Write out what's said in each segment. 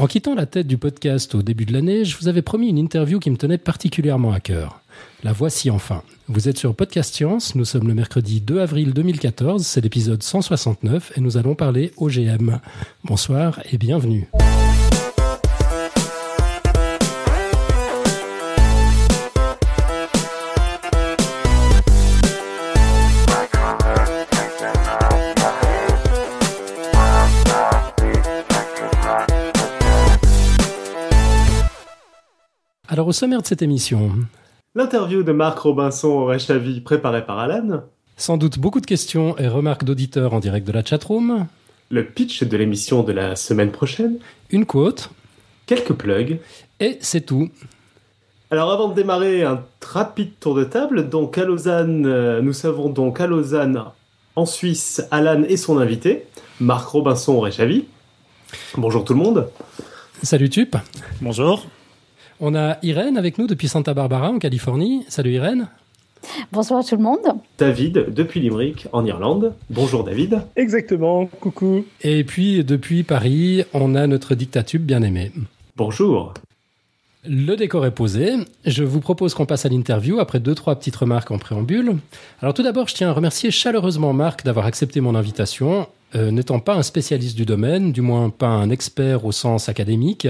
En quittant la tête du podcast au début de l'année, je vous avais promis une interview qui me tenait particulièrement à cœur. La voici enfin. Vous êtes sur Podcast Science, nous sommes le mercredi 2 avril 2014, c'est l'épisode 169 et nous allons parler OGM. Bonsoir et bienvenue. Au sommaire de cette émission, L'interview de Marc Robinson au Rechavi préparée par Alan. sans doute beaucoup de questions et remarques d'auditeurs en direct de la chatroom, Le pitch de l'émission de la semaine prochaine. une quote, Quelques plugs. et c'est tout. Alors avant de démarrer, un rapide tour de table. Donc à Lausanne, euh, nous savons donc à Lausanne, en Suisse, Alan et son invité, Marc Robinson au Rechavi. Bonjour tout le monde. Salut Tup. Bonjour. On a Irène avec nous depuis Santa Barbara en Californie. Salut Irène. Bonsoir tout le monde. David depuis Limerick en Irlande. Bonjour David. Exactement, coucou. Et puis depuis Paris, on a notre dictatube bien aimé. Bonjour. Le décor est posé. Je vous propose qu'on passe à l'interview après deux, trois petites remarques en préambule. Alors tout d'abord, je tiens à remercier chaleureusement Marc d'avoir accepté mon invitation. Euh, N'étant pas un spécialiste du domaine, du moins pas un expert au sens académique,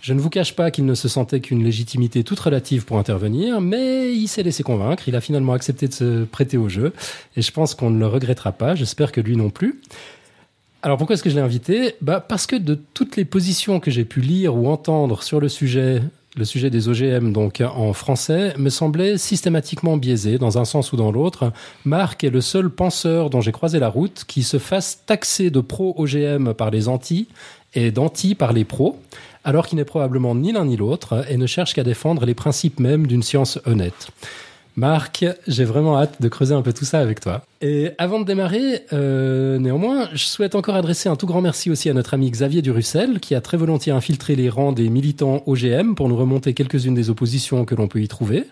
je ne vous cache pas qu'il ne se sentait qu'une légitimité toute relative pour intervenir, mais il s'est laissé convaincre, il a finalement accepté de se prêter au jeu, et je pense qu'on ne le regrettera pas, j'espère que lui non plus. Alors pourquoi est-ce que je l'ai invité? Bah Parce que de toutes les positions que j'ai pu lire ou entendre sur le sujet, le sujet des OGM donc en français, me semblait systématiquement biaisé dans un sens ou dans l'autre. Marc est le seul penseur dont j'ai croisé la route qui se fasse taxer de pro-OGM par les anti et d'anti par les pros, alors qu'il n'est probablement ni l'un ni l'autre et ne cherche qu'à défendre les principes mêmes d'une science honnête. Marc, j'ai vraiment hâte de creuser un peu tout ça avec toi. Et avant de démarrer, euh, néanmoins, je souhaite encore adresser un tout grand merci aussi à notre ami Xavier Durussel, qui a très volontiers infiltré les rangs des militants OGM pour nous remonter quelques-unes des oppositions que l'on peut y trouver.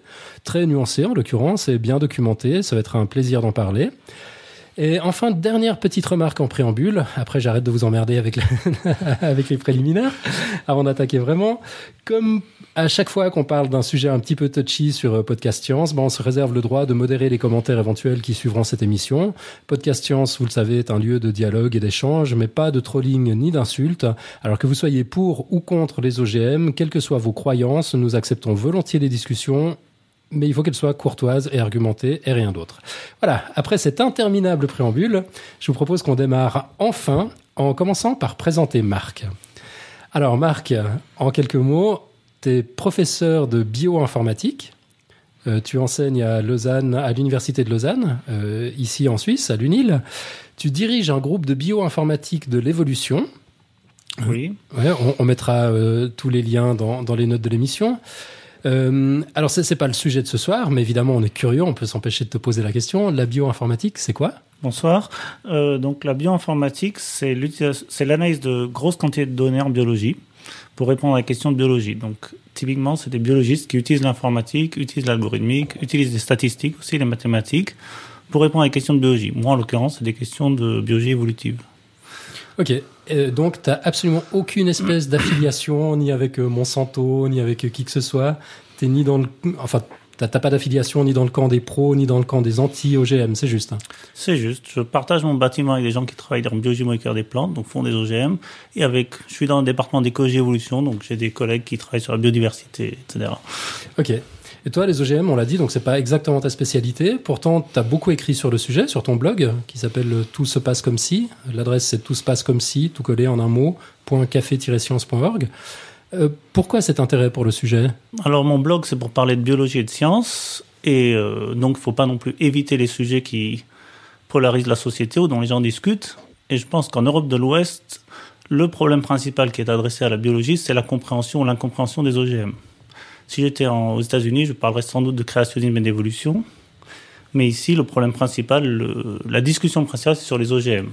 Très nuancé en l'occurrence et bien documenté, ça va être un plaisir d'en parler. Et enfin, dernière petite remarque en préambule, après j'arrête de vous emmerder avec, les préliminaires, avant d'attaquer vraiment. Comme à chaque fois qu'on parle d'un sujet un petit peu touchy sur euh, Podcast Science, ben on se réserve le droit de modérer les commentaires éventuels qui suivront cette émission. Podcast Science, vous le savez, est un lieu de dialogue et d'échange, mais pas de trolling ni d'insultes. Alors que vous soyez pour ou contre les OGM, quelles que soient vos croyances, nous acceptons volontiers les discussions mais il faut qu'elle soit courtoise et argumentée et rien d'autre. Voilà, après cet interminable préambule, je vous propose qu'on démarre enfin en commençant par présenter Marc. Alors Marc, en quelques mots, tu es professeur de bioinformatique. Euh, tu enseignes à Lausanne, à l'université de Lausanne, euh, ici en Suisse, à l'UNIL. Tu diriges un groupe de bioinformatique de l'évolution. Oui. Ouais, on, on mettra euh, tous les liens dans, dans les notes de l'émission. Euh, alors, c'est c'est pas le sujet de ce soir, mais évidemment, on est curieux, on peut s'empêcher de te poser la question. La bioinformatique, c'est quoi? Bonsoir. Euh, donc la bioinformatique, c'est l'analyse de grosses quantités de données en biologie pour répondre à la question de biologie. Donc typiquement, c'est des biologistes qui utilisent l'informatique, utilisent l'algorithmique, utilisent des statistiques aussi, les mathématiques, pour répondre à des questions de biologie. Moi, en l'occurrence, c'est des questions de biologie évolutive. Ok, Euh, donc tu absolument aucune espèce d'affiliation, ni avec euh, Monsanto, ni avec euh, qui que ce soit. T'es ni dans le... Enfin, t'as t'as pas d'affiliation ni dans le camp des pros, ni dans le camp des anti-OGM, c'est juste. hein. C'est juste. Je partage mon bâtiment avec des gens qui travaillent en biologie moléculaire des plantes, donc font des OGM. Et avec, je suis dans le département d'écologie évolution, donc j'ai des collègues qui travaillent sur la biodiversité, etc. Ok. Et toi, les OGM, on l'a dit, donc c'est pas exactement ta spécialité. Pourtant, tu as beaucoup écrit sur le sujet, sur ton blog, qui s'appelle euh, Tout se passe comme si. L'adresse, c'est tout se passe comme si, tout collé en un mot, .café-science.org. Euh, pourquoi cet intérêt pour le sujet? Alors mon blog, c'est pour parler de biologie et de science, et euh, donc il faut pas non plus éviter les sujets qui polarisent la société ou dont les gens discutent. Et je pense qu'en Europe de l'Ouest, le problème principal qui est adressé à la biologie, c'est la compréhension ou l'incompréhension des OGM. Si j'étais aux États-Unis, je parlerais sans doute de créationnisme et d'évolution. Mais ici, le problème principal, la discussion principale, c'est sur les OGM.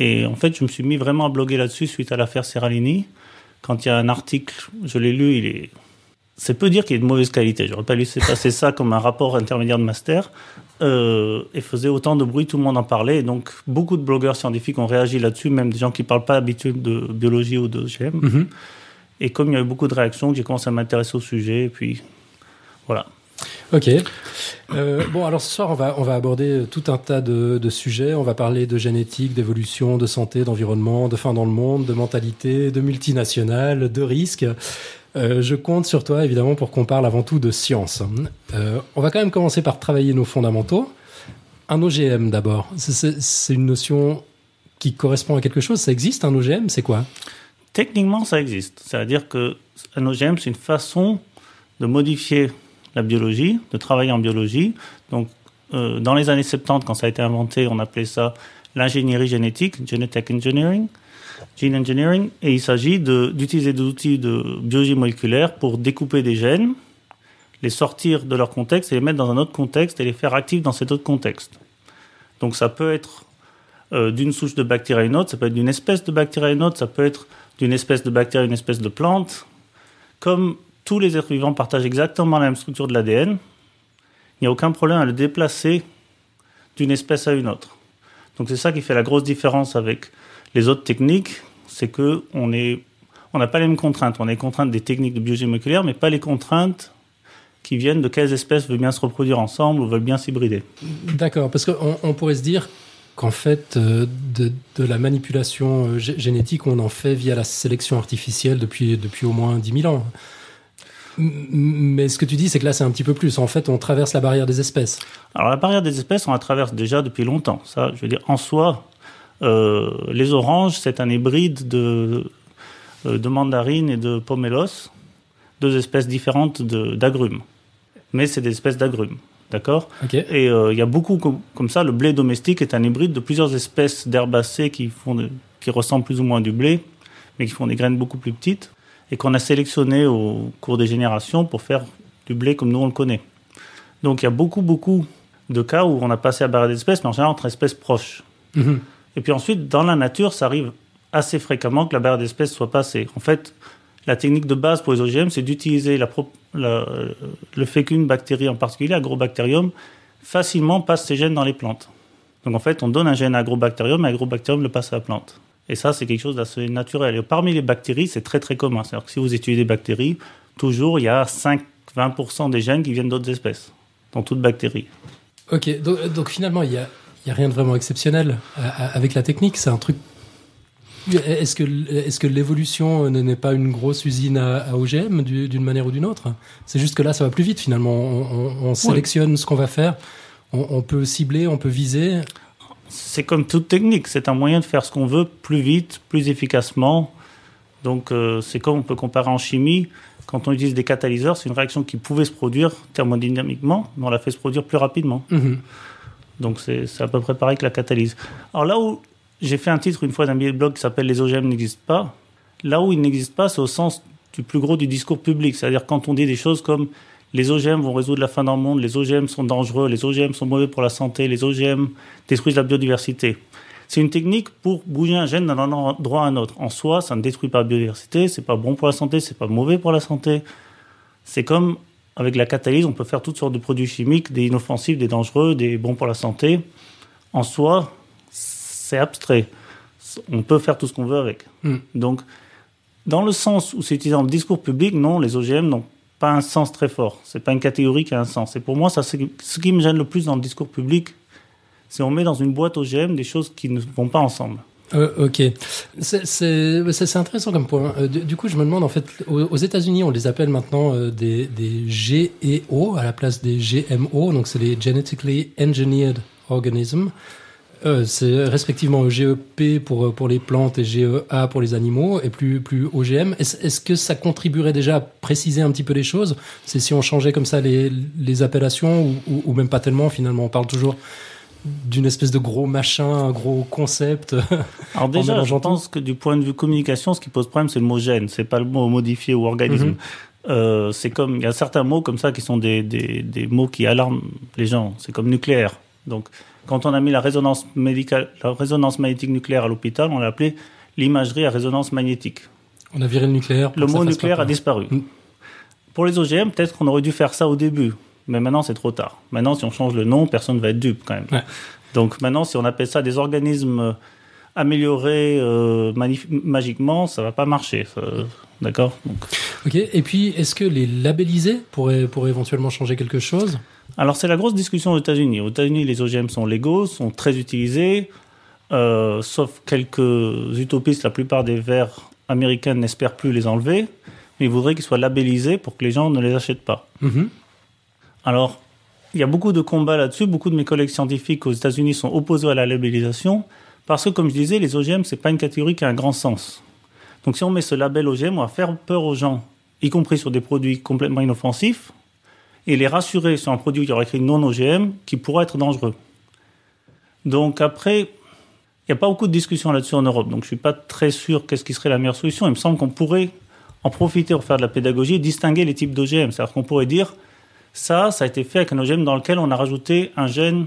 Et en fait, je me suis mis vraiment à bloguer là-dessus suite à l'affaire Serralini. Quand il y a un article, je l'ai lu, il est c'est peu dire qu'il est de mauvaise qualité. J'aurais pas laissé passer ça comme un rapport intermédiaire de master. Euh, et faisait autant de bruit, tout le monde en parlait. Donc, beaucoup de blogueurs scientifiques ont réagi là-dessus, même des gens qui parlent pas habitués de biologie ou de GM. Mhm. Et comme il y a eu beaucoup de réactions, j'ai commencé à m'intéresser au sujet. Et puis, voilà. Ok. Euh, bon, alors ce soir, on va, on va aborder tout un tas de, de sujets. On va parler de génétique, d'évolution, de santé, d'environnement, de fin dans le monde, de mentalité, de multinationales, de risques. Euh, je compte sur toi, évidemment, pour qu'on parle avant tout de science. Euh, on va quand même commencer par travailler nos fondamentaux. Un OGM d'abord. C'est une notion qui correspond à quelque chose? Ça existe un OGM C'est quoi? Techniquement, ça existe. C'est-à-dire qu'un OGM, c'est une façon de modifier la biologie, de travailler en biologie. Donc, euh, dans les années 70, quand ça a été inventé, on appelait ça l'ingénierie génétique, genetic engineering, gene engineering, et il s'agit d'utiliser des outils de biologie moléculaire pour découper des gènes, les sortir de leur contexte et les mettre dans un autre contexte et les faire actifs dans cet autre contexte. Donc ça peut être euh, d'une souche de bactérie à une autre, ça peut être d'une espèce de bactérie à une autre, ça peut être d'une espèce de bactérie à une espèce de plante. Comme tous les êtres vivants partagent exactement la même structure de l'ADN, il n'y a aucun problème à le déplacer d'une espèce à une autre. Donc c'est ça qui fait la grosse différence avec les autres techniques, c'est que on n'a pas les mêmes contraintes. On a les contraintes des techniques de biologie moléculaire, mais pas les contraintes qui viennent de quelles espèces veulent bien se reproduire ensemble ou veulent bien s'hybrider. D'accord, parce qu'on on pourrait se dire qu'en fait, euh, de, la manipulation euh, génétique, on en fait via la sélection artificielle depuis, au moins 10 000 ans. Mais ce que tu dis, c'est que là, c'est un petit peu plus. En fait, on traverse la barrière des espèces. Alors, la barrière des espèces, on la traverse déjà depuis longtemps. En soi, euh, les oranges, c'est un hybride de, de mandarine et de pomelos, deux espèces différentes d'agrumes. Mais c'est des espèces d'agrumes. D'accord Et euh, il y a beaucoup comme, ça. Le blé domestique est un hybride de plusieurs espèces d'herbacées qui, font qui ressemblent plus ou moins à du blé, mais qui font des graines beaucoup plus petites et qu'on a sélectionné au cours des générations pour faire du blé comme nous on le connaît. Donc il y a beaucoup, beaucoup de cas où on a passé à barrière d'espèces, mais en général entre espèces proches. Mhm. Et puis ensuite, dans la nature, ça arrive assez fréquemment que la barrière d'espèces soit passée. En fait, la technique de base pour les OGM, c'est d'utiliser la, le fait qu'une bactérie en particulier, Agrobacterium, facilement passe ses gènes dans les plantes. Donc en fait, on donne un gène à Agrobacterium et Agrobacterium le passe à la plante. Et ça, c'est quelque chose d'assez naturel. Et parmi les bactéries, c'est très très commun. C'est-à-dire que si vous étudiez des bactéries, toujours il y a 5-20% des gènes qui viennent d'autres espèces, dans toute bactérie. Ok, donc, finalement, il n'y a, a rien de vraiment exceptionnel avec la technique. C'est un truc. Est-ce que, est que l'évolution n'est pas une grosse usine à, OGM d'une manière ou d'une autre? C'est juste que là, ça va plus vite finalement. On, sélectionne ce qu'on va faire, on, on peut cibler, on peut viser c'est comme toute technique, c'est un moyen de faire ce qu'on veut plus vite, plus efficacement. Donc euh, c'est comme on peut comparer en chimie, quand on utilise des catalyseurs, c'est une réaction qui pouvait se produire thermodynamiquement, mais on la fait se produire plus rapidement. Mhm. Donc c'est à peu près pareil que la catalyse. Alors là où j'ai fait un titre une fois d'un billet de blog qui s'appelle Les OGM n'existent pas, là où ils n'existent pas, c'est au sens du plus gros du discours public. C'est-à-dire quand on dit des choses comme les OGM vont résoudre la fin le monde, les OGM sont dangereux, les OGM sont mauvais pour la santé, les OGM détruisent la biodiversité. C'est une technique pour bouger un gène d'un endroit à un autre. En soi, ça ne détruit pas la biodiversité, c'est pas bon pour la santé, c'est pas mauvais pour la santé. C'est comme avec la catalyse, on peut faire toutes sortes de produits chimiques, des inoffensifs, des dangereux, des bons pour la santé. En soi, c'est abstrait. On peut faire tout ce qu'on veut avec. Hmm. Donc, dans le sens où c'est utilisé dans le discours public, non, les OGM n'ont pas un sens très fort. C'est pas une catégorie qui a un sens. Et pour moi, ça, ce qui me gêne le plus dans le discours public, c'est on met dans une boîte OGM des choses qui ne vont pas ensemble. Euh, ok, c'est intéressant comme point. Euh, du, coup, je me demande en fait, aux, États-Unis, on les appelle maintenant euh, des, des GEO à la place des GMO, donc c'est les Genetically Engineered Organisms. Euh, c'est respectivement GEP pour, pour les plantes et GEA pour les animaux et plus, plus OGM. Est-ce que ça contribuerait déjà à préciser un petit peu les choses? C'est si on changeait comme ça les, les appellations ou, ou, même pas tellement finalement On parle toujours d'une espèce de gros machin, un gros concept. Alors déjà, je pense que du point de vue communication, ce qui pose problème, c'est le mot gène, c'est pas le mot modifié ou organisme. Mhm. Euh, c'est comme il y a certains mots comme ça qui sont des, des, des mots qui alarment les gens. C'est comme nucléaire. Donc quand on a mis la résonance, médicale, la résonance magnétique nucléaire à l'hôpital, on l'a appelé l'imagerie à résonance magnétique. On a viré le nucléaire. Le mot nucléaire a disparu. Mm. Pour les OGM, peut-être qu'on aurait dû faire ça au début, mais maintenant c'est trop tard. Maintenant, si on change le nom, personne ne va être dupe quand même. Donc maintenant, si on appelle ça des organismes améliorer euh, magiquement, ça va pas marcher. D'accord? Ok, et puis est-ce que les labelliser pourraient, pourraient éventuellement changer quelque chose? Alors c'est la grosse discussion aux États-Unis. Aux États-Unis, les OGM sont légaux, sont très utilisés, euh, sauf quelques utopistes, la plupart des verts américains n'espèrent plus les enlever, mais ils voudraient qu'ils soient labellisés pour que les gens ne les achètent pas. Mhm. Alors, il y a beaucoup de combats là-dessus. Beaucoup de mes collègues scientifiques aux États-Unis sont opposés à la labellisation parce que, comme je disais, les OGM, c'est pas une catégorie qui a un grand sens. Donc, si on met ce label OGM, on va faire peur aux gens, y compris sur des produits complètement inoffensifs, et les rassurer sur un produit qui aura écrit non OGM qui pourrait être dangereux. Donc, après, il n'y a pas beaucoup de discussions là-dessus en Europe. Donc, je suis pas très sûr qu'est-ce qui serait la meilleure solution. Il me semble qu'on pourrait en profiter pour faire de la pédagogie, distinguer les types d'OGM. C'est-à-dire qu'on pourrait dire, ça, ça a été fait avec un OGM dans lequel on a rajouté un gène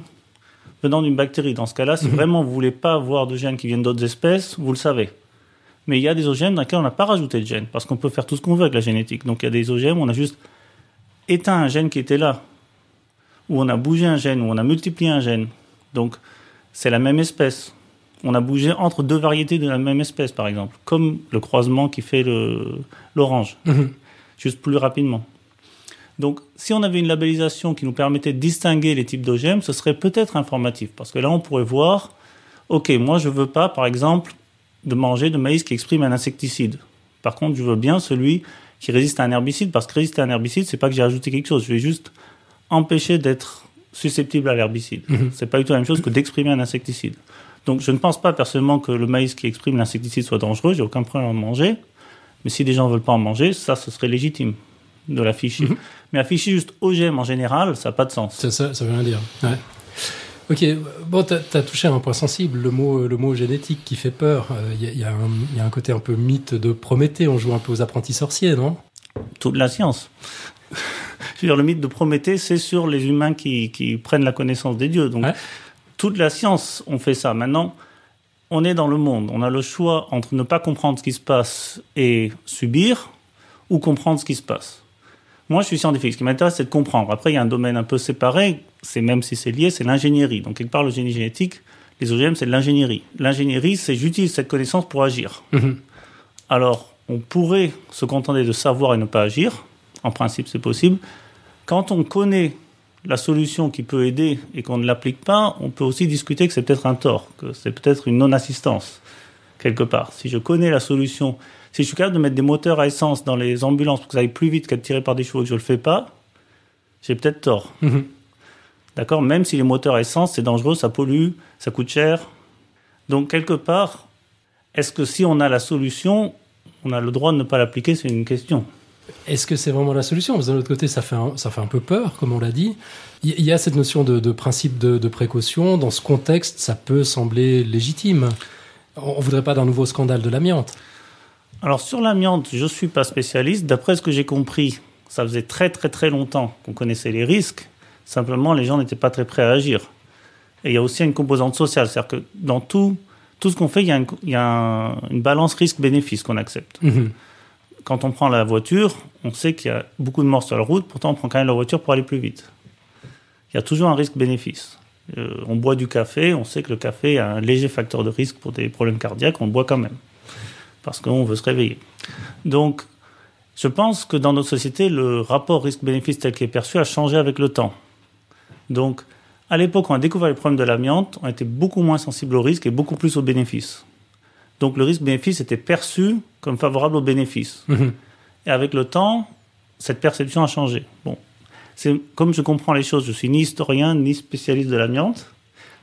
venant d'une bactérie. Dans ce cas-là, si mhm. vraiment vous voulez pas avoir de gènes qui viennent d'autres espèces, vous le savez. Mais il y a des OGM dans lesquels on n'a pas rajouté de gènes, parce qu'on peut faire tout ce qu'on veut avec la génétique. Donc il y a des OGM on a juste éteint un gène qui était là, où on a bougé un gène, où on a multiplié un gène. Donc c'est la même espèce. On a bougé entre deux variétés de la même espèce, par exemple, comme le croisement qui fait l'orange, mhm. juste plus rapidement. Donc, si on avait une labellisation qui nous permettait de distinguer les types d'OGM, ce serait peut-être informatif. Parce que là, on pourrait voir, OK, moi, je veux pas, par exemple, de manger de maïs qui exprime un insecticide. Par contre, je veux bien celui qui résiste à un herbicide, parce que résister à un herbicide, c'est pas que j'ai ajouté quelque chose. Je vais juste empêcher d'être susceptible à l'herbicide. Ce mhm. C'est pas du tout la même chose que d'exprimer un insecticide. Donc, je ne pense pas personnellement que le maïs qui exprime l'insecticide soit dangereux. J'ai aucun problème à en manger. Mais si des gens veulent pas en manger, ça, ce serait légitime de l'afficher. Mhm. Mais afficher juste OGM en général, ça n'a pas de sens. Ça, ça, ça veut rien dire. Ouais. Ok, bon, tu as, touché à un point sensible, le mot, le mot génétique qui fait peur. Il euh, y, y, a un côté un peu mythe de Prométhée, on joue un peu aux apprentis sorciers, non? Toute la science. Dire, le mythe de Prométhée, c'est sur les humains qui, qui, prennent la connaissance des dieux. Donc, toute la science, on fait ça. Maintenant, on est dans le monde. On a le choix entre ne pas comprendre ce qui se passe et subir, ou comprendre ce qui se passe. Moi, je suis scientifique. Ce qui m'intéresse, c'est de comprendre. Après, il y a un domaine un peu séparé, c'est même si c'est lié, c'est l'ingénierie. Donc, quelque part, le génie génétique, les OGM, c'est de l'ingénierie. L'ingénierie, c'est j'utilise cette connaissance pour agir. Mhm. Alors, on pourrait se contenter de savoir et ne pas agir. En principe, c'est possible. Quand on connaît la solution qui peut aider et qu'on ne l'applique pas, on peut aussi discuter que c'est peut-être un tort, que c'est peut-être une non-assistance, quelque part. Si je connais la solution si je suis capable de mettre des moteurs à essence dans les ambulances pour que ça aille plus vite qu'être tiré par des chevaux et que je le fais pas, j'ai peut-être tort. Mhm. D'accord? Même si les moteurs à essence, c'est dangereux, ça pollue, ça coûte cher. Donc, quelque part, est-ce que si on a la solution, on a le droit de ne pas l'appliquer? C'est une question. Est-ce que c'est vraiment la solution? Parce que d'un autre côté, ça fait, un, ça fait un peu peur, comme on l'a dit. Il y a cette notion de, principe de, de, précaution. Dans ce contexte, ça peut sembler légitime. On ne voudrait pas d'un nouveau scandale de l'amiante. Alors sur l'amiante, je ne suis pas spécialiste. D'après ce que j'ai compris, ça faisait très très très longtemps qu'on connaissait les risques. Simplement, les gens n'étaient pas très prêts à agir. Et il y a aussi une composante sociale, c'est-à-dire que dans tout, tout ce qu'on fait, il y a, une balance risque-bénéfice qu'on accepte. Mhm. Quand on prend la voiture, on sait qu'il y a beaucoup de morts sur la route, pourtant on prend quand même la voiture pour aller plus vite. Il y a toujours un risque-bénéfice. Euh, on boit du café, on sait que le café a un léger facteur de risque pour des problèmes cardiaques, on le boit quand même parce qu'on veut se réveiller. Donc, je pense que dans notre société, le rapport risque-bénéfice tel qu'il est perçu a changé avec le temps. Donc, à l'époque, on a découvert les problèmes de l'amiante, on était beaucoup moins sensible au risque et beaucoup plus aux bénéfices. Donc, le risque-bénéfice était perçu comme favorable aux bénéfices. Mhm. Et avec le temps, cette perception a changé. Bon, c'est comme je comprends les choses, je suis ni historien ni spécialiste de l'amiante.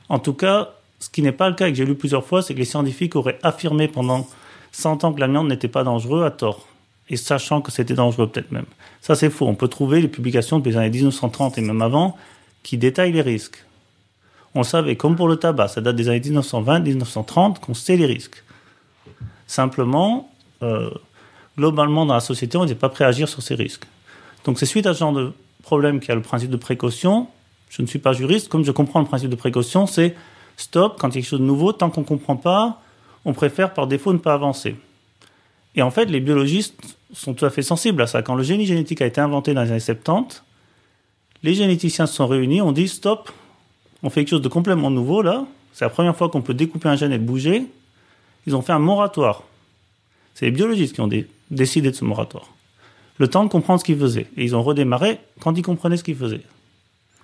En tout cas, ce qui n'est pas le cas et que j'ai lu plusieurs fois, c'est que les scientifiques auraient affirmé pendant sentant que l'amiante n'était pas dangereux à tort, et sachant que c'était dangereux peut-être même. Ça c'est faux. On peut trouver les publications depuis les années 1930 et même avant qui détaillent les risques. On savait, comme pour le tabac, ça date des années 1920-1930 qu'on sait les risques. Simplement, euh, globalement dans la société, on n'était pas prêt à agir sur ces risques. Donc c'est suite à ce genre de problème qu'il y a le principe de précaution. Je ne suis pas juriste, comme je comprends le principe de précaution, c'est stop quand il y a quelque chose de nouveau, tant qu'on ne comprend pas, on préfère par défaut ne pas avancer. Et en fait, les biologistes sont tout à fait sensibles à ça. Quand le génie génétique a été inventé dans les années 70, les généticiens se sont réunis, on dit stop, on fait quelque chose de complètement nouveau là. C'est la première fois qu'on peut découper un gène et le bouger. Ils ont fait un moratoire. C'est les biologistes qui ont décidé de ce moratoire. Le temps de comprendre ce qu'ils faisaient. Et ils ont redémarré quand ils comprenaient ce qu'ils faisaient.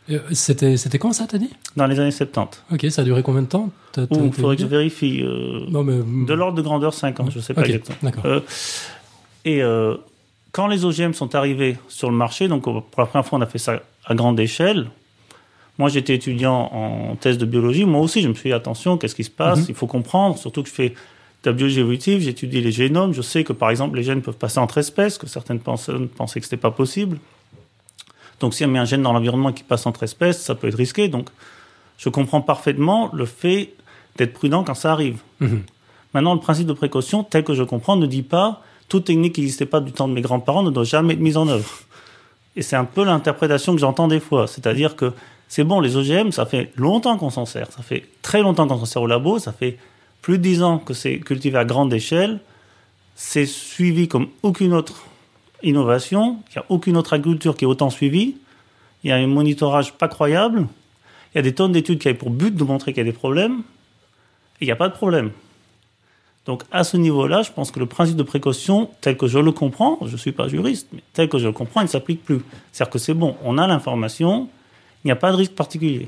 Euh, c'était, c'était quand ça, t'as dit? Dans les années 70. Ok, ça a duré combien de temps? Il faudrait que je vérifie. Euh, non, mais... De l'ordre de grandeur 5 ans, je ne sais pas exactement. D'accord. Euh, et quand les OGM sont arrivés sur le marché, donc pour la première fois on a fait ça à grande échelle, moi j'étais étudiant en thèse de biologie, moi aussi je me suis dit attention, qu'est-ce qui se passe? Mhm. Il faut comprendre, surtout que je fais de la biologie évolutive, j'étudie les génomes, je sais que par exemple les gènes peuvent passer entre espèces, que certaines personnes pensaient que ce n'était pas possible. Donc si on met un gène dans l'environnement qui passe entre espèces, ça peut être risqué. Donc je comprends parfaitement le fait d'être prudent quand ça arrive. Mhm. Maintenant, le principe de précaution, tel que je comprends, ne dit pas toute technique qui n'existait pas du temps de mes grands-parents ne doit jamais être mise en œuvre. Et c'est un peu l'interprétation que j'entends des fois. C'est-à-dire que c'est bon, les OGM, ça fait longtemps qu'on s'en sert. Ça fait très longtemps qu'on s'en sert au labo. Ça fait plus de dix ans que c'est cultivé à grande échelle. C'est suivi comme aucune autre innovation. Il n'y a aucune autre agriculture qui est autant suivie. Il y a un monitorage pas croyable. Il y a des tonnes d'études qui avaient pour but de montrer qu'il y a des problèmes. Et il n'y a pas de problème. Donc à ce niveau-là, je pense que le principe de précaution, tel que je le comprends, je ne suis pas juriste, mais tel que je le comprends, il ne s'applique plus. C'est-à-dire que c'est bon, on a l'information, il n'y a pas de risque particulier.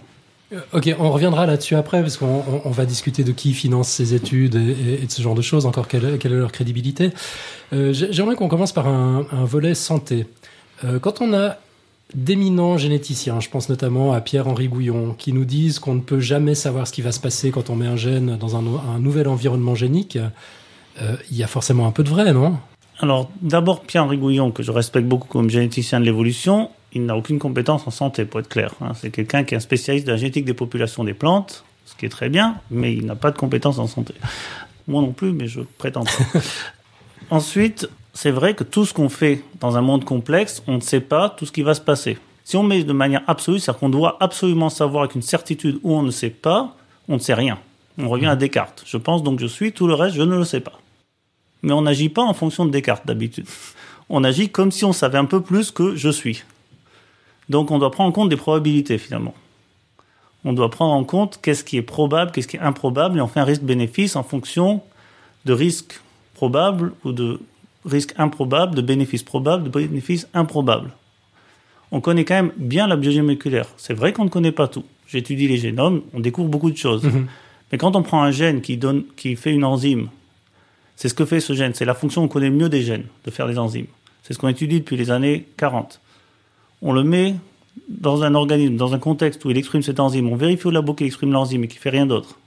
Euh, ok, on reviendra là-dessus après, parce qu'on va discuter de qui finance ces études et, de ce genre de choses, encore quelle, est leur crédibilité. Euh, j'aimerais qu'on commence par un, volet santé. Euh, quand on a d'éminents généticiens, je pense notamment à Pierre-Henri Gouillon, qui nous disent qu'on ne peut jamais savoir ce qui va se passer quand on met un gène dans un, nouvel environnement génique. Euh, il y a forcément un peu de vrai, non? Alors, d'abord, Pierre-Henri Gouillon, que je respecte beaucoup comme généticien de l'évolution, il n'a aucune compétence en santé, pour être clair. Hein. C'est quelqu'un qui est un spécialiste de la génétique des populations des plantes, ce qui est très bien, mais il n'a pas de compétence en santé. Moi non plus, mais je prétends pas. Ensuite, c'est vrai que tout ce qu'on fait dans un monde complexe, on ne sait pas tout ce qui va se passer. Si on met de manière absolue, c'est-à-dire qu'on doit absolument savoir avec une certitude où on ne sait pas, on ne sait rien. On revient à Descartes. Je pense donc je suis, tout le reste, je ne le sais pas. Mais on n'agit pas en fonction de Descartes d'habitude. On agit comme si on savait un peu plus que je suis. Donc on doit prendre en compte des probabilités finalement. On doit prendre en compte qu'est-ce qui est probable, qu'est-ce qui est improbable, et on fait un risque-bénéfice en fonction de risques probables ou de risque improbable, de bénéfices probables, de bénéfices improbables. On connaît quand même bien la biologie moléculaire. C'est vrai qu'on ne connaît pas tout. J'étudie les génomes, on découvre beaucoup de choses. Mhm. Mais quand on prend un gène qui, donne, qui fait une enzyme, c'est ce que fait ce gène. C'est la fonction qu'on connaît mieux des gènes, de faire des enzymes. C'est ce qu'on étudie depuis les années 40. On le met dans un organisme, dans un contexte où il exprime cette enzyme. On vérifie au labo qu'il exprime l'enzyme et qu'il fait rien d'autre.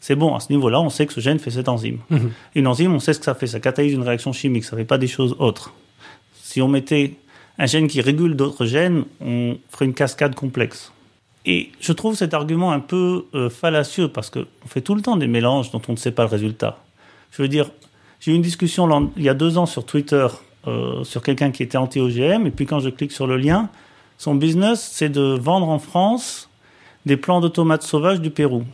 C'est bon, à ce niveau-là, on sait que ce gène fait cette enzyme. Mhm. Une enzyme, on sait ce que ça fait, ça catalyse une réaction chimique, ça ne fait pas des choses autres. Si on mettait un gène qui régule d'autres gènes, on ferait une cascade complexe. Et je trouve cet argument un peu euh, fallacieux parce qu'on fait tout le temps des mélanges dont on ne sait pas le résultat. Je veux dire, j'ai eu une discussion il y a deux ans sur Twitter euh, sur quelqu'un qui était anti-OGM, et puis quand je clique sur le lien, son business, c'est de vendre en France des plants de tomates sauvages du Pérou.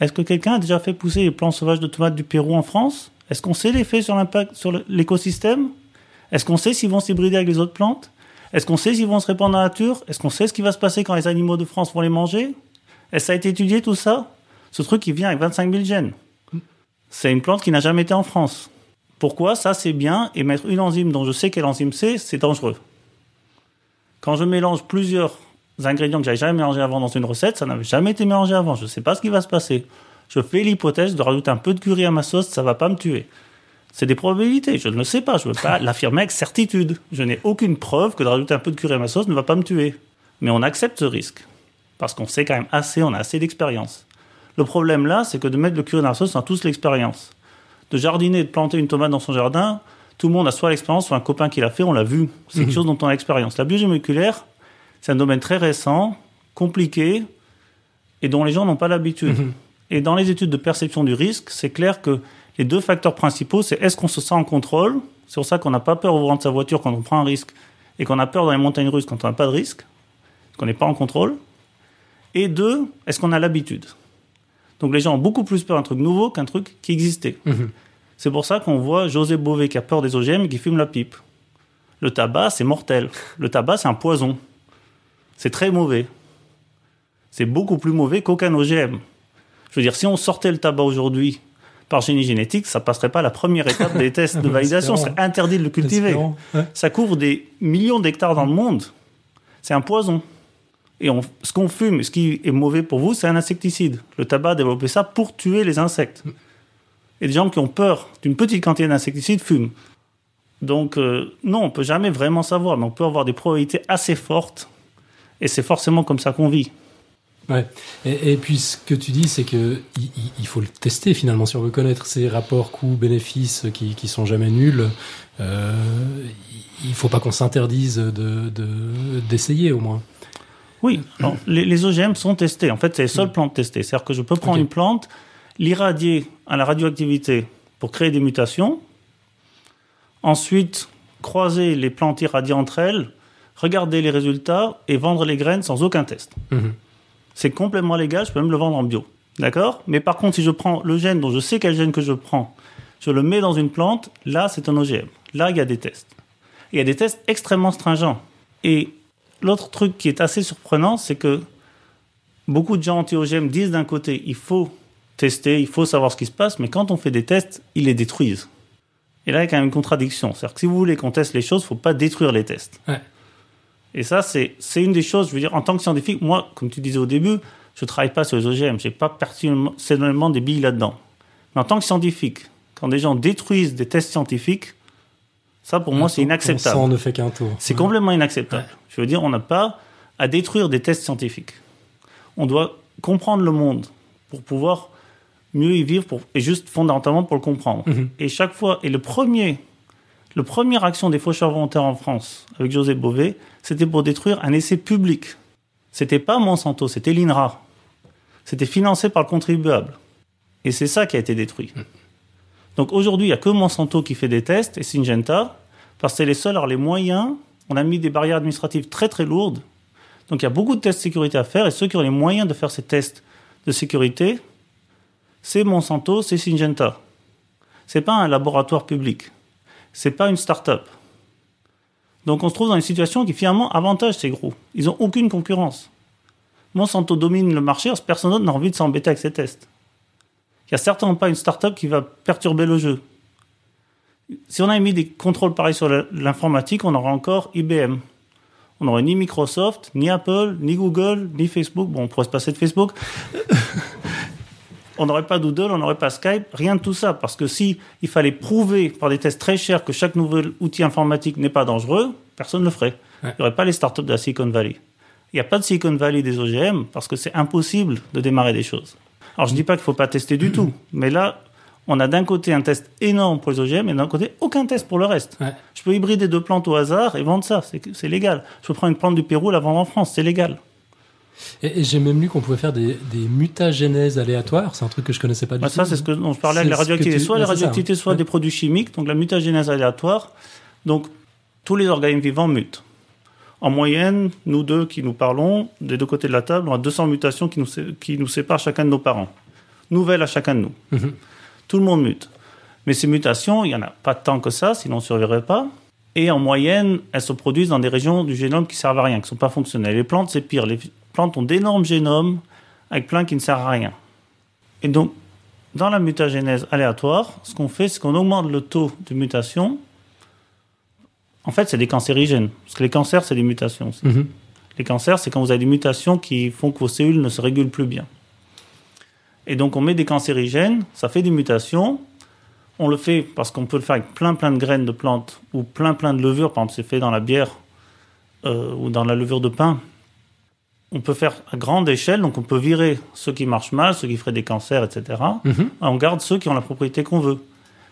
Est-ce que quelqu'un a déjà fait pousser les plants sauvages de tomates du Pérou en France? Est-ce qu'on sait l'effet sur l'impact sur l'écosystème? Est-ce qu'on sait s'ils vont s'hybrider avec les autres plantes? Est-ce qu'on sait s'ils vont se répandre dans la nature? Est-ce qu'on sait ce qui va se passer quand les animaux de France vont les manger? Est-ce que ça a été étudié tout ça? Ce truc qui vient avec 25 000 gènes. C'est une plante qui n'a jamais été en France. Pourquoi ça c'est bien et mettre une enzyme dont je sais quelle enzyme c'est, c'est dangereux. Quand je mélange plusieurs ingrédients que j'avais jamais mélangés avant dans une recette, ça n'avait jamais été mélangé avant. Je ne sais pas ce qui va se passer. Je fais l'hypothèse de rajouter un peu de curry à ma sauce, ça va pas me tuer. C'est des probabilités, je ne le sais pas, je ne veux pas l'affirmer avec certitude. Je n'ai aucune preuve que de rajouter un peu de curry à ma sauce ne va pas me tuer. Mais on accepte ce risque, parce qu'on sait quand même assez, on a assez d'expérience. Le problème là, c'est que de mettre le curry dans la sauce, on a tous l'expérience. De jardiner, de planter une tomate dans son jardin, tout le monde a soit l'expérience, soit un copain qui l'a fait, on l'a vu. C'est quelque mhm. chose dont on a l'expérience. La biologie moléculaire, c'est un domaine très récent, compliqué, et dont les gens n'ont pas l'habitude. Mhm. Et dans les études de perception du risque, c'est clair que les deux facteurs principaux, c'est est-ce qu'on se sent en contrôle? C'est pour ça qu'on n'a pas peur au volant de sa voiture quand on prend un risque, et qu'on a peur dans les montagnes russes quand on n'a pas de risque, qu'on n'est pas en contrôle. Et deux, est-ce qu'on a l'habitude? Donc les gens ont beaucoup plus peur d'un truc nouveau qu'un truc qui existait. Mhm. C'est pour ça qu'on voit José Bové qui a peur des OGM et qui fume la pipe. Le tabac, c'est mortel. Le tabac, c'est un poison. C'est très mauvais. C'est beaucoup plus mauvais qu'aucun OGM. Je veux dire, si on sortait le tabac aujourd'hui par génie génétique, ça passerait pas la première étape des tests de validation. C'est interdit de le cultiver. Ouais. Ça couvre des millions d'hectares dans le monde. C'est un poison. Et on- ce qu'on fume, ce qui est mauvais pour vous, c'est un insecticide. Le tabac a développé ça pour tuer les insectes. Et des gens qui ont peur d'une petite quantité d'insecticides fument. Donc, euh, non, on peut jamais vraiment savoir, mais on peut avoir des probabilités assez fortes. Et c'est forcément comme ça qu'on vit. Ouais. Et, et puis ce que tu dis, c'est que il, il- faut le tester finalement si on veut connaître ces rapports coûts-bénéfices qui, qui sont jamais nuls. Euh, il faut pas qu'on s'interdise de de- d'essayer au moins. Oui, alors, les, les OGM sont testés. En fait, c'est les seules plantes testées. C'est-à-dire que je peux prendre une plante, l'irradier à la radioactivité pour créer des mutations, ensuite croiser les plantes irradiées entre elles, regarder les résultats et vendre les graines sans aucun test. Mhm. C'est complètement légal, je peux même le vendre en bio. D'accord? Mais par contre, si je prends le gène dont je sais quel gène que je prends, je le mets dans une plante, là, c'est un OGM. Là, il y a des tests. Il y a des tests extrêmement stringents. Et l'autre truc qui est assez surprenant, c'est que beaucoup de gens anti-OGM disent d'un côté, il faut tester, il faut savoir ce qui se passe, mais quand on fait des tests, ils les détruisent. Et là, il y a quand même une contradiction. C'est-à-dire que si vous voulez qu'on teste les choses, il ne faut pas détruire les tests. Ouais. Et ça, c'est une des choses, je veux dire, en tant que scientifique, moi, comme tu disais au début, je ne travaille pas sur les OGM, je n'ai pas personnellement des billes là-dedans. Mais en tant que scientifique, quand des gens détruisent des tests scientifiques, ça, pour moi, c'est inacceptable. sang ne fait qu'un tour. C'est Ouais. complètement inacceptable. Je veux dire, on n'a pas à détruire des tests scientifiques. On doit comprendre le monde pour pouvoir mieux y vivre pour, et juste fondamentalement pour le comprendre. Mhm. Et chaque fois, et le premier, le première action des faucheurs volontaires en France avec José Bové, c'était pour détruire un essai public. C'était pas Monsanto, c'était l'INRA. C'était financé par le contribuable. Et c'est ça qui a été détruit. Donc aujourd'hui, il n'y a que Monsanto qui fait des tests et Syngenta, parce que c'est les seuls à les moyens. On a mis des barrières administratives très très lourdes. Donc il y a beaucoup de tests de sécurité à faire et ceux qui ont les moyens de faire ces tests de sécurité, c'est Monsanto, c'est Syngenta. C'est pas un laboratoire public. C'est pas une start-up. Donc on se trouve dans une situation qui finalement avantage ces gros. Ils n'ont aucune concurrence. Monsanto domine le marché, personne d'autre n'a envie de s'embêter avec ces tests. Il n'y a certainement pas une start-up qui va perturber le jeu. Si on avait mis des contrôles pareils sur l'informatique, on aurait encore IBM. On n'aurait ni Microsoft, ni Apple, ni Google, ni Facebook. Bon, on pourrait se passer de Facebook. On n'aurait pas Doodle, on n'aurait pas Skype, rien de tout ça. Parce que si il fallait prouver par des tests très chers que chaque nouvel outil informatique n'est pas dangereux, personne ne le ferait. Ouais. Il n'y aurait pas les startups de la Silicon Valley. Il n'y a pas de Silicon Valley des OGM parce que c'est impossible de démarrer des choses. Alors je dis pas qu'il faut pas tester du tout, mais là, on a d'un côté un test énorme pour les OGM et d'un côté aucun test pour le reste. Ouais. Je peux hybrider deux plantes au hasard et vendre ça, c'est c'est légal. Je peux prendre une plante du Pérou et la vendre en France, c'est légal. Et, et j'ai même lu qu'on pouvait faire des, des mutagénèses aléatoires. C'est un truc que je connaissais pas du Bah, tout. ça, c'est ce que parlais avec C'est la radioactivité. tu- Soit ouais, la radioactivité, soit Ouais. des produits chimiques, donc la mutagénèse aléatoire. Donc, tous les organismes vivants mutent. En moyenne, nous deux qui nous parlons, des deux côtés de la table, on a 200 mutations qui nous, sé- qui nous séparent chacun de nos parents. Nouvelles à chacun de nous. Mhm. Tout le monde mute. Mais ces mutations, il n'y en a pas tant que ça, sinon on ne survivrait pas. Et en moyenne, elles se produisent dans des régions du génome qui servent à rien, qui ne sont pas fonctionnelles. Les plantes, c'est pire. Les plantes ont d'énormes génomes avec plein qui ne servent à rien. Et donc, dans la mutagénèse aléatoire, ce qu'on fait, c'est qu'on augmente le taux de mutation. En fait, c'est des cancérigènes. Parce que les cancers, c'est des mutations. aussi. Mhm. Les cancers, c'est quand vous avez des mutations qui font que vos cellules ne se régulent plus bien. Et donc, on met des cancérigènes, ça fait des mutations. On le fait parce qu'on peut le faire avec plein, plein de graines de plantes ou plein, plein de levures. Par exemple, c'est fait dans la bière euh, ou dans la levure de pain. On peut faire à grande échelle, donc on peut virer ceux qui marchent mal, ceux qui feraient des cancers, etc. Mhm. On garde ceux qui ont la propriété qu'on veut.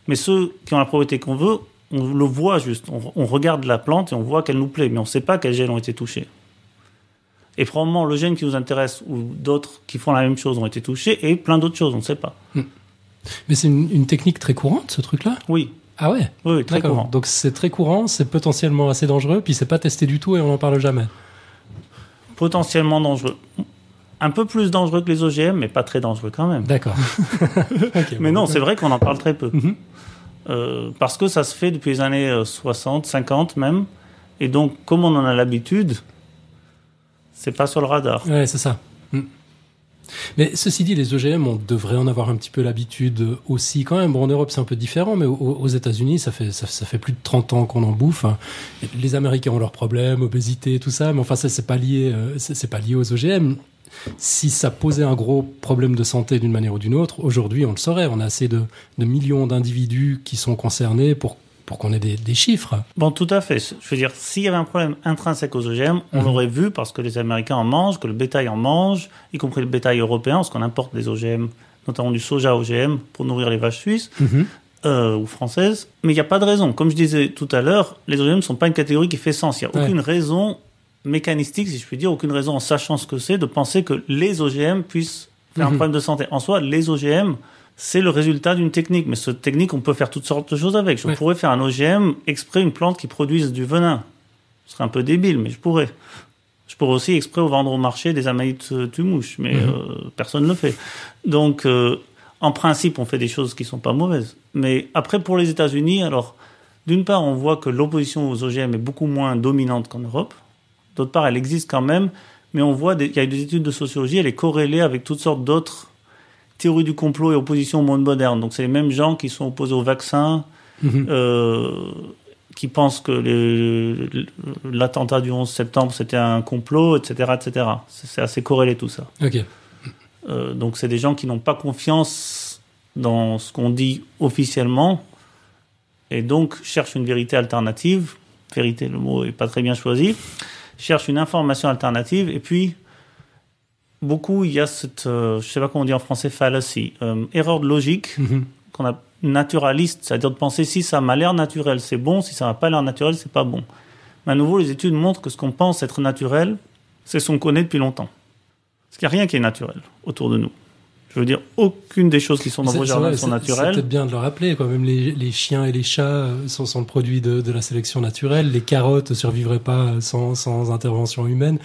Mais ceux qui ont la propriété qu'on veut, on le voit juste. On, on regarde la plante et on voit qu'elle nous plaît, mais on ne sait pas quels gènes ont été touchés. Et probablement le gène qui nous intéresse ou d'autres qui font la même chose ont été touchés et plein d'autres choses, on ne sait pas. Mais c'est une, une technique très courante, ce truc-là? Oui, Ah ouais? Oui, très courant. Donc c'est très courant, c'est potentiellement assez dangereux, puis c'est pas testé du tout et on n'en parle jamais. Potentiellement dangereux. Un peu plus dangereux que les OGM, mais pas très dangereux quand même. D'accord. Mais bon. non, c'est vrai qu'on en parle très peu. Mhm. Euh, parce que ça se fait depuis les années euh, 60, 50 même. Et donc, comme on en a l'habitude, c'est pas sur le radar. Ouais, c'est ça. Mais ceci dit, les OGM, on devrait en avoir un petit peu l'habitude aussi quand même. Bon, en Europe, c'est un peu différent, mais aux, États-Unis, ça fait, ça, fait plus de 30 ans qu'on en bouffe. Les Américains ont leurs problèmes, obésité, tout ça, mais enfin, ça, c'est pas lié, euh, c'est pas lié aux OGM. Si ça posait un gros problème de santé d'une manière ou d'une autre, aujourd'hui, on le saurait. On a assez de, de millions d'individus qui sont concernés pour pour qu'on ait des, des, chiffres. Bon, tout à fait. Je veux dire, s'il y avait un problème intrinsèque aux OGM, on mmh. l'aurait vu parce que les Américains en mangent, que le bétail en mange, y compris le bétail européen, parce qu'on importe des OGM, notamment du soja OGM, pour nourrir les vaches suisses. Mmh. Euh, ou françaises, mais il n'y a pas de raison. Comme je disais tout à l'heure, les OGM ne sont pas une catégorie qui fait sens. Il n'y a aucune raison mécanistique, si je puis dire, aucune raison en sachant ce que c'est, de penser que les OGM puissent faire mmh. un problème de santé. En soi, les OGM, c'est le résultat d'une technique. Mais cette technique, on peut faire toutes sortes de choses avec. Je ouais. pourrais faire un OGM exprès une plante qui produise du venin. Ce serait un peu débile, mais je pourrais. Je pourrais aussi exprès vendre au marché des amaïtes mouche, mais mmh. euh, personne ne le fait. Donc, euh, en principe, on fait des choses qui sont pas mauvaises. Mais après, pour les États-Unis, alors, d'une part, on voit que l'opposition aux OGM est beaucoup moins dominante qu'en Europe. D'autre part, elle existe quand même, mais on voit qu'il y a des études de sociologie, elle est corrélée avec toutes sortes d'autres théorie du complot et opposition au monde moderne. Donc c'est les mêmes gens qui sont opposés au vaccin, mmh. euh, qui pensent que l'attentat du 11 septembre c'était un complot, etc., etc. C'est assez corrélé tout ça. Okay. Euh, donc c'est des gens qui n'ont pas confiance dans ce qu'on dit officiellement et donc cherchent une vérité alternative. Vérité, le mot est pas très bien choisi. Cherchent une information alternative et puis beaucoup, il y a cette, euh, je sais pas comment on dit en français, fallacy, euh, erreur de logique, mm -hmm. qu'on a naturaliste, c'est-à-dire de penser si ça m'a l'air naturel, c'est bon, si ça m'a pas l'air naturel, c'est pas bon. Mais à nouveau, les études montrent que ce qu'on pense être naturel, c'est ce qu'on connaît depuis longtemps. Parce qu'il n'y a rien qui est naturel autour de nous. Je veux dire, aucune des choses qui sont dans vos jardins sont naturelles. C'est peut-être bien de le rappeler, quoi. Même les, les, chiens et les chats euh, sont, sont le produit de, de, la sélection naturelle. Les carottes ne survivraient pas sans, sans intervention humaine.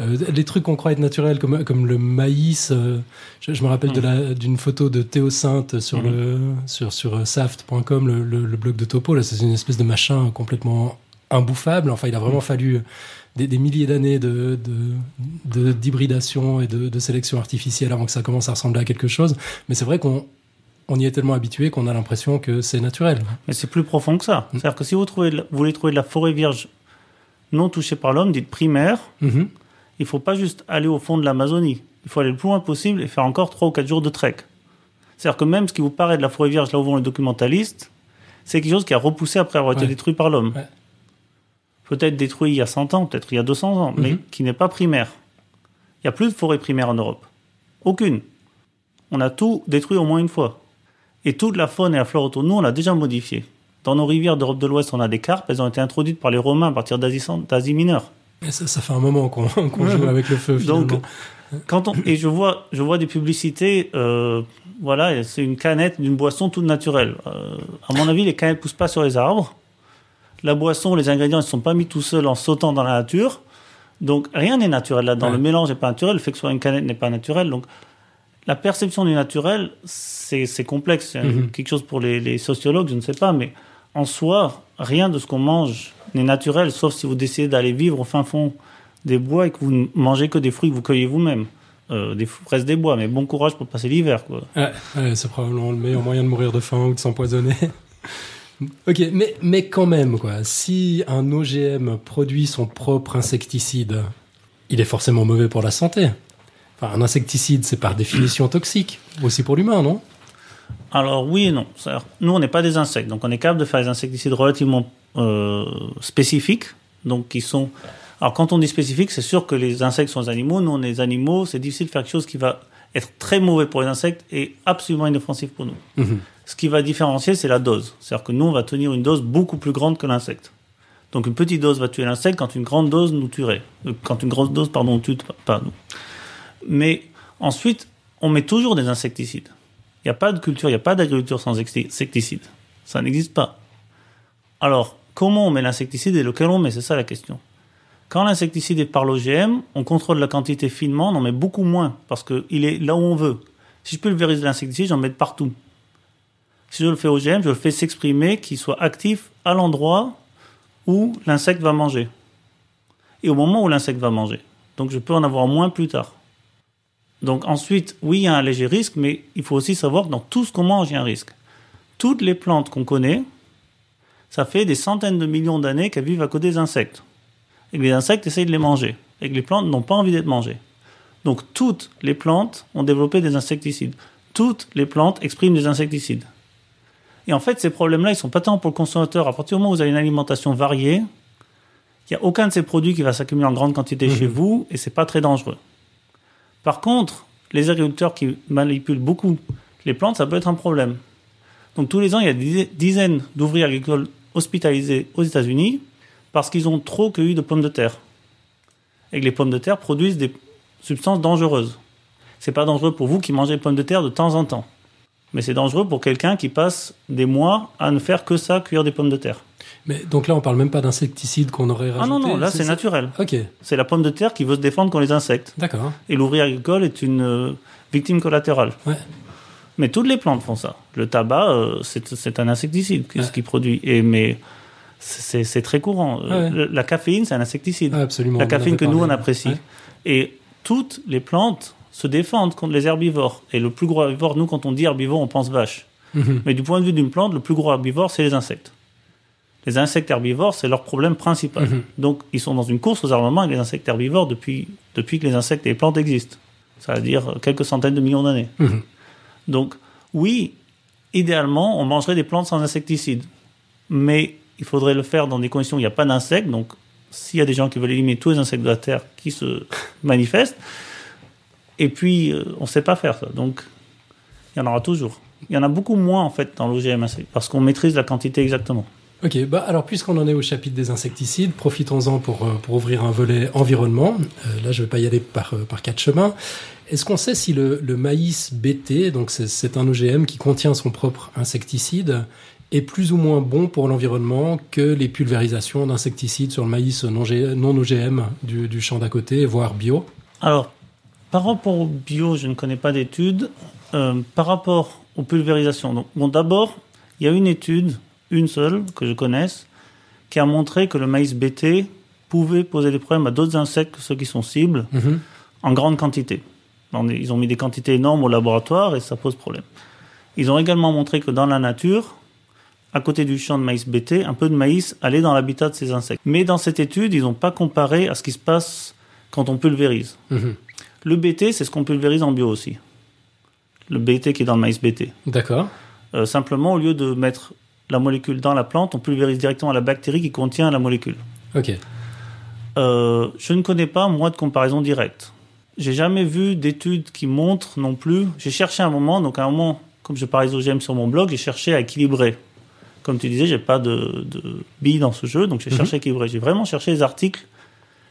Euh, les trucs qu'on croit être naturels, comme, comme le maïs. Euh, je, je, me rappelle mmh. d'une photo de Théo Sainte sur, mmh. le, sur, sur saft.com, le, le, le, blog de Topo. Là, c'est une espèce de machin complètement imbouffable. Enfin, il a vraiment mmh. fallu des, des milliers d'années de, d'hybridation de, de, et de, de, sélection artificielle avant que ça commence à ressembler à quelque chose. Mais c'est vrai qu'on on y est tellement habitué qu'on a l'impression que c'est naturel. Mais c'est plus profond que ça. C'est-à-dire que si vous, trouvez, vous voulez trouver de la forêt vierge non touchée par l'homme, dite primaire, mm -hmm il faut pas juste aller au fond de l'Amazonie. Il faut aller le plus loin possible et faire encore trois ou quatre jours de trek. C'est-à-dire que même ce qui vous paraît de la forêt vierge, là où vont les documentalistes, c'est quelque chose qui a repoussé après avoir été ouais. détruit par l'homme. Ouais. Peut-être détruit il y a 100 ans, peut-être il y a 200 ans, mm -hmm. mais qui n'est pas primaire. Il n'y a plus de forêt primaire en Europe. Aucune. On a tout détruit au moins une fois. Et toute la faune et la flore autour de nous, on l'a déjà modifié. Dans nos rivières d'Europe de l'Ouest, on a des carpes, elles ont été introduites par les Romains à partir d'Asie mineure. Et ça, ça fait un moment qu'on qu joue avec le feu. Finalement. Donc, quand on, et je vois, je vois des publicités, euh, voilà, c'est une canette d'une boisson toute naturelle. Euh, à mon avis, les canettes poussent pas sur les arbres. La boisson, les ingrédients, ils ne sont pas mis tout seuls en sautant dans la nature. Donc rien n'est naturel là-dedans. Ouais. Le mélange n'est pas naturel. Le fait que ce soit une canette n'est pas naturel. Donc la perception du naturel, c'est complexe. C'est mm -hmm. quelque chose pour les, les sociologues, je ne sais pas, mais en soi, rien de ce qu'on mange n'est naturel, sauf si vous décidez d'aller vivre au fin fond des bois et que vous ne mangez que des fruits que vous cueillez vous-même. Euh, des fraises des bois, mais bon courage pour passer l'hiver. Ouais, c'est probablement le meilleur moyen de mourir de faim ou de s'empoisonner. ok, mais, mais quand même, quoi, si un OGM produit son propre insecticide, il est forcément mauvais pour la santé. Enfin, un insecticide, c'est par définition toxique, aussi pour l'humain, non? Alors oui et non. Nous, on n'est pas des insectes, donc on est capable de faire des insecticides relativement euh, spécifiques, donc qui sont. Alors quand on dit spécifique, c'est sûr que les insectes sont des animaux. Nous, on est des animaux. C'est difficile de faire quelque chose qui va être très mauvais pour les insectes et absolument inoffensif pour nous. -hmm. Ce qui va différencier, c'est la dose. C'est-à-dire que nous, on va tenir une dose beaucoup plus grande que l'insecte. Donc une petite dose va tuer l'insecte quand une grande dose nous tuerait. Euh, quand une grosse dose, pardon, tue pas nous. Mais ensuite, on met toujours des insecticides. Il n'y a pas de culture, il n'y a pas d'agriculture sans insecticide. Ça n'existe pas. Alors, comment on met l'insecticide et lequel on met? C'est ça la question. Quand l'insecticide est par l'OGM, on contrôle la quantité finement, on en met beaucoup moins, parce qu'il est là où on veut. Si je pulvérise l'insecticide, j'en mets partout. Si je le fais OGM, je le fais s'exprimer, qu'il soit actif à l'endroit où l'insecte va manger. Et au moment où l'insecte va manger. Donc je peux en avoir moins plus tard. Donc ensuite, oui, il y a un léger risque, mais il faut aussi savoir que dans tout ce qu'on mange, il y a un risque. Toutes les plantes qu'on connaît, ça fait des centaines de millions d'années qu'elles vivent à côté des insectes. Et que les insectes essayent de les manger. Et que les plantes n'ont pas envie d'être mangées. Donc toutes les plantes ont développé des insecticides. Toutes les plantes expriment des insecticides. Et en fait, ces problèmes-là, ils sont pas tant pour le consommateur. À partir du moment où vous avez une alimentation variée, il n'y a aucun de ces produits qui va s'accumuler en grande quantité chez vous et c'est pas très dangereux. Par contre, les agriculteurs qui manipulent beaucoup les plantes, ça peut être un problème. Donc tous les ans, il y a des dizaines d'ouvriers agricoles hospitalisés aux États-Unis parce qu'ils ont trop cueilli de pommes de terre. Et que les pommes de terre produisent des substances dangereuses. C'est pas dangereux pour vous qui mangez des pommes de terre de temps en temps. Mais c'est dangereux pour quelqu'un qui passe des mois à ne faire que ça, cuire des pommes de terre. Mais donc là, on parle même pas d'insecticides qu'on aurait rajouté. Ah non, non, là c'est naturel. Ok, C'est la pomme de terre qui veut se défendre contre les insectes. d'accord. Et l'ouvrier agricole est une euh, victime collatérale. Ouais. Mais toutes les plantes font ça. Le tabac, euh, c'est un insecticide, Ouais. ce qu'il produit. Et, mais c'est très courant. Euh, Ouais. le- La caféine, c'est un insecticide. Ah, absolument. la caféine que nous, on apprécie. Et toutes les plantes se défendent contre les herbivores. Et le plus gros herbivore, nous, quand on dit herbivore, on pense vache. Mhm. Mais du point de vue d'une plante, le plus gros herbivore, c'est les insectes. Les insectes herbivores, c'est leur problème principal. Mhm. Donc, ils sont dans une course aux armements avec les insectes herbivores depuis, depuis que les insectes et les plantes existent. Ça veut dire quelques centaines de millions d'années. Mhm. Donc, oui, idéalement, on mangerait des plantes sans insecticides. Mais il faudrait le faire dans des conditions où il n'y a pas d'insectes. Donc, s'il y a des gens qui veulent éliminer tous les insectes de la Terre qui se manifestent, et puis, euh, on ne sait pas faire ça. Donc, il y en aura toujours. Il y en a beaucoup moins, en fait, dans l'OGM, parce qu'on maîtrise la quantité exactement. Ok, bah alors puisqu'on en est au chapitre des insecticides, profitons-en pour, euh, pour ouvrir un volet environnement. Euh, là, je ne vais pas y aller par, euh, par quatre chemins. Est-ce qu'on sait si le, le maïs BT, donc c'est- un OGM qui contient son propre insecticide, est plus ou moins bon pour l'environnement que les pulvérisations d'insecticides sur le maïs non, non OGM du, du champ d'à côté, voire bio? Alors, par rapport au bio, je ne connais pas d'études. Euh, par rapport aux pulvérisations, donc, bon, d'abord, il y a une étude, une seule, que je connaisse, qui a montré que le maïs BT pouvait poser des problèmes à d'autres insectes que ceux qui sont cibles Mhm. en grande quantité. Ils ont mis des quantités énormes au laboratoire et ça pose problème. Ils ont également montré que dans la nature, à côté du champ de maïs BT, un peu de maïs allait dans l'habitat de ces insectes. Mais dans cette étude, ils n'ont pas comparé à ce qui se passe quand on pulvérise. Mhm. Le BT, c'est ce qu'on pulvérise en bio aussi. Le BT qui est dans le maïs BT. D'accord. Euh, simplement, au lieu de mettre la molécule dans la plante, on pulvérise directement la bactérie qui contient la molécule. Ok. Euh, je ne connais pas, moi, de comparaison directe. J'ai jamais vu d'études qui montrent non plus. J'ai cherché un moment, donc à un moment, comme je parlais OGM sur mon blog, j'ai cherché à équilibrer. Comme tu disais, j'ai pas de, de billes dans ce jeu, donc j'ai Mhm. cherché à équilibrer. J'ai vraiment cherché des articles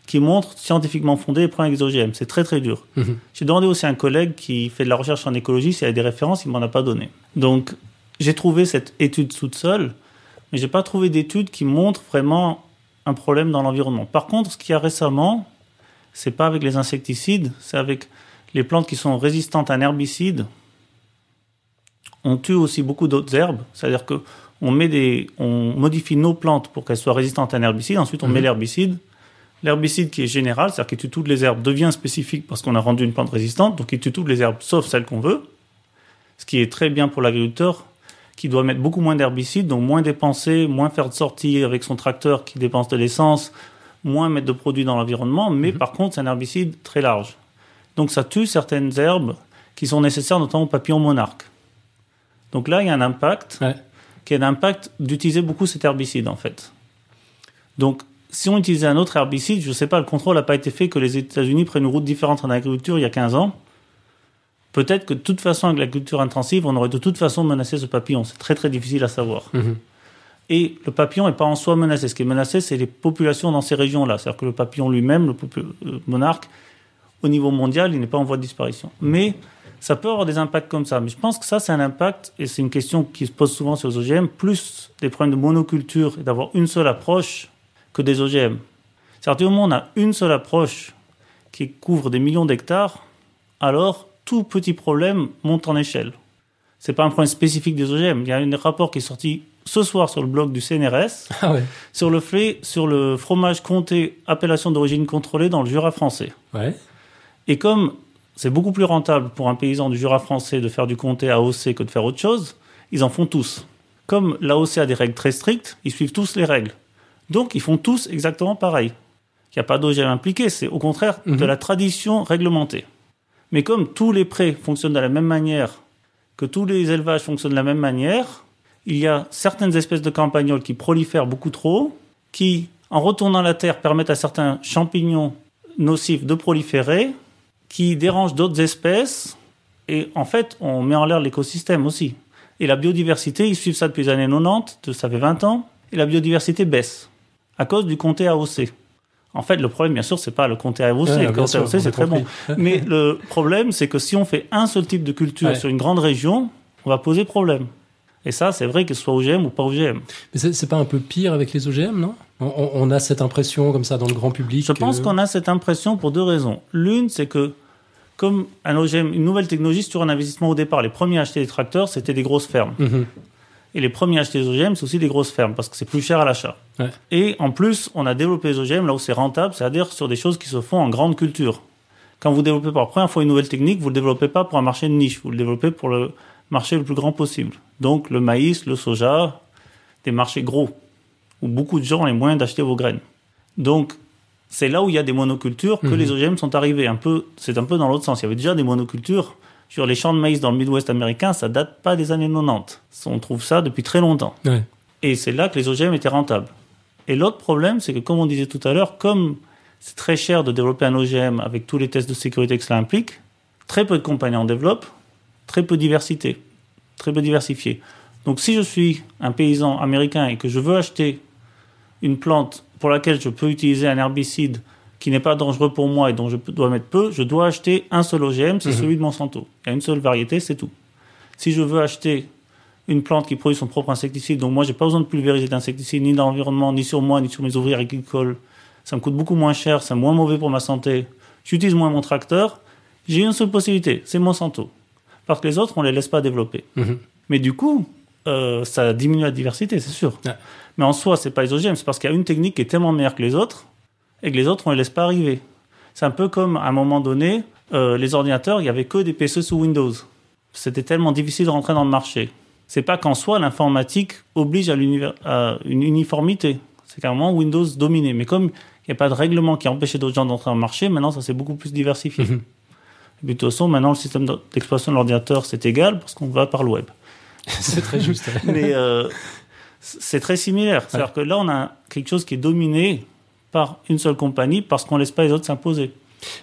qui montrent scientifiquement fondés les problèmes avec les OGM. C'est très très dur. Mhm. J'ai demandé aussi à un collègue qui fait de la recherche en écologie s'il y a des références, il m'en a pas donné. Donc j'ai trouvé cette étude toute seule, mais j'ai pas trouvé d'étude qui montre vraiment un problème dans l'environnement. Par contre, ce qu'il y a récemment, c'est pas avec les insecticides, c'est avec les plantes qui sont résistantes à un herbicide. On tue aussi beaucoup d'autres herbes, c'est-à-dire que on met des, on modifie nos plantes pour qu'elles soient résistantes à un herbicide. Ensuite, on Mhm. met l'herbicide. L'herbicide qui est général, c'est-à-dire qui tue toutes les herbes, devient spécifique parce qu'on a rendu une plante résistante, donc il tue toutes les herbes sauf celles qu'on veut. Ce qui est très bien pour l'agriculteur qui doit mettre beaucoup moins d'herbicides, donc moins dépenser, moins faire de sorties avec son tracteur qui dépense de l'essence, moins mettre de produits dans l'environnement, mais par contre c'est un herbicide très large. Donc ça tue certaines herbes qui sont nécessaires notamment aux papillons monarques. Donc là il y a un impact Ouais. qui est l'impact d'utiliser beaucoup cet herbicide en fait. Donc si on utilisait un autre herbicide, je ne sais pas, le contrôle n'a pas été fait que les États-Unis prennent une route différente en agriculture il y a 15 ans. Peut-être que de toute façon, avec l'agriculture intensive, on aurait de toute façon menacé ce papillon. C'est très très difficile à savoir. Mhm. Et le papillon n'est pas en soi menacé. Ce qui est menacé, c'est les populations dans ces régions-là. C'est-à-dire que le papillon lui-même, le euh, monarque, au niveau mondial, il n'est pas en voie de disparition. Mais ça peut avoir des impacts comme ça. Mais je pense que ça, c'est un impact, et c'est une question qui se pose souvent sur les OGM, plus des problèmes de monoculture et d'avoir une seule approche que des OGM. C'est-à-dire du moment où on a une seule approche qui couvre des millions d'hectares, alors tout petit problème monte en échelle. C'est pas un problème spécifique des OGM. Il y a un rapport qui est sorti ce soir sur le blog du CNRS Ah ouais. sur le fait sur le fromage comté appellation d'origine contrôlée dans le Jura français. Ouais. Et comme c'est beaucoup plus rentable pour un paysan du Jura français de faire du comté AOC que de faire autre chose, ils en font tous. Comme l'AOC a des règles très strictes, ils suivent tous les règles. Donc ils font tous exactement pareil. Il n'y a pas d'OGM impliqué, c'est au contraire de Mhm. la tradition réglementée. Mais comme tous les prés fonctionnent de la même manière, que tous les élevages fonctionnent de la même manière, il y a certaines espèces de campagnols qui prolifèrent beaucoup trop, qui, en retournant la terre, permettent à certains champignons nocifs de proliférer, qui dérangent d'autres espèces, et en fait, on met en l'air l'écosystème aussi. Et la biodiversité, ils suivent ça depuis les années 90, de- ça fait 20 ans, et la biodiversité baisse à cause du comté AOC. En fait, le problème, bien sûr, c'est pas le comté AOC. Ouais, le comté c'est très bon. Mais le problème, c'est que si on fait un seul type de culture Ouais. sur une grande région, on va poser problème. Et ça, c'est vrai que ce soit OGM ou pas OGM. Mais c'est pas un peu pire avec les OGM, non? On, a cette impression comme ça dans le grand public. Je pense qu'on a cette impression pour deux raisons. L'une, c'est que comme un OGM, une nouvelle technologie sur un investissement au départ, les premiers à acheter des tracteurs, c'était des grosses fermes. Mhm. Et les premiers à acheter des OGM, c'est aussi des grosses fermes parce que c'est plus cher à l'achat. Ouais. Et en plus, on a développé les OGM là où c'est rentable, c'est-à-dire sur des choses qui se font en grande culture. Quand vous développez pour la première fois une nouvelle technique, vous ne le développez pas pour un marché de niche, vous le développez pour le marché le plus grand possible. Donc le maïs, le soja, des marchés gros, où beaucoup de gens ont les moyens d'acheter vos graines. Donc c'est là où il y a des monocultures que Mhm. les OGM sont arrivés. Un peu, c'est un peu dans l'autre sens. Il y avait déjà des monocultures sur les champs de maïs dans le Midwest américain. Ça date pas des années 90. On trouve ça depuis très longtemps. Ouais. Et c'est là que les OGM étaient rentables. Et l'autre problème, c'est que comme on disait tout à l'heure, comme c'est très cher de développer un OGM avec tous les tests de sécurité que cela implique, très peu de compagnies en développent, très peu de diversité, très peu diversifié. Donc si je suis un paysan américain et que je veux acheter une plante pour laquelle je peux utiliser un herbicide qui n'est pas dangereux pour moi et dont je dois mettre peu, je dois acheter un seul OGM, c'est Mhm. celui de Monsanto. Il y a une seule variété, c'est tout. Si je veux acheter une plante qui produit son propre insecticide, donc moi j'ai pas besoin de pulvériser d'insecticide ni dans l'environnement, ni sur moi, ni sur mes ouvriers agricoles, ça me coûte beaucoup moins cher, c'est moins mauvais pour ma santé, j'utilise moins mon tracteur, j'ai une seule possibilité, c'est Monsanto. Parce que les autres, on les laisse pas développer. Mhm. Mais du coup, euh, ça diminue la diversité, c'est sûr. Ouais. Mais en soi, c'est pas les OGM, c'est parce qu'il y a une technique qui est tellement meilleure que les autres et que les autres, on les laisse pas arriver. C'est un peu comme à un moment donné, euh, les ordinateurs, il y avait que des PC sous Windows. C'était tellement difficile de rentrer dans le marché. C'est pas qu'en soi, l'informatique oblige à, une uniformité. C'est qu'à un moment, Windows dominait. Mais comme il n'y a pas de règlement qui empêchait d'autres gens d'entrer dans le marché, maintenant, ça s'est beaucoup plus diversifié. Et puis, de toute façon, maintenant, le système d'exploitation de l'ordinateur, c'est égal parce qu'on va par le web. c'est très juste. Mais euh, c'est très similaire. C'est-à-dire que là, on a quelque chose qui est dominé par une seule compagnie parce qu'on laisse pas les autres s'imposer.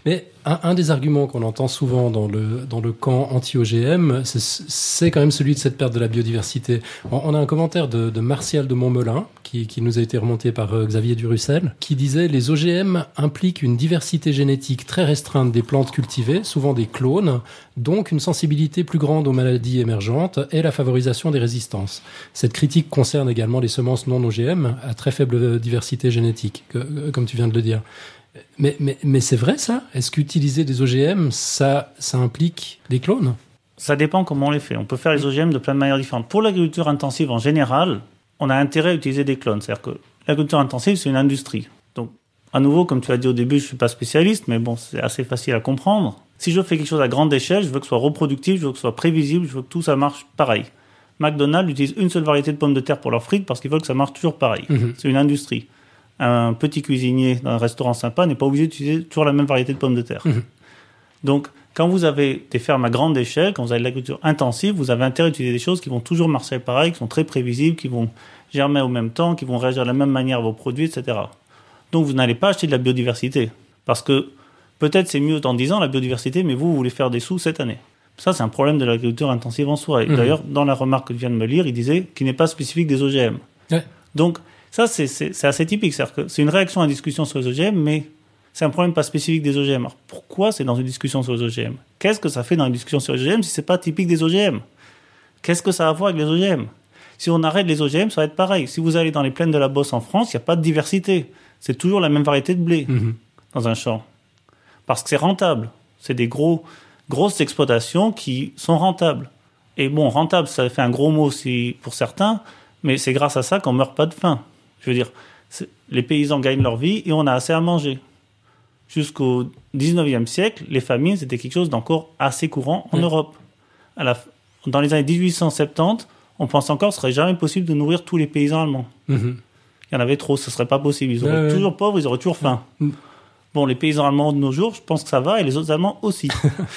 Mais un, des arguments qu'on entend souvent dans le, dans le camp anti-OGM, c'est- quand même celui de cette perte de la biodiversité. On, a un commentaire de, Martial de Montmelin, qui, qui nous a été remonté par euh, Xavier Durussel, qui disait Les OGM impliquent une diversité génétique très restreinte des plantes cultivées, souvent des clones, donc une sensibilité plus grande aux maladies émergentes et la favorisation des résistances. Cette critique concerne également les semences non OGM à très faible diversité génétique, que- comme tu viens de le dire. Mais, mais, mais c'est vrai ça? Est-ce qu'utiliser des OGM, ça, ça implique des clones? Ça dépend comment on les fait. On peut faire les OGM de plein de manières différentes. Pour l'agriculture intensive en général, on a intérêt à utiliser des clones. C'est-à-dire que l'agriculture intensive, c'est une industrie. Donc, à nouveau, comme tu l'as dit au début, je suis pas spécialiste, mais bon, c'est assez facile à comprendre. Si je fais quelque chose à grande échelle, je veux que ce soit reproductif, je veux que ce soit prévisible, je veux que tout ça marche pareil. McDonald's utilise une seule variété de pommes de terre pour leurs frites parce qu'ils veulent que ça marche toujours pareil. Mhm. C'est une industrie. Un petit cuisinier dans un restaurant sympa n'est pas obligé d'utiliser toujours la même variété de pommes de terre. Mhm. Donc, quand vous avez des fermes à grande échelle, quand vous avez de l'agriculture intensive, vous avez intérêt à utiliser des choses qui vont toujours marcher pareil, qui sont très prévisibles, qui vont germer au même temps, qui vont réagir de la même manière à vos produits, etc. Donc, vous n'allez pas acheter de la biodiversité. Parce que peut-être c'est mieux dans 10 ans la biodiversité, mais vous, vous voulez faire des sous cette année. Ça, c'est un problème de l'agriculture intensive en soi. Et Mhm. d'ailleurs, dans la remarque que tu viens de me lire, il disait qu'il n'est pas spécifique des OGM. Ouais. Donc, ça, c'est- assez typique. C'est une réaction à la discussion sur les OGM, mais c'est un problème pas spécifique des OGM. Alors, pourquoi c'est dans une discussion sur les OGM Qu'est-ce que ça fait dans une discussion sur les OGM si c'est pas typique des OGM Qu'est-ce que ça a à voir avec les OGM Si on arrête les OGM, ça va être pareil. Si vous allez dans les plaines de la Bosse en France, il n'y a pas de diversité. C'est toujours la même variété de blé Mhm. dans un champ. Parce que c'est rentable. C'est des gros, grosses exploitations qui sont rentables. Et bon, rentable, ça fait un gros mot si, pour certains, mais c'est grâce à ça qu'on meurt pas de faim. Je veux dire, les paysans gagnent leur vie et on a assez à manger. jusqu'au 19e siècle, les famines, c'était quelque chose d'encore assez courant en Ouais. Europe. À la, dans les années 1870, on pense encore que ce serait jamais possible de nourrir tous les paysans allemands. Mhm. Il y en avait trop, ce serait pas possible. Ils auraient toujours pauvres, ils auraient toujours faim. Mm. Bon, les paysans allemands de nos jours, je pense que ça va, et les autres Allemands aussi.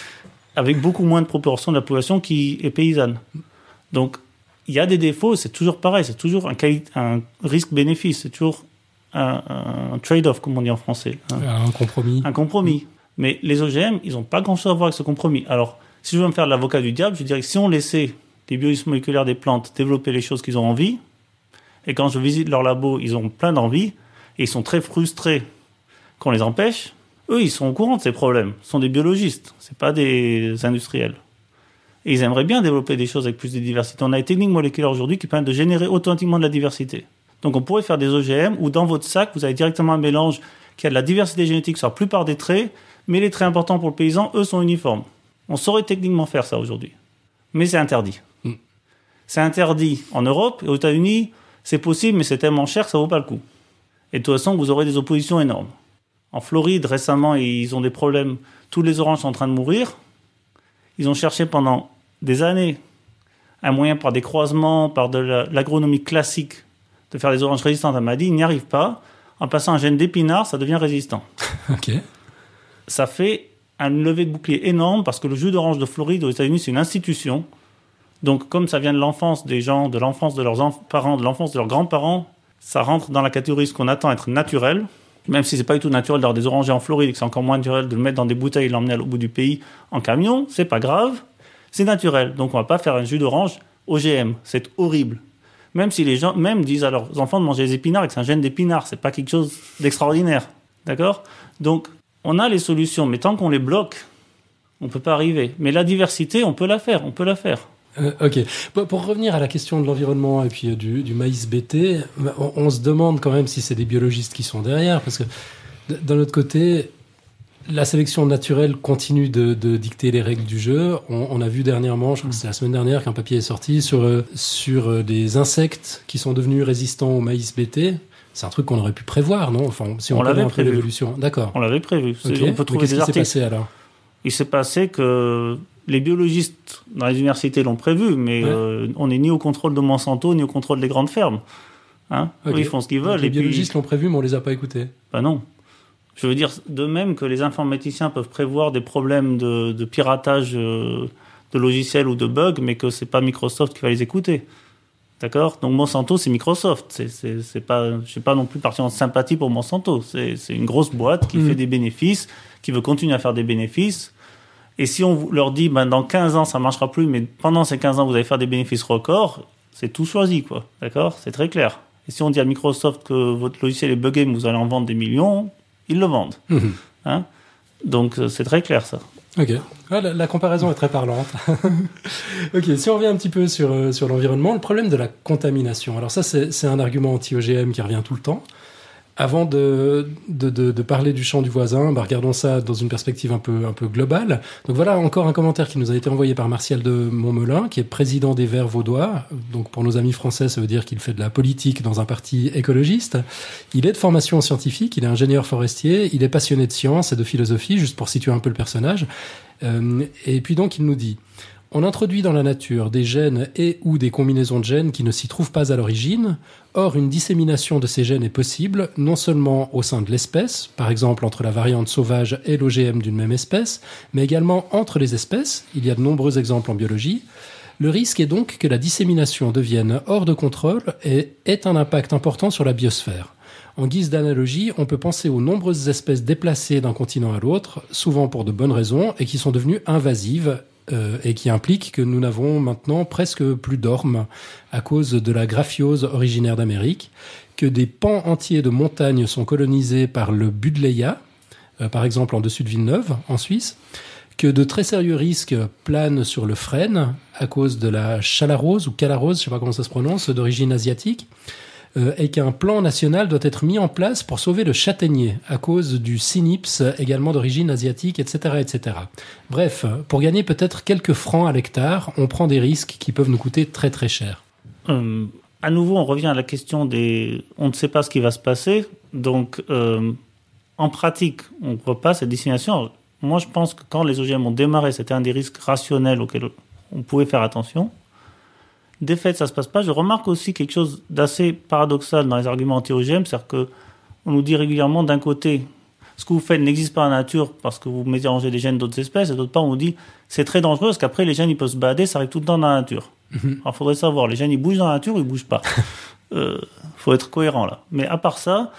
Avec beaucoup moins de proportion de la population qui est paysanne. Donc, il y a des défauts, c'est toujours pareil, c'est toujours un, risque-bénéfice, c'est toujours un, un trade-off, comme on dit en français. hein Un compromis. un compromis. Mais les OGM, ils n'ont pas grand-chose à voir avec ce compromis. Alors, si je veux me faire l'avocat du diable, je dirais que si on laissait les biologistes moléculaires des plantes développer les choses qu'ils ont envie, et quand je visite leur labo, ils ont plein d'envie, et ils sont très frustrés qu'on les empêche, eux, ils sont au courant de ces problèmes. Ce sont des biologistes, c'est pas des industriels. Et ils aimeraient bien développer des choses avec plus de diversité. On a des techniques moléculaires aujourd'hui qui permettent de générer automatiquement de la diversité. Donc on pourrait faire des OGM où dans votre sac, vous avez directement un mélange qui a de la diversité génétique sur la plupart des traits, mais les traits importants pour le paysan, eux, sont uniformes. On saurait techniquement faire ça aujourd'hui. Mais c'est interdit. Mm. C'est interdit en Europe et aux États-Unis, c'est possible, mais c'est tellement cher que ça vaut pas le coup. Et de toute façon, vous aurez des oppositions énormes. En Floride, récemment, ils ont des problèmes. Tous les oranges sont en train de mourir. Ils ont cherché pendant des années un moyen par des croisements, par de la- l'agronomie classique, de faire des oranges résistantes à maladie. Ils n'y arrivent pas. En passant un gène d'épinard, ça devient résistant. Ok. Ça fait un lever de bouclier énorme parce que le jus d'orange de Floride aux États-Unis, c'est une institution. Donc, comme ça vient de l'enfance des gens, de l'enfance de leurs parents, de l'enfance de leurs grands-parents, ça rentre dans la catégorie ce qu'on attend être naturel. Même si c'est pas du tout naturel d'avoir des orangers en Floride et que c'est encore moins naturel de le mettre dans des bouteilles et l'emmener l'autre bout du pays en camion, c'est pas grave. C'est naturel. Donc, on va pas faire un jus d'orange OGM. C'est horrible. Même si les gens même disent à leurs enfants de manger des épinards et que c'est un gène d'épinards, c'est pas quelque chose d'extraordinaire. D'accord? Donc, on a les solutions, mais tant qu'on les bloque, on peut pas arriver. Mais la diversité, on peut la faire, on peut la faire. Euh, ok. Pour, revenir à la question de l'environnement et puis euh, du, maïs BT, on, on se demande quand même si c'est des biologistes qui sont derrière, parce que d'un autre côté, la sélection naturelle continue de, de dicter les règles du jeu. On, on a vu dernièrement, je crois que c'était la semaine dernière, qu'un papier est sorti sur, euh, sur euh, des insectes qui sont devenus résistants au maïs BT. C'est un truc qu'on aurait pu prévoir, non? Enfin, si on, On l'avait prévu. l'évolution. D'accord. On l'avait prévu. C'est- Ok. On peut trouver qu'est-ce des qui s'est passé alors? Il s'est passé que les biologistes dans les universités l'ont prévu, mais Ouais. euh, on n'est ni au contrôle de Monsanto, ni au contrôle des grandes fermes. Hein? Eux, ils font ce qu'ils Donc, veulent. les et puis- biologistes l'ont prévu, mais on les a pas écoutés. Bah non. Je veux dire, de même que les informaticiens peuvent prévoir des problèmes de, de piratage euh, de logiciels ou de bugs, mais que c'est pas Microsoft qui va les écouter. D'accord? Donc Monsanto, c'est Microsoft. C'est, pas, je sais pas non plus particulièrement de sympathie pour Monsanto. C'est, une grosse boîte qui Mhm. fait des bénéfices, qui veut continuer à faire des bénéfices. Et si on leur dit, ben, dans 15 ans, ça marchera plus, mais pendant ces 15 ans, vous allez faire des bénéfices records, c'est tout choisi, quoi. D'accord? C'est très clair. Et si on dit à Microsoft que votre logiciel est buggé, mais vous allez en vendre des millions, ils le vendent. Mhm. Hein Donc, euh, c'est très clair, ça. Ok. Ah, la, la comparaison est très parlante. ok, si on revient un petit peu sur, euh, sur l'environnement, le problème de la contamination. Alors ça, c'est c'est un argument anti-OGM qui revient tout le temps. Avant de, de, de, de parler du champ du voisin, bah, regardons ça dans une perspective un peu, un peu globale. Donc voilà encore un commentaire qui nous a été envoyé par Martial de Montmelin, qui est président des Verts vaudois. Donc pour nos amis français, ça veut dire qu'il fait de la politique dans un parti écologiste. Il est de formation scientifique, il est ingénieur forestier, il est passionné de science et de philosophie, juste pour situer un peu le personnage. Euh, et puis donc il nous dit on introduit dans la nature des gènes et ou des combinaisons de gènes qui ne s'y trouvent pas à l'origine. Or, une dissémination de ces gènes est possible, non seulement au sein de l'espèce, par exemple entre la variante sauvage et l'OGM d'une même espèce, mais également entre les espèces. Il y a de nombreux exemples en biologie. Le risque est donc que la dissémination devienne hors de contrôle et ait un impact important sur la biosphère. En guise d'analogie, on peut penser aux nombreuses espèces déplacées d'un continent à l'autre, souvent pour de bonnes raisons, et qui sont devenues invasives, euh, et qui impliquent que nous n'avons maintenant presque plus d'ormes à cause de la graphiose originaire d'Amérique, que des pans entiers de montagnes sont colonisés par le Budleia, euh, par exemple en dessus de Villeneuve, en Suisse, que de très sérieux risques planent sur le frêne à cause de la chalarose ou calarose, je sais pas comment ça se prononce, d'origine asiatique, euh, et qu'un plan national doit être mis en place pour sauver le châtaignier à cause du cynips également d'origine asiatique, etc., etc. Bref, pour gagner peut-être quelques francs à l'hectare, on prend des risques qui peuvent nous coûter très très cher. Euh, à nouveau, on revient à la question des. On ne sait pas ce qui va se passer. Donc, euh, en pratique, on ne voit pas cette dissémination. Moi, je pense que quand les OGM ont démarré, c'était un des risques rationnels auxquels on pouvait faire attention. Des faits, ça se passe pas. Je remarque aussi quelque chose d'assez paradoxal dans les arguments anti-OGM, c'est-à-dire que on nous dit régulièrement d'un côté, ce que vous faites n'existe pas en nature parce que vous mélangez des gènes d'autres espèces, et d'autre part, on nous dit c'est très dangereux parce qu'après les gènes ils peuvent se balader, ça arrive tout le temps dans la nature. Mhm. Alors, faudrait savoir, les gènes ils bougent dans la nature ou ils bougent pas? euh, faut être cohérent là. Mais à part ça,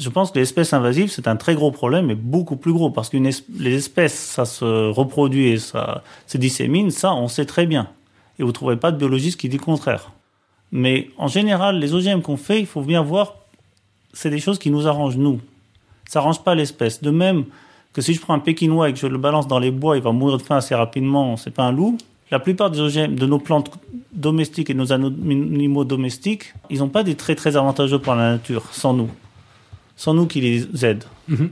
je pense que les espèces invasives, c'est un très gros problème, mais beaucoup plus gros, parce que les espèces, ça se reproduit et ça se dissémine, ça, on sait très bien. Et vous ne trouverez pas de biologiste qui dit le contraire. Mais en général, les OGM qu'on fait, il faut bien voir, c'est des choses qui nous arrangent, nous. Ça arrange pas l'espèce. De même que si je prends un pékinois et que je le balance dans les bois, il va mourir de faim assez rapidement, c'est pas un loup. La plupart des OGM, de nos plantes domestiques et de nos animaux domestiques, ils n'ont pas des traits très avantageux pour la nature, sans nous sans nous qui les aident. Mhm.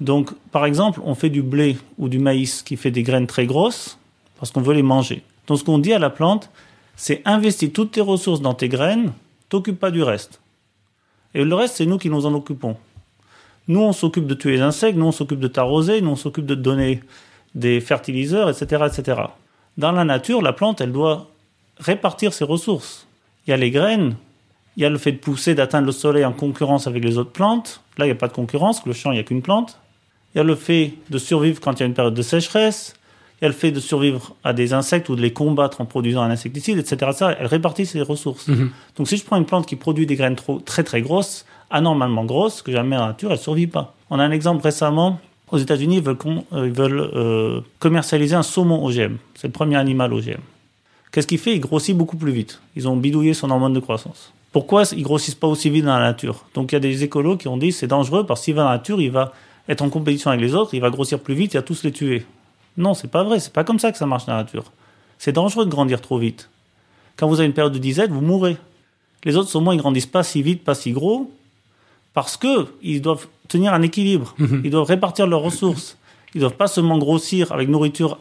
Donc, par exemple, on fait du blé ou du maïs qui fait des graines très grosses parce qu'on veut les manger. Donc, ce qu'on dit à la plante, c'est investis toutes tes ressources dans tes graines, t'occupe pas du reste. Et le reste, c'est nous qui nous en occupons. Nous, on s'occupe de tuer les insectes, nous, on s'occupe de t'arroser, nous, on s'occupe de te donner des fertiliseurs, etc., etc. Dans la nature, la plante, elle doit répartir ses ressources. Il y a les graines il y a le fait de pousser, d'atteindre le soleil en concurrence avec les autres plantes. Là, il n'y a pas de concurrence, le champ, il n'y a qu'une plante. Il y a le fait de survivre quand il y a une période de sécheresse. Il y a le fait de survivre à des insectes ou de les combattre en produisant un insecticide, etc. Elle répartit ses ressources. Mhm. Donc, si je prends une plante qui produit des graines trop, très très grosses, anormalement grosses, que jamais la nature, elle ne survit pas. On a un exemple récemment. Aux États-Unis, ils veulent, euh, ils veulent euh, commercialiser un saumon OGM. C'est le premier animal OGM. Qu'est-ce qu'il fait? Il grossit beaucoup plus vite. Ils ont bidouillé son hormone de croissance pourquoi ils grossissent pas aussi vite dans la nature? Donc il y a des écolos qui ont dit c'est dangereux parce qu'il va dans la nature, il va être en compétition avec les autres, il va grossir plus vite, il va tous les tuer. Non, c'est pas vrai, c'est pas comme ça que ça marche dans la nature. C'est dangereux de grandir trop vite. Quand vous avez une période de disette, vous mourrez. Les autres, au moins, ils grandissent pas si vite, pas si gros, parce que ils doivent tenir un équilibre. Mhm. Ils doivent répartir leurs ressources. Ils doivent pas seulement grossir avec nourriture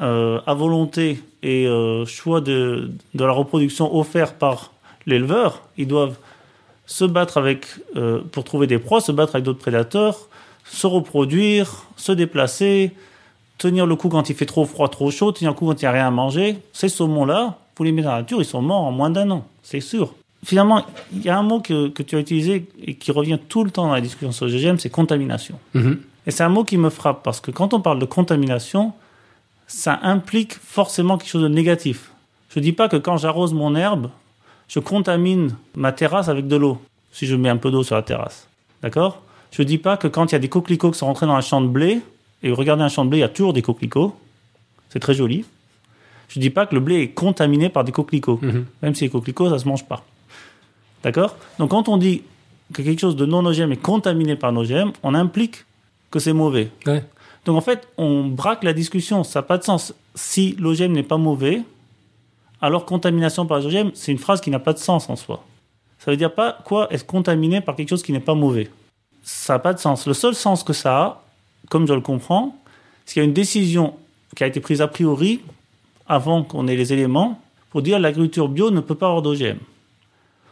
euh, à volonté et euh, choix de, de la reproduction offert par l'éleveur, ils doivent se battre avec, euh, pour trouver des proies, se battre avec d'autres prédateurs, se reproduire, se déplacer, tenir le coup quand il fait trop froid, trop chaud, tenir le coup quand il n'y a rien à manger. Ces saumons-là, vous les mettez dans la nature, ils sont morts en moins d'un an, c'est sûr. Finalement, il y a un mot que, tu as utilisé et qui revient tout le temps dans la discussion sur le GGM, c'est contamination. Mhm. Et c'est un mot qui me frappe parce que quand on parle de contamination, ça implique forcément quelque chose de négatif. Je ne dis pas que quand j'arrose mon herbe, je contamine ma terrasse avec de l'eau, si je mets un peu d'eau sur la terrasse. D'accord? Je ne dis pas que quand il y a des coquelicots qui sont rentrés dans un champ de blé, et regardez un champ de blé, il y a toujours des coquelicots, c'est très joli. Je ne dis pas que le blé est contaminé par des coquelicots, mhm. même si les coquelicots, ça ne se mange pas. D'accord? Donc quand on dit que quelque chose de non OGM est contaminé par un OGM, on implique que c'est mauvais. Donc en fait, on braque la discussion, ça n'a pas de sens. Si l'OGM n'est pas mauvais, alors contamination par les OGM, c'est une phrase qui n'a pas de sens en soi. Ça veut dire pas quoi est contaminé par quelque chose qui n'est pas mauvais. Ça n'a pas de sens. Le seul sens que ça a, comme je le comprends, c'est qu'il y a une décision qui a été prise a priori, avant qu'on ait les éléments, pour dire l'agriculture bio ne peut pas avoir d'OGM.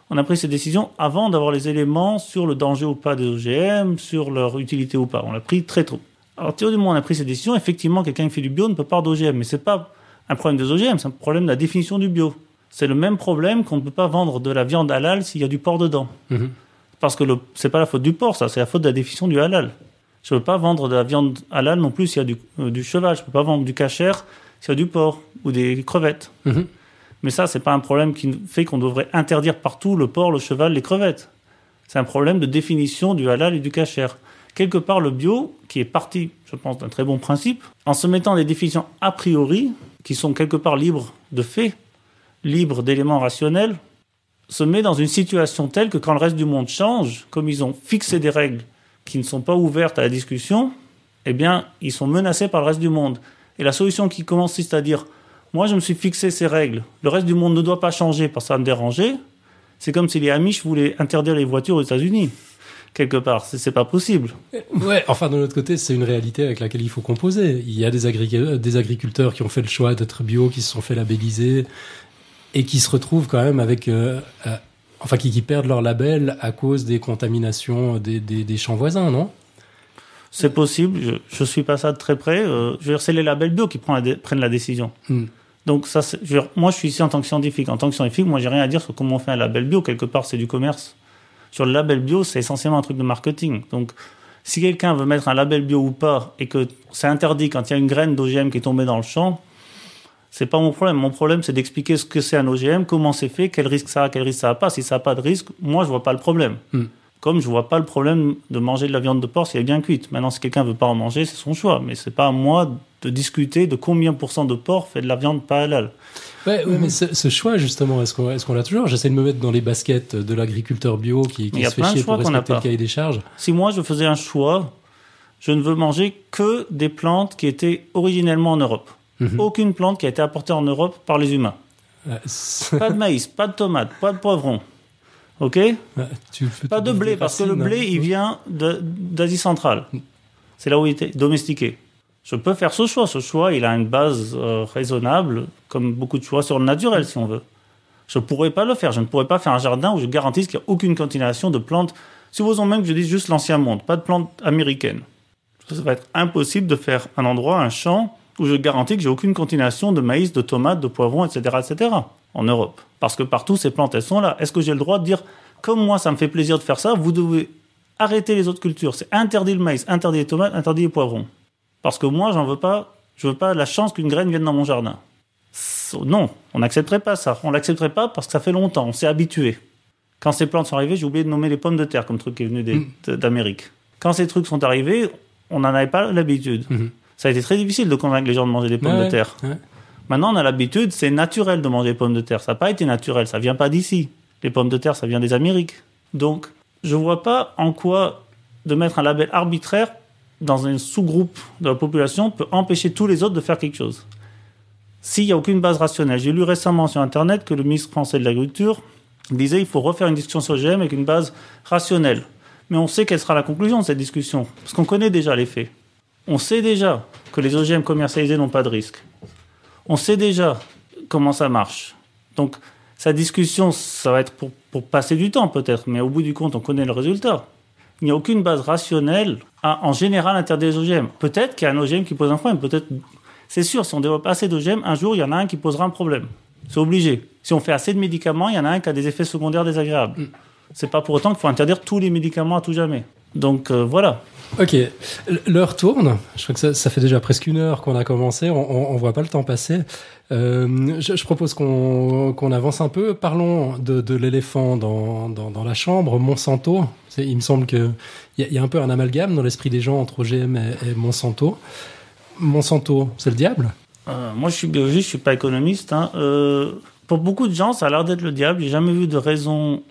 On a pris cette décision avant d'avoir les éléments sur le danger ou pas des OGM, sur leur utilité ou pas. On l'a pris très tôt. Alors, théoriquement, on a pris cette décision. Effectivement, quelqu'un qui fait du bio ne peut pas avoir d'OGM, mais c'est pas un problème des OGM, c'est un problème de la définition du bio. C'est le même problème qu'on ne peut pas vendre de la viande halal s'il y a du porc dedans. Mhm. Parce que ce n'est pas la faute du porc, ça, c'est la faute de la définition du halal. Je ne peux pas vendre de la viande halal non plus s'il y a du, euh, cheval. Je ne peux pas vendre du cachère s'il y a du porc ou des crevettes. Mhm. Mais ça, c'est pas un problème qui fait qu'on devrait interdire partout le porc, le cheval, les crevettes. C'est un problème de définition du halal et du cachère. Quelque part, le bio, qui est parti, je pense, d'un très bon principe, en se mettant des définitions a priori, qui sont quelque part libres de faits, libres d'éléments rationnels, se met dans une situation telle que quand le reste du monde change, comme ils ont fixé des règles qui ne sont pas ouvertes à la discussion, eh bien, ils sont menacés par le reste du monde. Et la solution qui consiste à dire, moi je me suis fixé ces règles, le reste du monde ne doit pas changer parce que ça me déranger, c'est comme si les Amish voulaient interdire les voitures aux États-Unis quelque part. C'est pas possible. Ouais, enfin, de l'autre côté, c'est une réalité avec laquelle il faut composer. Il y a des, agriculteurs qui ont fait le choix d'être bio, qui se sont fait labelliser et qui se retrouvent quand même avec. Euh, euh, enfin, qui, perdent leur label à cause des contaminations des, champs voisins, non? C'est possible, je ne suis pas ça de très près. Euh, je veux dire, c'est les labels bio qui prennent la, prennent la décision. Hmm. Donc, ça, je veux dire, moi, je suis ici en tant que scientifique. En tant que scientifique, moi, j'ai rien à dire sur comment on fait un label bio. Quelque part, c'est du commerce. Sur le label bio, c'est essentiellement un truc de marketing. Donc, si quelqu'un veut mettre un label bio ou pas, et que c'est interdit quand il y a une graine d'OGM qui est tombée dans le champ, c'est pas mon problème. Mon problème, c'est d'expliquer ce que c'est un OGM, comment c'est fait, quel risque ça a, quel risque ça a pas. Si ça a pas de risque, moi, je vois pas le problème. Hmm. Comme je vois pas le problème de manger de la viande de porc si elle est bien cuite. Maintenant, si quelqu'un veut pas en manger, c'est son choix. Mais c'est pas à moi de discuter de combien pour cent de porc fait de la viande pas halal. Ouais, ouais, mais ce, ce choix, justement, est-ce qu'on est l'a toujours? J'essaie de me mettre dans les baskets de l'agriculteur bio qui, qui se fait chier pour respecter le cahier des charges. Si moi, je faisais un choix, je ne veux manger que des plantes qui étaient originellement en Europe. Mhm. Aucune plante qui a été apportée en Europe par les humains. Euh, Pas de maïs, pas de tomates, pas de poivrons. OK tu fais Pas de blé, parce que le racines, blé, hein. il vient d'Asie centrale. C'est là où il était domestiqué. Je peux faire ce choix. Ce choix, il a une base euh, raisonnable, comme beaucoup de choix sur le naturel, si on veut. Je ne pourrais pas le faire. Je ne pourrais pas faire un jardin où je garantisse qu'il n'y a aucune continuation de plantes. Supposons même que je dise juste l'ancien monde, pas de plantes américaines. Ça va être impossible de faire un endroit, un champ, où je garantis que j'ai aucune continuation de maïs, de tomates, de poivrons, etc., etc., en Europe. Parce que partout, ces plantes, elles sont là. Est-ce que j'ai le droit de dire, comme moi, ça me fait plaisir de faire ça, vous devez arrêter les autres cultures. C'est interdit le maïs, interdit les tomates, interdit les poivrons. Parce que moi, j'en veux pas, je veux pas la chance qu'une graine vienne dans mon jardin. Non, on n'accepterait pas ça. On l'accepterait pas parce que ça fait longtemps, on s'est habitué. Quand ces plantes sont arrivées, j'ai oublié de nommer les pommes de terre comme truc qui est venu Mm. d'Amérique. Quand ces trucs sont arrivés, on n'en avait pas l'habitude. Mhm. Ça a été très difficile de convaincre les gens de manger des pommes Ouais, de terre. ouais. Maintenant, on a l'habitude, c'est naturel de manger des pommes de terre. Ça n'a pas été naturel, ça vient pas d'ici. Les pommes de terre, ça vient des Amériques. Donc, je vois pas en quoi de mettre un label arbitraire dans un sous-groupe de la population peut empêcher tous les autres de faire quelque chose. S'il n'y a aucune base rationnelle. J'ai lu récemment sur Internet que le ministre français de l'Agriculture disait il faut refaire une discussion sur OGM avec une base rationnelle. Mais on sait quelle sera la conclusion de cette discussion, parce qu'on connaît déjà les faits. On sait déjà que les OGM commercialisés n'ont pas de risque. On sait déjà comment ça marche. Donc, sa discussion, ça va être pour, pour passer du temps peut-être, mais au bout du compte, on connaît le résultat. Il n'y a aucune base rationnelle à, en général, interdire les OGM. Peut-être qu'il y a un OGM qui pose un problème. Peut-être, c'est sûr, si on développe assez d'OGM, un jour, il y en a un qui posera un problème. C'est obligé. Si on fait assez de médicaments, il y en a un qui a des effets secondaires désagréables. C'est pas pour autant qu'il faut interdire tous les médicaments à tout jamais. Donc euh, voilà. Ok, l'heure tourne. Je crois que ça, fait déjà presque une heure qu'on a commencé. On, on voit pas le temps passer. Euh, je, propose qu'on avance un peu. Parlons de, l'éléphant dans, la chambre, Monsanto. Il me semble que il y, a- un peu un amalgame dans l'esprit des gens entre OGM et, Monsanto. Monsanto, c'est le diable? Euh, moi, je suis biologiste, je suis pas économiste. hein. Euh, pour beaucoup de gens, ça a l'air d'être le diable. J'ai jamais vu de raison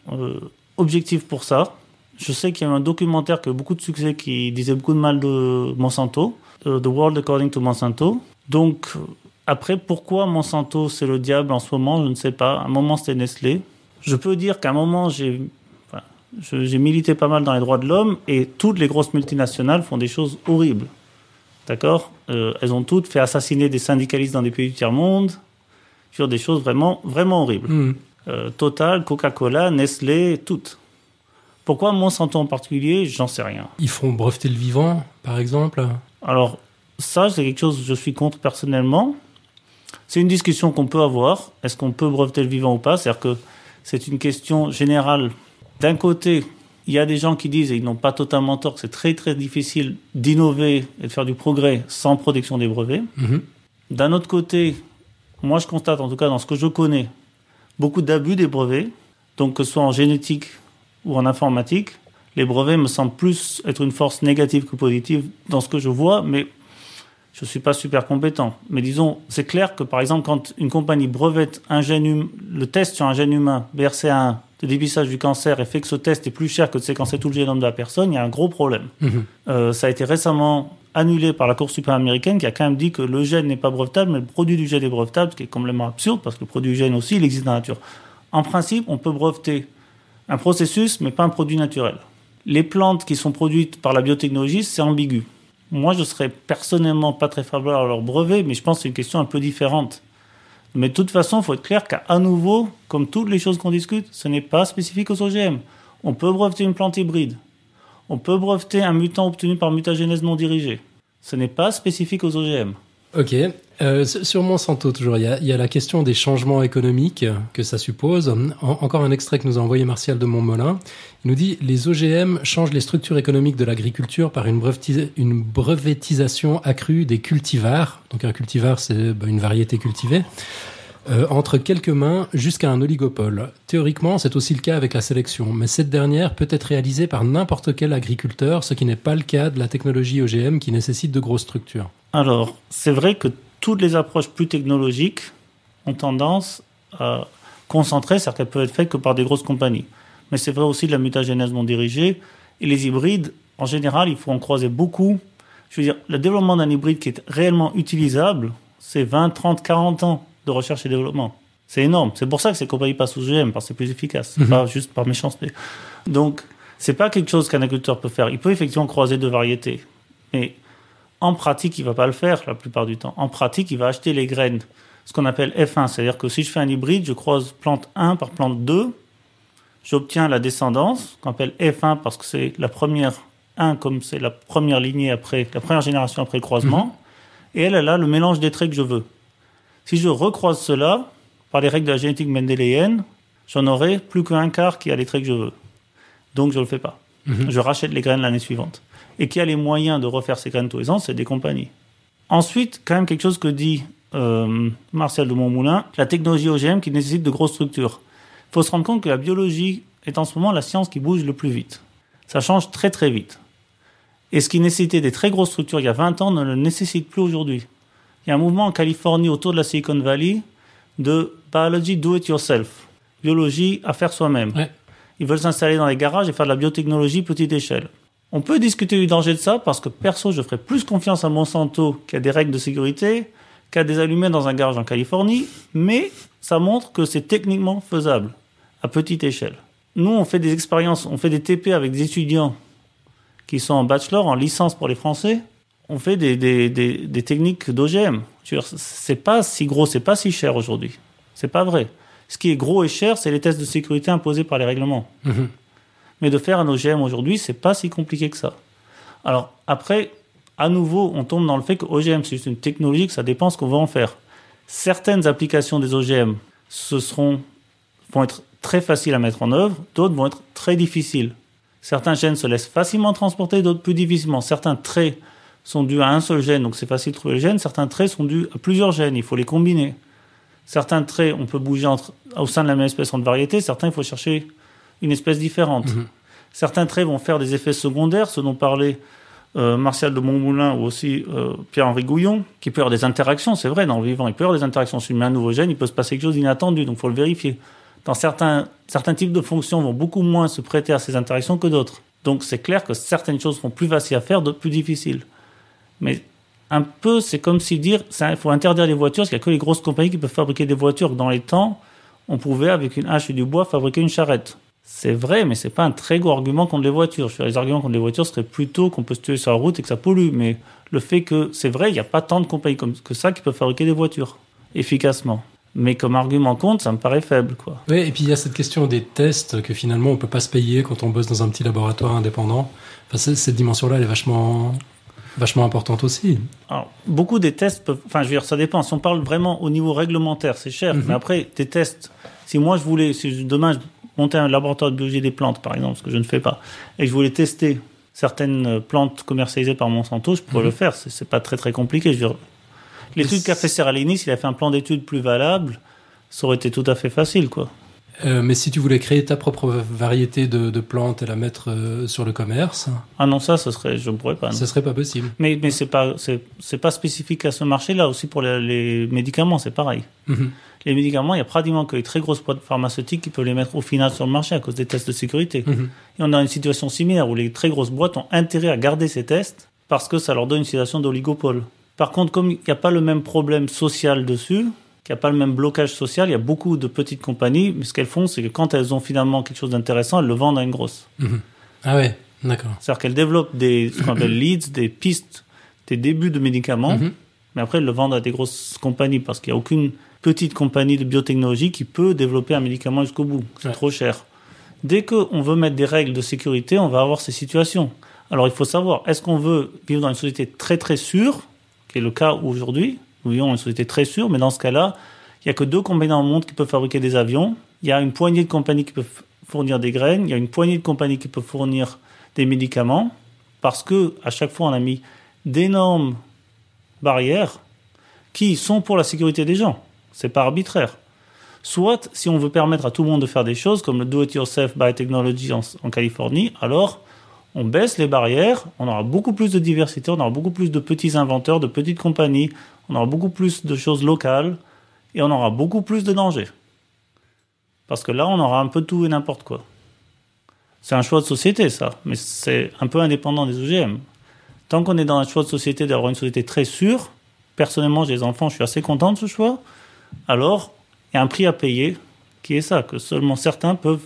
objective pour ça. Je sais qu'il y a un documentaire qui a eu beaucoup de succès qui disait beaucoup de mal de Monsanto, euh, The World According to Monsanto. Donc, euh, après, pourquoi Monsanto c'est le diable en ce moment, je ne sais pas. À un moment, c'était Nestlé. Je peux dire qu'à un moment, j'ai enfin, milité pas mal dans les droits de l'homme et toutes les grosses multinationales font des choses horribles. D'accord? Euh, Elles ont toutes fait assassiner des syndicalistes dans des pays du tiers-monde, sur des choses vraiment, vraiment horribles. Hmm. Euh, Total, Coca-Cola, Nestlé, toutes. Pourquoi Monsanto en particulier J'en sais rien. Ils font breveter le vivant, par exemple. Alors, ça, c'est quelque chose que je suis contre personnellement. C'est une discussion qu'on peut avoir. Est-ce qu'on peut breveter le vivant ou pas? C'est-à-dire que c'est une question générale. D'un côté, il y a des gens qui disent, et ils n'ont pas totalement tort, que c'est très très difficile d'innover et de faire du progrès sans protection des brevets. Mhm. D'un autre côté, moi je constate, en tout cas dans ce que je connais, beaucoup d'abus des brevets. Donc que ce soit en génétique ou en informatique, les brevets me semblent plus être une force négative que positive dans ce que je vois, mais je ne suis pas super compétent. Mais disons, c'est clair que par exemple, quand une compagnie brevette un gène hum- le test sur un gène humain, BRCA1, de dépistage du cancer, et fait que ce test est plus cher que de séquencer tout le génome de la personne, il y a un gros problème. Mhm. Euh, ça a été récemment annulé par la Cour suprême américaine qui a quand même dit que le gène n'est pas brevetable, mais le produit du gène est brevetable, ce qui est complètement absurde parce que le produit du gène aussi, il existe dans la nature. En principe, on peut breveter un processus, mais pas un produit naturel. Les plantes qui sont produites par la biotechnologie, c'est ambigu. Moi, je serais personnellement pas très favorable à leur brevet, mais je pense que c'est une question un peu différente. Mais de toute façon, il faut être clair qu'à nouveau, comme toutes les choses qu'on discute, ce n'est pas spécifique aux OGM. On peut breveter une plante hybride. On peut breveter un mutant obtenu par mutagénèse non dirigée. Ce n'est pas spécifique aux OGM. Ok. Euh, sur Monsanto, toujours, il y, a, il y, a, la question des changements économiques que ça suppose. En, encore un extrait que nous a envoyé Martial de Montmolin. Il nous dit Les OGM changent les structures économiques de l'agriculture par une, brevetisation accrue des cultivars. Donc, un cultivar, c'est bah, une variété cultivée. Euh, entre quelques mains jusqu'à un oligopole. Théoriquement, c'est aussi le cas avec la sélection, mais cette dernière peut être réalisée par n'importe quel agriculteur, ce qui n'est pas le cas de la technologie OGM qui nécessite de grosses structures. Alors, c'est vrai que toutes les approches plus technologiques ont tendance à concentrer, c'est-à-dire qu'elles peuvent être faites que par des grosses compagnies. Mais c'est vrai aussi de la mutagénèse non dirigée. Et les hybrides, en général, il faut en croiser beaucoup. Je veux dire, le développement d'un hybride qui est réellement utilisable, c'est 20, 30, 40 ans de recherche et développement. C'est énorme. C'est pour ça que ces compagnies passent aux GM, parce que c'est plus efficace, Mhm. pas juste par méchanceté. Donc, c'est pas quelque chose qu'un agriculteur peut faire. Il peut effectivement croiser deux variétés. Mais en pratique, il va pas le faire la plupart du temps. En pratique, il va acheter les graines, ce qu'on appelle F1. C'est-à-dire que si je fais un hybride, je croise plante 1 par plante 2, j'obtiens la descendance, qu'on appelle F1 parce que c'est la première 1 comme c'est la première lignée après, la première génération après le croisement. Et elle, elle a le mélange des traits que je veux. Si je recroise cela, par les règles de la génétique mendélienne, j'en aurai plus qu'un quart qui a les traits que je veux. Donc je ne le fais pas. Mhm. Je rachète les graines l'année suivante. Et qui a les moyens de refaire ces graines tous les ans, c'est des compagnies. Ensuite, quand même quelque chose que dit euh, Marcel de Montmoulin, la technologie OGM qui nécessite de grosses structures. Il faut se rendre compte que la biologie est en ce moment la science qui bouge le plus vite. Ça change très très vite. Et ce qui nécessitait des très grosses structures il y a 20 ans ne le nécessite plus aujourd'hui. Il y a un mouvement en Californie autour de la Silicon Valley de biology do it yourself. Biologie à faire soi-même. Ouais. Ils veulent s'installer dans les garages et faire de la biotechnologie petite échelle. On peut discuter du danger de ça parce que perso, je ferais plus confiance à Monsanto qui a des règles de sécurité qu'à des allumés dans un garage en Californie, mais ça montre que c'est techniquement faisable à petite échelle. Nous, on fait des expériences, on fait des TP avec des étudiants qui sont en bachelor, en licence pour les Français. On fait des, des, des, techniques d'OGM. C'est pas si gros, c'est pas si cher aujourd'hui. C'est pas vrai. Ce qui est gros et cher, c'est les tests de sécurité imposés par les règlements. Mhm. Mais de faire un OGM aujourd'hui, c'est pas si compliqué que ça. Alors après, à nouveau, on tombe dans le fait que OGM, c'est juste une technologie, que ça dépend ce qu'on va en faire. Certaines applications des OGM ce seront, vont être très faciles à mettre en œuvre, d'autres vont être très difficiles. Certains gènes se laissent facilement transporter, d'autres plus difficilement. Certains traits sont dus à un seul gène, donc c'est facile de trouver le gène. Certains traits sont dus à plusieurs gènes, il faut les combiner. Certains traits, on peut bouger au sein de la même espèce entre variétés. Certains, il faut chercher une espèce différente. Mhm. Certains traits vont faire des effets secondaires, ce dont parlait euh, Martial de Montmoulin ou aussi euh, Pierre-Henri Gouillon, qui peut avoir des interactions, c'est vrai, dans le vivant, il peut y avoir des interactions. Si on met un nouveau gène, il peut se passer quelque chose d'inattendu, donc il faut le vérifier. Dans certains, certains types de fonctions vont beaucoup moins se prêter à ces interactions que d'autres. Donc c'est clair que certaines choses seront plus faciles à faire, d'autres plus difficiles. Mais un peu, c'est comme si dire, il faut interdire les voitures, parce qu'il n'y a que les grosses compagnies qui peuvent fabriquer des voitures. Dans les temps, on pouvait, avec une hache et du bois, fabriquer une charrette. C'est vrai, mais c'est pas un très gros argument contre les voitures. Je veux dire, les arguments contre les voitures seraient plutôt qu'on peut se tuer sur la route et que ça pollue. Mais le fait que, c'est vrai, il n'y a pas tant de compagnies comme que ça qui peuvent fabriquer des voitures efficacement. Mais comme argument contre, ça me paraît faible, quoi. Oui, et puis il y a cette question des tests que finalement on peut pas se payer quand on bosse dans un petit laboratoire indépendant. Enfin, cette dimension-là, elle est vachement, vachement importante aussi. Alors, beaucoup des tests peuvent. Enfin, je veux dire, ça dépend. Si on parle vraiment au niveau réglementaire, c'est cher. Mhm. Mais après, des tests. Si moi, je voulais. Si demain, montais un laboratoire de biologie des plantes, par exemple, ce que je ne fais pas, et je voulais tester certaines euh, plantes commercialisées par Monsanto, je pourrais Mhm. le faire. C'est pas très, très compliqué. Je veux dire, L'étude qu'a fait Serralini, s'il a fait un plan d'études plus valable, ça aurait été tout à fait facile, quoi. Euh, mais si tu voulais créer ta propre variété de, de plantes et la mettre euh, sur le commerce, Ah non, ça, ce serait. Je ne pourrais pas. non. ce serait pas possible. Mais, mais c'est pas, c'est, c'est pas spécifique à ce marché-là. Aussi pour les, les médicaments, c'est pareil. Mhm. Les médicaments, il y a pratiquement que les très grosses boîtes pharmaceutiques qui peuvent les mettre au final sur le marché à cause des tests de sécurité. Mhm. Et on a une situation similaire où les très grosses boîtes ont intérêt à garder ces tests parce que ça leur donne une situation d'oligopole. Par contre, comme il n'y a pas le même problème social dessus, qu'il n'y a pas le même blocage social, il y a beaucoup de petites compagnies, mais ce qu'elles font, c'est que quand elles ont finalement quelque chose d'intéressant, elles le vendent à une grosse. Mhm. Ah ouais, d'accord. C'est-à-dire qu'elles développent des, ce qu'on appelle leads, des pistes, des débuts de médicaments, Mhm. mais après elles le vendent à des grosses compagnies parce qu'il n'y a aucune petite compagnie de biotechnologie qui peut développer un médicament jusqu'au bout. C'est Ouais. trop cher. Dès qu'on veut mettre des règles de sécurité, on va avoir ces situations. Alors il faut savoir, est-ce qu'on veut vivre dans une société très très sûre, qui est le cas aujourd'hui? Nous vivons dans une société très sûre, mais dans ce cas-là, il n'y a que deux compagnies dans le monde qui peuvent fabriquer des avions. Il y a une poignée de compagnies qui peuvent fournir des graines. Il y a une poignée de compagnies qui peuvent fournir des médicaments. Parce que à chaque fois, on a mis d'énormes barrières qui sont pour la sécurité des gens. C'est pas arbitraire. Soit, si on veut permettre à tout le monde de faire des choses, comme le do-it-yourself biotechnology en, en Californie, alors on baisse les barrières, on aura beaucoup plus de diversité, on aura beaucoup plus de petits inventeurs, de petites compagnies, on aura beaucoup plus de choses locales, et on aura beaucoup plus de dangers. Parce que là, on aura un peu tout et n'importe quoi. C'est un choix de société, ça, mais c'est un peu indépendant des OGM. Tant qu'on est dans un choix de société d'avoir une société très sûre, personnellement, j'ai des enfants, je suis assez content de ce choix, alors il y a un prix à payer qui est ça, que seulement certains peuvent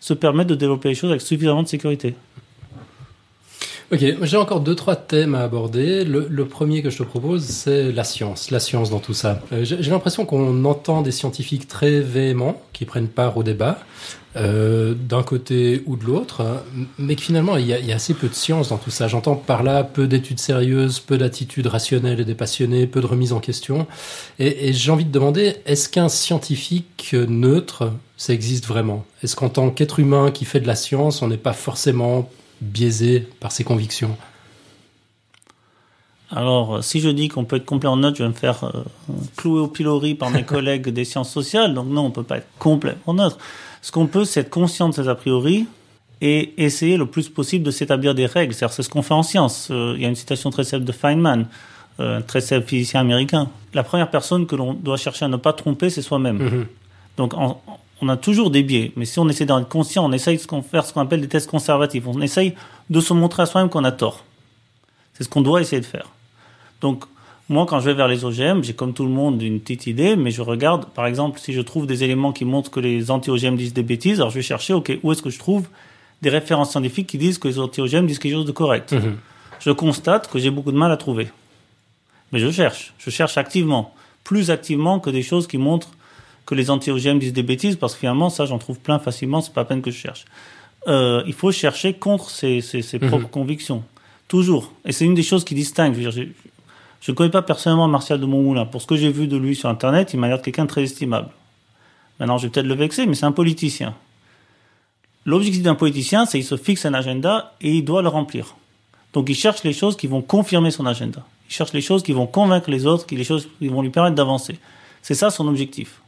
se permettre de développer les choses avec suffisamment de sécurité. Ok, j'ai encore deux, trois thèmes à aborder. Le, premier que je te propose, c'est la science, la science dans tout ça. Euh, j'ai l'impression qu'on entend des scientifiques très véhéments qui prennent part au débat, euh, d'un côté ou de l'autre, hein, mais que finalement, il y, a, il y a assez peu de science dans tout ça. J'entends par là peu d'études sérieuses, peu d'attitudes rationnelles et dépassionnées, peu de remise en question. Et, et j'ai envie de demander, est-ce qu'un scientifique neutre, ça existe vraiment? Est-ce qu'en tant qu'être humain qui fait de la science, on n'est pas forcément biaisé par ses convictions? Alors, si je dis qu'on peut être complet en note, je vais me faire euh, clouer au pilori par mes collègues des sciences sociales. Donc non, on peut pas être complètement neutre. Ce qu'on peut, c'est être conscient de ses a priori et essayer le plus possible de s'établir des règles. C'est-à-dire, c'est ce qu'on fait en science. Euh, Il y a une citation très célèbre de Feynman, euh, un très célèbre physicien américain. La première personne que l'on doit chercher à ne pas tromper, c'est soi-même. Mhm. Donc, en- on a toujours des biais, mais si on essaie d'en être conscient, on essaye de faire ce qu'on appelle des tests conservatifs. On essaye de se montrer à soi-même qu'on a tort. C'est ce qu'on doit essayer de faire. Donc, moi, quand je vais vers les OGM, j'ai comme tout le monde une petite idée, mais je regarde, par exemple, si je trouve des éléments qui montrent que les anti-OGM disent des bêtises, alors je vais chercher, ok, où est-ce que je trouve des références scientifiques qui disent que les anti-OGM disent quelque chose de correct. Mhm. Je constate que j'ai beaucoup de mal à trouver. Mais je cherche. Je cherche activement. Plus activement que des choses qui montrent que les anti-OGM disent des bêtises, parce que finalement, ça, j'en trouve plein facilement, c'est pas la peine que je cherche. Euh, il faut chercher contre ses, ses- ses Mhm. propres convictions. Toujours. Et c'est une des choses qui distingue. Je veux dire, je ne connais pas personnellement Martial de Montmoulin. Pour ce que j'ai vu de lui sur Internet, il m'a l'air de quelqu'un de très estimable. Maintenant, je vais peut-être le vexer, mais c'est un politicien. L'objectif d'un politicien, c'est qu'il se fixe un agenda et il doit le remplir. Donc il cherche les choses qui vont confirmer son agenda. Il cherche les choses qui vont convaincre les autres, qui les choses qui vont lui permettre d'avancer. C'est ça son objectif.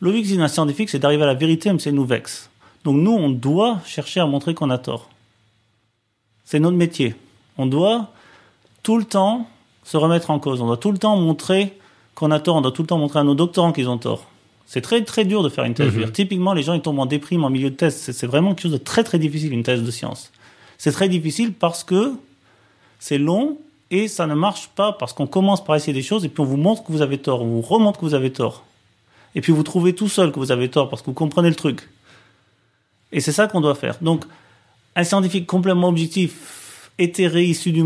L'objectif d'un scientifique, c'est d'arriver à la vérité, même si nous vexe. Donc nous, on doit chercher à montrer qu'on a tort. C'est notre métier. On doit tout le temps se remettre en cause. On doit tout le temps montrer qu'on a tort. On doit tout le temps montrer à nos doctorants qu'ils ont tort. C'est très très dur de faire une thèse. Je veux dire, Typiquement, les gens ils tombent en déprime en milieu de thèse. C'est vraiment quelque chose de très très difficile une thèse de science. C'est très difficile parce que c'est long et ça ne marche pas parce qu'on commence par essayer des choses et puis on vous montre que vous avez tort, on vous remontre que vous avez tort. Et puis vous trouvez tout seul que vous avez tort parce que vous comprenez le truc. Et c'est ça qu'on doit faire. Donc, un scientifique complètement objectif, éthéré, issu du,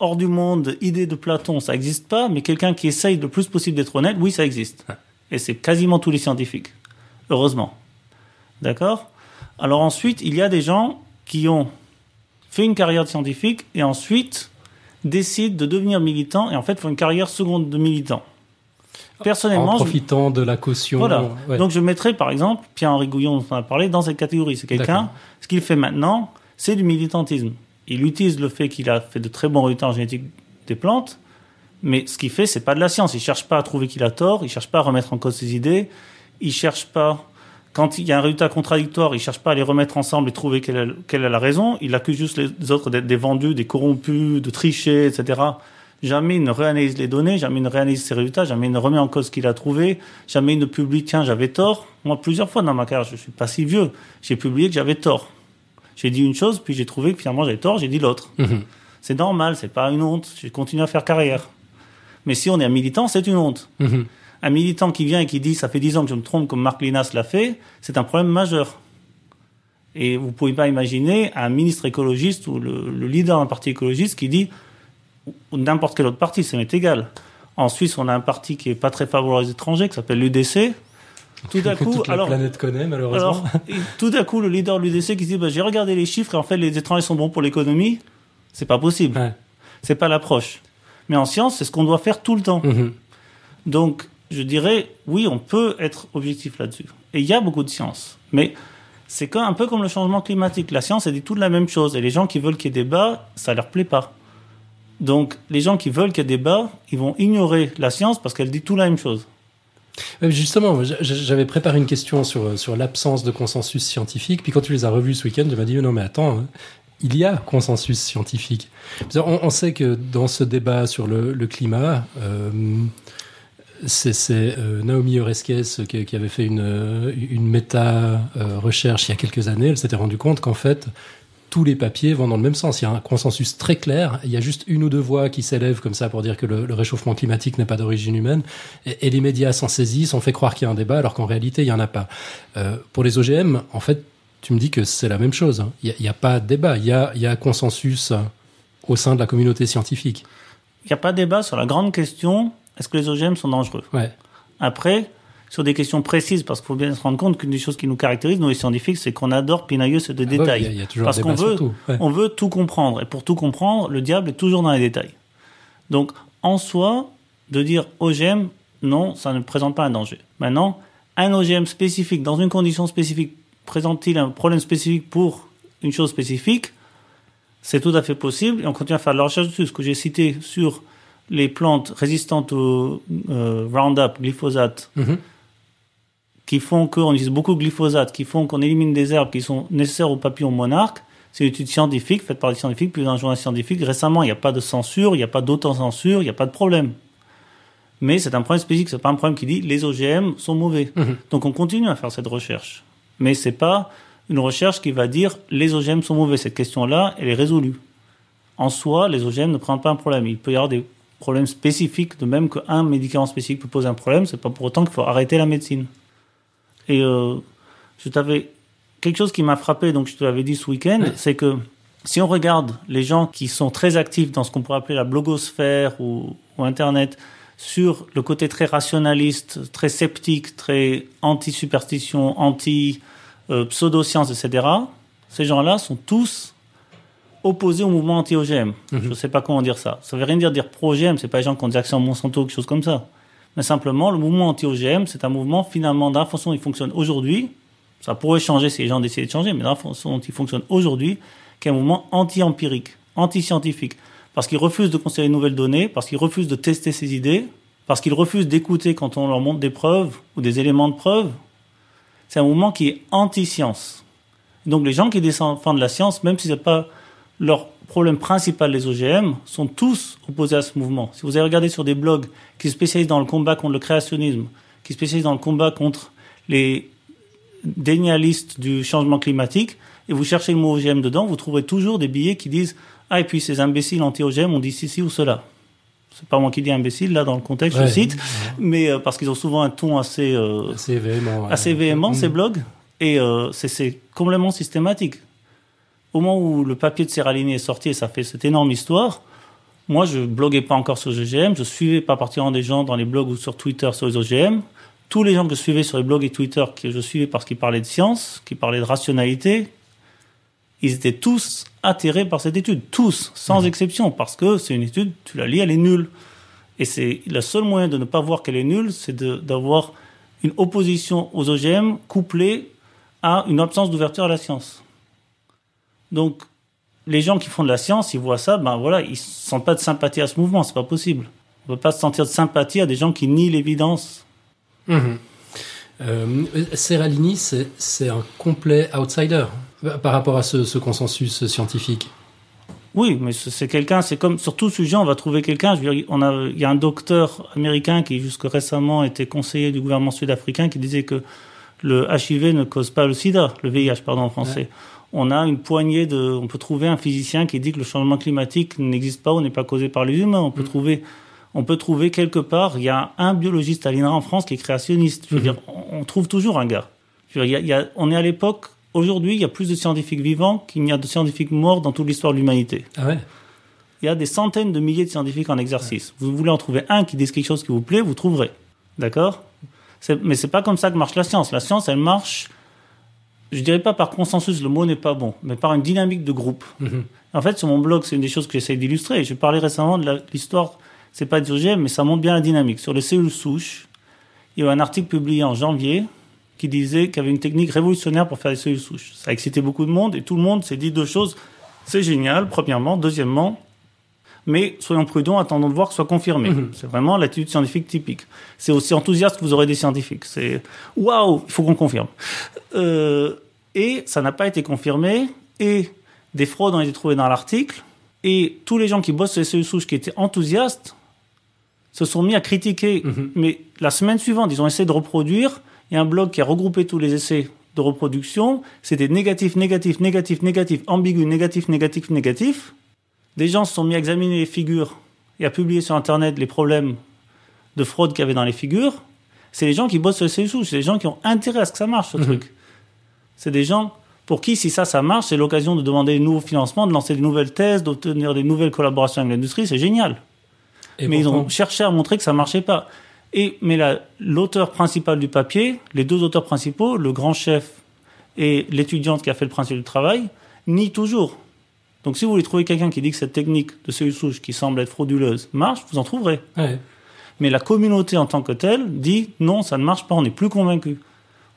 hors du monde, idée de Platon, ça n'existe pas, mais quelqu'un qui essaye le plus possible d'être honnête, oui, ça existe. Et c'est quasiment tous les scientifiques. Heureusement. D'accord? Alors ensuite, il y a des gens qui ont fait une carrière de scientifique et ensuite décident de devenir militants et en fait font une carrière seconde de militant. Personnellement, en je- profitant de la caution. voilà. ouais. Donc je mettrais par exemple Pierre-Henri Gouillon dont on a parlé dans cette catégorie. C'est quelqu'un, ce qu'il fait maintenant, c'est du militantisme. Il utilise le fait qu'il a fait de très bons résultats en génétique des plantes, mais ce qu'il fait, c'est pas de la science. Il cherche pas à trouver qu'il a tort, il cherche pas à remettre en cause ses idées, il cherche pas quand il y a un résultat contradictoire, il cherche pas à les remettre ensemble et trouver quelle est, quelle est la raison. Il accuse juste les autres d'être des vendus, des corrompus, de tricher, etc. Jamais il ne réanalyse les données, jamais il ne réanalyse ses résultats, jamais il ne remet en cause ce qu'il a trouvé, jamais il ne publie tiens j'avais tort. Moi plusieurs fois dans ma carrière, je suis pas si vieux, j'ai publié que j'avais tort. J'ai dit une chose, puis j'ai trouvé que finalement j'avais tort, j'ai dit l'autre. Mhm. C'est normal, c'est pas une honte. J'ai continué à faire carrière. Mais si on est un militant, c'est une honte. Mhm. Un militant qui vient et qui dit ça fait dix ans que je me trompe comme Marc Linas l'a fait, c'est un problème majeur. Et vous pouvez pas imaginer un ministre écologiste ou le, le leader d'un parti écologiste qui dit ou n'importe quel autre parti, ça m'est égal. En Suisse, on a un parti qui est pas très favorable aux étrangers, qui s'appelle l'UDC. tout d'un coup, Toute la alors, planète connaît, malheureusement. alors, et tout d'un coup, le leader de l'UDC qui dit, bah, j'ai regardé les chiffres et en fait, les étrangers sont bons pour l'économie. C'est pas possible. Ouais. C'est pas l'approche. Mais en science, c'est ce qu'on doit faire tout le temps. Mhm. Donc, je dirais, oui, on peut être objectif là-dessus. Et il y a beaucoup de science. Mais c'est quand- un peu comme le changement climatique. La science, elle dit toute la même chose. Et les gens qui veulent qu'il y ait débat, ça leur plaît pas. Donc, les gens qui veulent qu'il y ait débat, ils vont ignorer la science parce qu'elle dit tout la même chose. Mais Justement, j'avais préparé une question sur, sur l'absence de consensus scientifique, puis quand tu les as revus ce week-end, tu m'as dit non mais attends, hein, il y a consensus scientifique. On, on sait que dans ce débat sur le, climat, euh, c'est euh, Naomi Oreskes qui, avait fait une, euh, une méta-recherche il y a quelques années, elle s'était rendue compte qu'en fait, tous les papiers vont dans le même sens. Il y a un consensus très clair. Il y a juste une ou deux voix qui s'élèvent comme ça pour dire que le, le réchauffement climatique n'est pas d'origine humaine. Et, et les médias s'en saisissent, on fait croire qu'il y a un débat alors qu'en réalité, il n'y en a pas. Euh, pour les OGM, en fait, tu me dis que c'est la même chose. hein. Il n'y a, pas de débat. Il y a, il y a consensus au sein de la communauté scientifique. Il n'y a pas de débat sur la grande question est-ce que les OGM sont dangereux? Ouais. Après, sur des questions précises, parce qu'il faut bien se rendre compte qu'une des choses qui nous caractérise, nous les scientifiques, c'est qu'on adore pinailler sur des Ah détails. il y a- il y a toujours parce qu'on veut, ouais. on veut tout comprendre. Et pour tout comprendre, le diable est toujours dans les détails. Donc, en soi, de dire OGM, non, ça ne présente pas un danger. Maintenant, un OGM spécifique, dans une condition spécifique, présente-t-il un problème spécifique pour une chose spécifique? C'est tout à fait possible. Et on continue à faire de la recherche dessus. Ce que j'ai cité sur les plantes résistantes au euh, Roundup, glyphosate, Mhm. Qui font qu'on utilise beaucoup de glyphosate, qui font qu'on élimine des herbes qui sont nécessaires aux papillons monarques. C'est une étude scientifique faite par des scientifiques, puis dans un journal scientifique. Récemment, il n'y a pas de censure, il n'y a pas d'autocensure, il n'y a pas de problème. Mais c'est un problème spécifique, c'est pas un problème qui dit les OGM sont mauvais. Mhm. Donc on continue à faire cette recherche. Mais c'est pas une recherche qui va dire les OGM sont mauvais. Cette question-là, elle est résolue. En soi, les OGM ne présentent pas un problème. Il peut y avoir des problèmes spécifiques, de même qu'un médicament spécifique peut poser un problème, c'est pas pour autant qu'il faut arrêter la médecine. Et euh, je t'avais quelque chose qui m'a frappé, donc je te l'avais dit ce week-end, c'est que si on regarde les gens qui sont très actifs dans ce qu'on pourrait appeler la blogosphère ou, ou Internet, sur le côté très rationaliste, très sceptique, très anti-superstition, anti-pseudo-science, etc., ces gens-là sont tous opposés au mouvement anti-OGM. Je ne sais pas comment dire ça. Ça veut rien dire dire pro-OGM, c'est pas les gens qui ont des actions Monsanto ou quelque chose comme ça. Mais simplement, le mouvement anti-OGM, c'est un mouvement finalement, dans la façon dont il fonctionne aujourd'hui, ça pourrait changer si les gens décidaient de changer, mais dans la façon dont il fonctionne aujourd'hui, qui est un mouvement anti-empirique, anti-scientifique. Parce qu'il refuse de considérer de nouvelles données, parce qu'il refuse de tester ses idées, parce qu'il refuse d'écouter quand on leur montre des preuves ou des éléments de preuve. C'est un mouvement qui est anti-science. Donc les gens qui défendent la science, même si ce n'est pas leur problème principal, les OGM, sont tous opposés à ce mouvement. Si vous avez regardé sur des blogs qui se spécialisent dans le combat contre le créationnisme, qui se spécialisent dans le combat contre les dénialistes du changement climatique, et vous cherchez le mot OGM dedans, vous trouverez toujours des billets qui disent Ah, et puis ces imbéciles anti-OGM ont dit ceci ou cela. C'est pas moi qui dis imbécile, là, dans le contexte, Ouais. je cite, mais euh, parce qu'ils ont souvent un ton assez, euh, Assez véhément. ouais. assez véhément, Mhm. ces blogs, et euh, c'est complètement systématique. Au moment où le papier de Serralini est sorti, et ça fait cette énorme histoire, moi, je bloguais pas encore sur les OGM, je suivais pas particulièrement des gens dans les blogs ou sur Twitter sur les OGM. Tous les gens que je suivais sur les blogs et Twitter, que je suivais parce qu'ils parlaient de science, qui parlaient de rationalité, ils étaient tous atterrés par cette étude, tous, sans exception, parce que c'est une étude, tu la lis, elle est nulle. Et c'est le seul moyen de ne pas voir qu'elle est nulle, c'est d'avoir une opposition aux OGM couplée à une absence d'ouverture à la science. Donc, les gens qui font de la science, ils voient ça, ben voilà, ils ne sentent pas de sympathie à ce mouvement, c'est pas possible. On ne peut pas se sentir de sympathie à des gens qui nient l'évidence. Mhm. Euh, Serralini, c'est un complet outsider euh, par rapport à ce, ce consensus scientifique. Oui, mais c'est quelqu'un, c'est comme sur tout sujet, on va trouver quelqu'un. On a, il y a un docteur américain qui jusque récemment était conseiller du gouvernement sud-africain qui disait que le HIV ne cause pas le SIDA, le VIH, pardon, en français. On a une poignée de, on peut trouver un physicien qui dit que le changement climatique n'existe pas ou n'est pas causé par les humains. On peut trouver, on peut trouver quelque part, il y a un biologiste à l'INRA en France qui est créationniste. Je veux dire, on, trouve toujours un gars. Je veux dire, il y a- il y a- on est à l'époque, aujourd'hui, il y a plus de scientifiques vivants qu'il n'y a de scientifiques morts dans toute l'histoire de l'humanité. Ah ouais Il y a des centaines de milliers de scientifiques en exercice. Vous voulez en trouver un qui dise quelque chose qui vous plaît, vous trouverez. D'accord? Mais c'est pas comme ça que marche la science. La science, elle marche, je dirais pas par consensus, le mot n'est pas bon, mais par une dynamique de groupe. Mhm. En fait, sur mon blog, c'est une des choses que j'essaie d'illustrer. Je parlais récemment de l'histoire, c'est pas des OGM, mais ça montre bien la dynamique. Sur les cellules souches, il y a eu un article publié en janvier qui disait qu'il y avait une technique révolutionnaire pour faire des cellules souches. Ça a excité beaucoup de monde et tout le monde s'est dit deux choses. C'est génial, premièrement. Deuxièmement, mais soyons prudents, attendons de voir que ce soit confirmé. Mhm. C'est vraiment l'attitude scientifique typique. C'est aussi enthousiaste que vous aurez des scientifiques. C'est waouh, il faut qu'on confirme. Euh, et ça n'a pas été confirmé. Et des fraudes ont été trouvées dans l'article. Et tous les gens qui bossent sur les cellules souches qui étaient enthousiastes se sont mis à critiquer. Mhm. Mais la semaine suivante, ils ont essayé de reproduire. Il y a un blog qui a regroupé tous les essais de reproduction. C'était négatif, négatif, négatif, négatif, ambigu, négatif, négatif, négatif. Des gens se sont mis à examiner les figures et à publier sur Internet les problèmes de fraude qu'il y avait dans les figures. C'est les gens qui bossent sur les cellules souches. C'est les gens qui ont intérêt à ce que ça marche, ce Mhm. truc. C'est des gens pour qui, si ça, ça marche, c'est l'occasion de demander de nouveaux financements, de lancer de nouvelles thèses, d'obtenir des nouvelles collaborations avec l'industrie. C'est génial Et mais ils ont cherché à montrer que ça marchait pas. Et mais la- l'auteur principal du papier, les deux auteurs principaux, le grand chef et l'étudiante qui a fait le principe du travail, nient toujours. Donc si vous voulez trouver quelqu'un qui dit que cette technique de cellules souches qui semble être frauduleuse marche, vous en trouverez. Ouais. Mais la communauté en tant que telle dit non, ça ne marche pas, on n'est plus convaincu.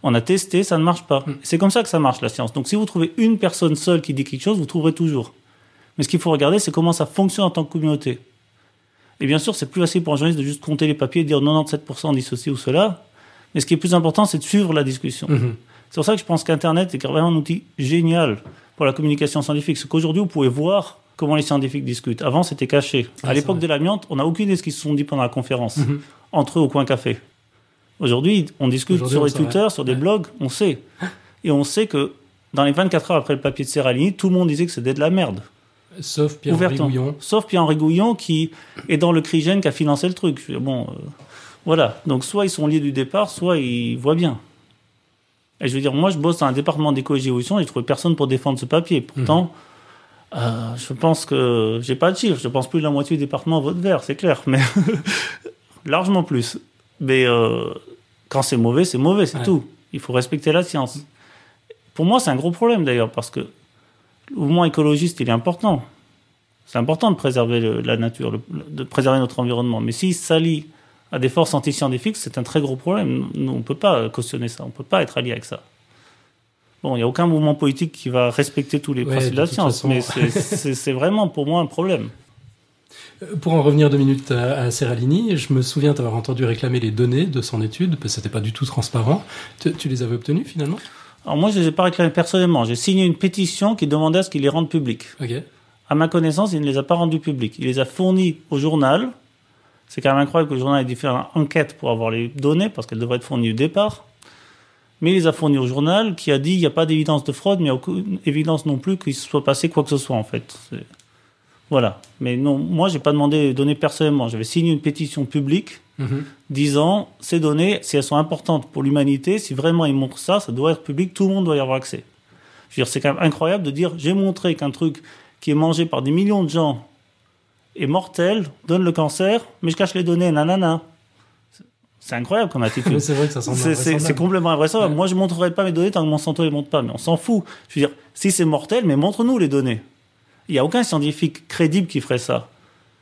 On a testé, ça ne marche pas. C'est comme ça que ça marche la science. Donc si vous trouvez une personne seule qui dit quelque chose, vous trouverez toujours. Mais ce qu'il faut regarder, c'est comment ça fonctionne en tant que communauté. Et bien sûr, c'est plus facile pour un journaliste de juste compter les papiers et dire 97% dit ceci ou cela. Mais ce qui est plus important, c'est de suivre la discussion. Mhm. C'est pour ça que je pense qu'Internet est vraiment un outil génial pour la communication scientifique. C'est qu'aujourd'hui, vous pouvez voir comment les scientifiques discutent. Avant, c'était caché. Ah, à l'époque de l'amiante, on n'a aucune idée de ce qu'ils se sont dit pendant la conférence, Mhm. entre eux au coin café. Aujourd'hui, on discute Aujourd'hui, sur on les. Twitter, sur des Ouais. blogs, on sait. Et on sait que dans les 24 heures après le papier de Serralini, tout le monde disait que c'était de la merde. Sauf Pierre-Henri. Gouillon. Sauf Pierre-Henri Gouillon qui est dans le CRIGEN qui a financé le truc. Bon, euh, voilà. Donc soit ils sont liés du départ, soit ils voient bien. Et je veux dire, moi je bosse dans un département d'écologie et évolution et je trouve personne pour défendre ce papier. Pourtant, euh, je pense que j'ai pas de chiffre. Je pense plus de la moitié du département vote vert, c'est clair, mais largement plus. Mais euh, quand c'est mauvais, c'est mauvais, c'est Ouais. tout. Il faut respecter la science. Pour moi, c'est un gros problème d'ailleurs parce que le mouvement écologiste, il est important. C'est important de préserver le- la nature, le- de préserver notre environnement. Mais s'il s'allie à des forces antiscientifiques, c'est un très gros problème. Nous, on ne peut pas cautionner ça. On ne peut pas être allié avec ça. Bon, il n'y a aucun mouvement politique qui va respecter tous les Ouais, principes de la science, façon. mais c'est vraiment pour moi un problème. Euh, Pour en revenir deux minutes à, Serralini, je me souviens t'avoir entendu réclamer les données de son étude, parce que c'était pas du tout transparent. Tu, tu les avais obtenues finalement? Alors moi, je ne les ai pas réclamés personnellement. J'ai signé une pétition qui demandait à ce qu'ils les rendent publics. Ok. À ma connaissance, il ne les a pas rendus publics. Il les a fournis au journal. C'est quand même incroyable que le journal ait dû faire une enquête pour avoir les données, parce qu'elles devraient être fournies au départ. Mais il les a fournis au journal, qui a dit il n'y a pas d'évidence de fraude, mais il n'y a aucune évidence non plus qu'il se soit passé quoi que ce soit, en fait. C'est- Voilà. Mais non, moi, j'ai pas demandé les données personnellement. J'avais signé une pétition publique Mhm. disant ces données, si elles sont importantes pour l'humanité, si vraiment ils montrent ça, ça doit être public, tout le monde doit y avoir accès. Je veux dire, c'est quand même incroyable de dire j'ai montré qu'un truc qui est mangé par des millions de gens est mortel, donne le cancer, mais je cache les données, nanana. C'est incroyable comme attitude. C'est vrai que ça semble C'est- complètement invraisemblable. Ouais. Moi, je ne montrerai pas mes données tant que Monsanto ne les montre pas, mais on s'en fout. Je veux dire, si c'est mortel, mais montre-nous les données. Il n'y a aucun scientifique crédible qui ferait ça.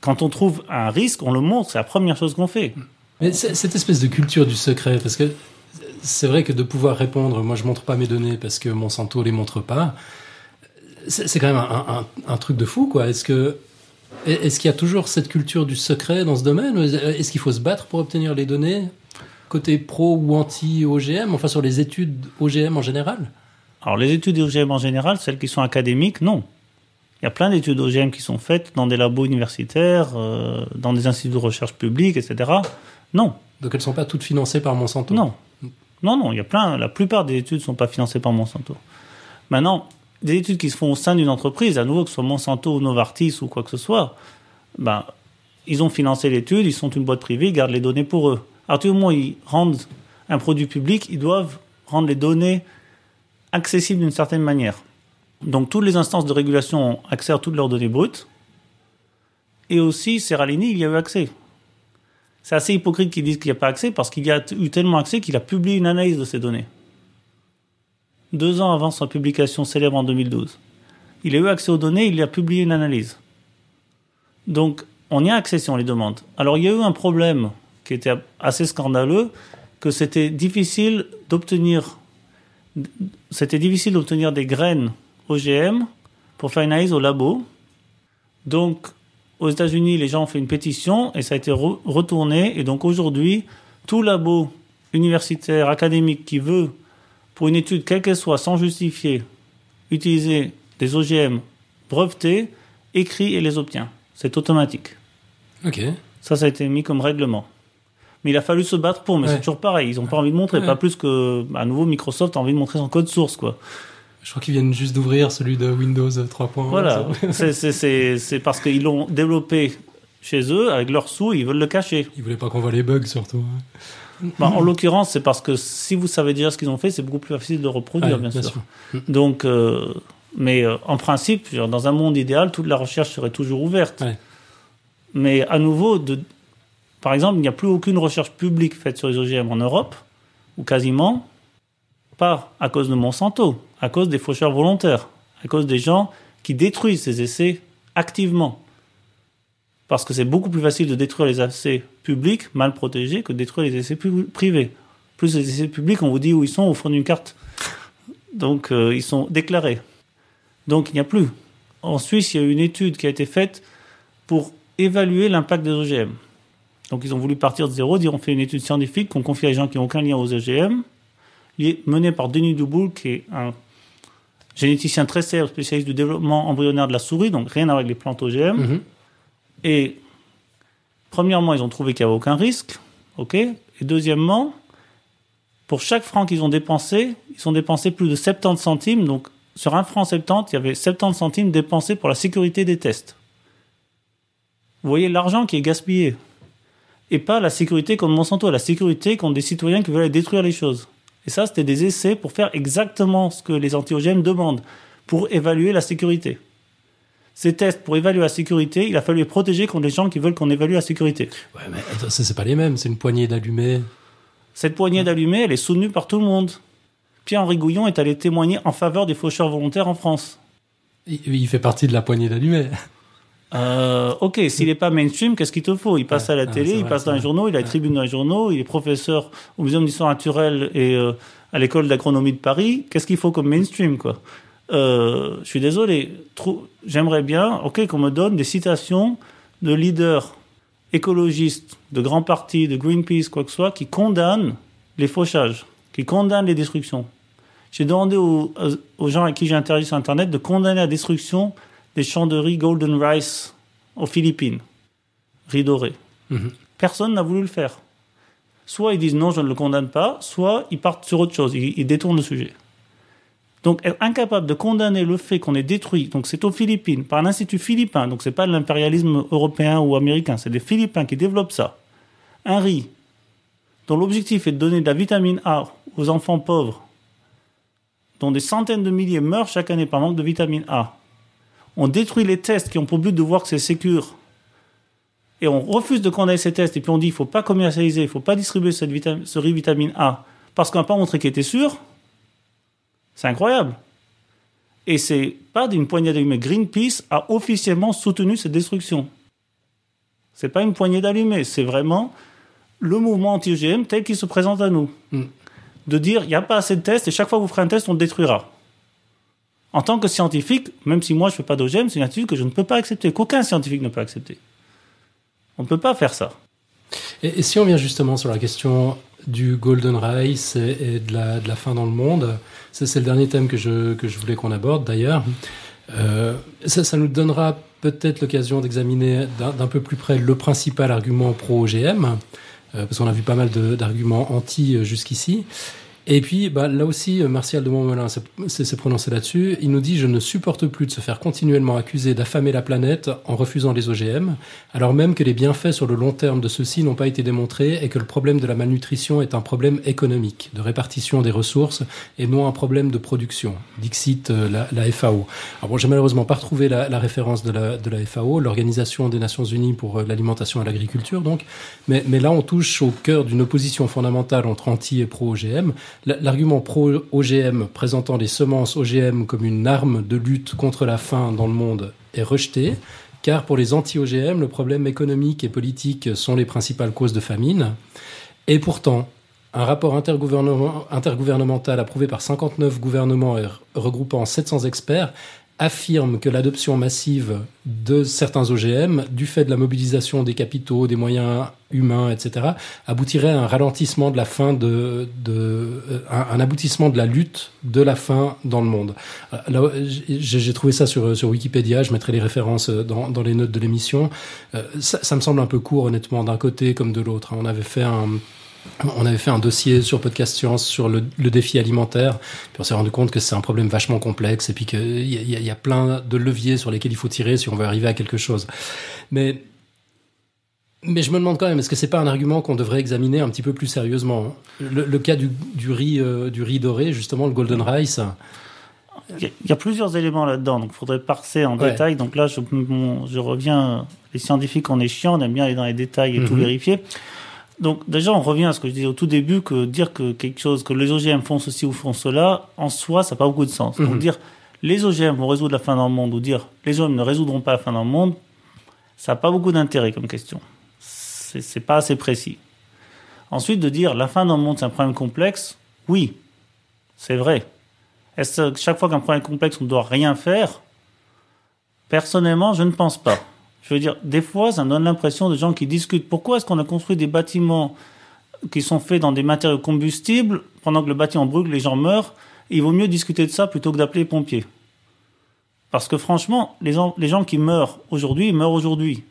Quand on trouve un risque, on le montre, c'est la première chose qu'on fait. Mais cette espèce de culture du secret, parce que c'est vrai que de pouvoir répondre, moi je montre pas mes données parce que Monsanto les montre pas, c'est c'est quand même un, un- un truc de fou, quoi. Est-ce que est-ce qu'il y a toujours cette culture du secret dans ce domaine? Est-ce qu'il faut se battre pour obtenir les données côté pro ou anti OGM, enfin sur les études OGM en général? Alors, les études OGM en général, celles qui sont académiques, non. Il y a plein d'études OGM qui sont faites dans des labos universitaires, euh, dans des instituts de recherche publics, etc. Non, Donc elles sont pas toutes financées par Monsanto? non. Non, non, il y a plein. La plupart des études ne sont pas financées par Monsanto. Maintenant, des études qui se font au sein d'une entreprise, à nouveau, que ce soit Monsanto ou Novartis ou quoi que ce soit, ben, ils ont financé l'étude, ils sont une boîte privée, ils gardent les données pour eux. À partir du moment où ils rendent un produit public, ils doivent rendre les données accessibles d'une certaine manière. Donc, toutes les instances de régulation ont accès à toutes leurs données brutes. Et aussi, Serralini, il y a eu accès. C'est assez hypocrite qu'ils disent qu'il n'y a pas accès parce qu'il y a eu tellement accès qu'il a publié une analyse de ces données. Deux ans avant sa publication célèbre en 2012. Il a eu accès aux données, il a publié une analyse. Donc, on y a accès si on les demande. Alors, il y a eu un problème qui était assez scandaleux, que c'était difficile d'obtenir, c'était difficile d'obtenir des graines OGM pour faire une analyse au labo. Donc, aux États-Unis, les gens ont fait une pétition et ça a été retourné. Et donc, aujourd'hui, tout labo universitaire, académique qui veut, pour une étude quelle qu'elle soit, sans justifier, utiliser des OGM brevetés, écrit et les obtient. C'est automatique. Ok. Ça, ça a été mis comme règlement. Mais il a fallu se battre pour, mais c'est toujours pareil. Ils n'ont pas envie de montrer, pas plus que, à nouveau, Microsoft a envie de montrer son code source, quoi. Je crois qu'ils viennent juste d'ouvrir celui de Windows 3.1. Voilà, c'est parce qu'ils l'ont développé chez eux avec leurs sous, ils veulent le cacher. Ils voulaient pas qu'on voit les bugs surtout. Hein. Bah, en l'occurrence, c'est parce que si vous savez déjà ce qu'ils ont fait, c'est beaucoup plus facile de reproduire, bien, sûr. Donc, euh, mais euh, en principe, dans un monde idéal, toute la recherche serait toujours ouverte. Mais à nouveau, de, par exemple, il n'y a plus aucune recherche publique faite sur les OGM en Europe, ou quasiment, pas à cause de Monsanto, à cause des faucheurs volontaires, à cause des gens qui détruisent ces essais activement. Parce que c'est beaucoup plus facile de détruire les essais publics mal protégés que de détruire les essais privés. Plus les essais publics, on vous dit où ils sont au fond d'une carte. Donc euh, ils sont déclarés. Donc il n'y a plus. En Suisse, il y a eu une étude qui a été faite pour évaluer l'impact des OGM. Donc ils ont voulu partir de zéro, dire on fait une étude scientifique qu'on confie à des gens qui n'ont aucun lien aux OGM, menée par Denis Duboul, qui est un généticien très célèbre, spécialiste du développement embryonnaire de la souris, donc rien à voir avec les plantes OGM. Mhm. Et premièrement, ils ont trouvé qu'il n'y avait aucun risque, ok. Et deuxièmement, pour chaque franc qu'ils ont dépensé, ils ont dépensé plus de 70 centimes. Donc sur un franc 70, il y avait 70 centimes dépensés pour la sécurité des tests. Vous voyez l'argent qui est gaspillé et pas la sécurité contre Monsanto, la sécurité contre des citoyens qui veulent détruire les choses. Et ça, c'était des essais pour faire exactement ce que les anti-OGM demandent, pour évaluer la sécurité. Ces tests pour évaluer la sécurité, il a fallu les protéger contre les gens qui veulent qu'on évalue la sécurité. Ouais, mais attends, c'est pas les mêmes, c'est une poignée d'allumés. Cette poignée d'allumés, elle est soutenue par tout le monde. Pierre-Henri Gouillon est allé témoigner en faveur des faucheurs volontaires en France. Il, fait partie de la poignée d'allumés. Euh, ok, s'il n'est pas mainstream, qu'est-ce qu'il te faut? Il passe à la ah, télé, il passe dans les journaux, il a une tribune dans les journaux, il est professeur au Muséum d'histoire naturelle et euh, à l'école d'agronomie de Paris. Qu'est-ce qu'il faut comme mainstream, quoi? Euh, Je suis désolé. J'aimerais bien, ok, qu'on me donne des citations de leaders écologistes, de grands partis, de Greenpeace, quoi que ce soit, qui condamnent les fauchages, qui condamnent les destructions. J'ai demandé aux, aux gens avec qui j'ai interagi sur Internet de condamner la destruction des champs de riz Golden Rice aux Philippines, riz doré. Mhm. Personne n'a voulu le faire. Soit ils disent non, je ne le condamne pas, soit ils partent sur autre chose, ils, détournent le sujet. Donc être incapable de condamner le fait qu'on ait détruit, donc c'est aux Philippines, par un institut philippin, donc c'est pas l'impérialisme européen ou américain, c'est des Philippins qui développent ça. Un riz dont l'objectif est de donner de la vitamine A aux enfants pauvres, dont des centaines de milliers meurent chaque année par manque de vitamine A on détruit les tests qui ont pour but de voir que c'est sécure, et on refuse de condamner ces tests, et puis on dit il ne faut pas commercialiser, il ne faut pas distribuer cette ce riz vitamine A, parce qu'on n'a pas montré qu'il était sûr, c'est incroyable. Et c'est pas d'une poignée d'allumés. Greenpeace a officiellement soutenu cette destruction. C'est pas une poignée d'allumés, c'est vraiment le mouvement anti-OGM tel qu'il se présente à nous. Mm. De dire, il n'y a pas assez de tests et chaque fois que vous ferez un test, on le détruira. En tant que scientifique, même si moi je ne fais pas d'OGM, c'est une attitude que je ne peux pas accepter, qu'aucun scientifique ne peut accepter. On ne peut pas faire ça. Et, si on vient justement sur la question du Golden Rice et, de, la, de, la, fin dans le monde, c'est le dernier thème que je, que je voulais qu'on aborde d'ailleurs. Euh, ça, nous donnera peut-être l'occasion d'examiner d'un peu plus près le principal argument pro-OGM, euh, parce qu'on a vu pas mal d'arguments anti euh, jusqu'ici. Et puis, bah, là aussi, euh, Martial de Montmelin s'est prononcé là-dessus. Il nous dit Je ne supporte plus de se faire continuellement accuser d'affamer la planète en refusant les OGM, alors même que les bienfaits sur le long terme de ceux-ci n'ont pas été démontrés et que le problème de la malnutrition est un problème économique, de répartition des ressources et non un problème de production. Dixit euh, la, la, FAO. Alors bon, j'ai malheureusement pas retrouvé la, référence de la, FAO, l'Organisation des Nations Unies pour euh, l'alimentation et l'agriculture, donc. Mais, mais là, on touche au cœur d'une opposition fondamentale entre anti et pro-OGM. L'argument pro-OGM présentant les semences OGM comme une arme de lutte contre la faim dans le monde est rejeté, car pour les anti-OGM, le problème économique et politique sont les principales causes de famine. Et pourtant, un rapport intergouvernemental approuvé par 59 gouvernements et regroupant 700 experts affirme que l'adoption massive de certains OGM, du fait de la mobilisation des capitaux, des moyens humains, etc., aboutirait à un ralentissement de la fin de, de euh, un, aboutissement de la lutte de la faim dans le monde. Euh, j'ai trouvé ça sur, sur Wikipédia, je mettrai les références dans, dans les notes de l'émission. Euh, ça, ça, me semble un peu court, honnêtement, d'un côté comme de l'autre. On avait fait un on avait fait un dossier sur Podcast Science sur le, défi alimentaire, puis on s'est rendu compte que c'est un problème vachement complexe et puis qu'il y, y, a plein de leviers sur lesquels il faut tirer si on veut arriver à quelque chose. Mais mais je me demande quand même, est-ce que c'est pas un argument qu'on devrait examiner un petit peu plus sérieusement? Le, cas du, riz, euh, du riz doré, justement, le Golden Rice. Il y a plusieurs éléments là-dedans, donc il faudrait passer en détail. Donc là, je, je, reviens. Les scientifiques, on est chiant, on aime bien aller dans les détails et tout mhm. vérifier. Donc déjà, on revient à ce que je disais au tout début, que dire que quelque chose, que les OGM font ceci ou font cela, en soi, ça n'a pas beaucoup de sens. Donc mhm. dire les OGM vont résoudre la fin dans le monde ou dire les OGM ne résoudront pas la fin dans le monde, ça n'a pas beaucoup d'intérêt comme question. C'est pas assez précis. Ensuite, de dire la fin dans le monde, c'est un problème complexe, oui, c'est vrai. Est-ce que chaque fois qu'un problème complexe, on ne doit rien faire? Personnellement, je ne pense pas. Je veux dire, des fois, ça donne l'impression de gens qui discutent. Pourquoi est-ce qu'on a construit des bâtiments qui sont faits dans des matériaux combustibles pendant que le bâtiment brûle, les gens meurent? Il vaut mieux discuter de ça plutôt que d'appeler les pompiers. Parce que franchement, les gens, les gens qui meurent aujourd'hui, meurent aujourd'hui.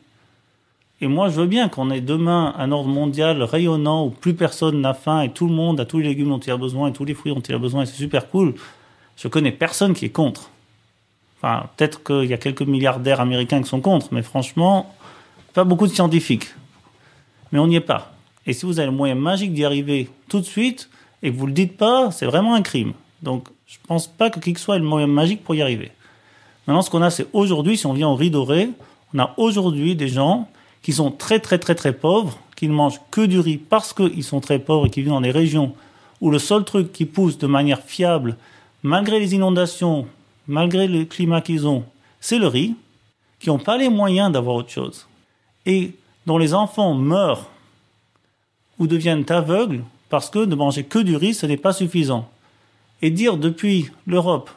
Et moi, je veux bien qu'on ait demain un ordre mondial rayonnant où plus personne n'a faim et tout le monde a tous les légumes dont il a besoin et tous les fruits dont il a besoin et c'est super cool. Je connais personne qui est contre peut-être qu'il y a quelques milliardaires américains qui sont contre, mais franchement, pas beaucoup de scientifiques. Mais on n'y est pas. Et si vous avez le moyen magique d'y arriver tout de suite et que vous le dites pas, c'est vraiment un crime. Donc, je pense pas que qui que soit ait le moyen magique pour y arriver. Maintenant, ce qu'on a, c'est aujourd'hui, si on vient au riz doré, on a aujourd'hui des gens qui sont très très très très pauvres, qui ne mangent que du riz parce qu'ils sont très pauvres et qui vivent dans des régions où le seul truc qui pousse de manière fiable, malgré les inondations, malgré le climat qu'ils ont, c'est le riz, qui n'ont pas les moyens d'avoir autre chose, et dont les enfants meurent ou deviennent aveugles parce que de manger que du riz, ce n'est pas suffisant. Et dire depuis l'Europe,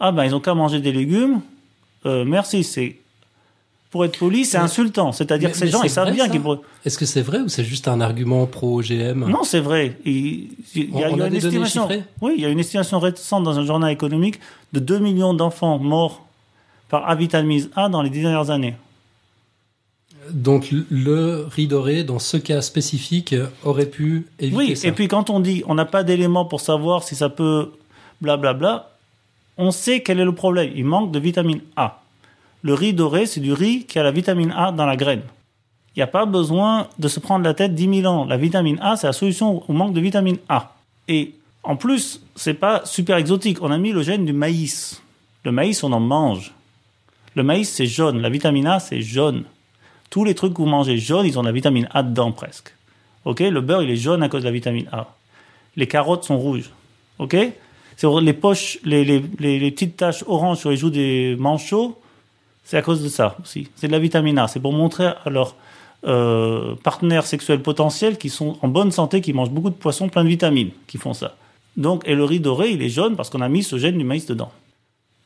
ah ben ils ont qu'à manger des légumes, euh, merci, c'est pour être poli, c'est insultant. C'est-à-dire que ces gens, ils savent bien qu'ils. Est-ce que c'est vrai ou c'est juste un argument pro-OGM Non, c'est vrai. Il, y a, une estimation. Oui, il y a une estimation récente dans un journal économique de 2 millions d'enfants morts par avitamise A dans les dix dernières années. Donc le riz doré, dans ce cas spécifique, aurait pu éviter oui, ça. et puis quand on dit on n'a pas d'éléments pour savoir si ça peut blablabla, bla bla, on sait quel est le problème. Il manque de vitamine A. Le riz doré, c'est du riz qui a la vitamine A dans la graine. Il n'y a pas besoin de se prendre la tête 10 000 ans. La vitamine A, c'est la solution au manque de vitamine A. Et en plus, c'est pas super exotique. On a mis le gène du maïs. Le maïs, on en mange. Le maïs, c'est jaune. La vitamine A, c'est jaune. Tous les trucs que vous mangez jaunes, ils ont la vitamine A dedans presque. Ok? Le beurre, il est jaune à cause de la vitamine A. Les carottes sont rouges. Ok? Les poches, les, les, les, petites taches oranges sur les joues des manchots, c'est à cause de ça aussi. C'est de la vitamine A. C'est pour montrer à leurs euh, partenaires sexuels potentiels qui sont en bonne santé, qui mangent beaucoup de poissons plein de vitamines, qui font ça. Donc, et le riz doré, il est jaune parce qu'on a mis ce gène du maïs dedans.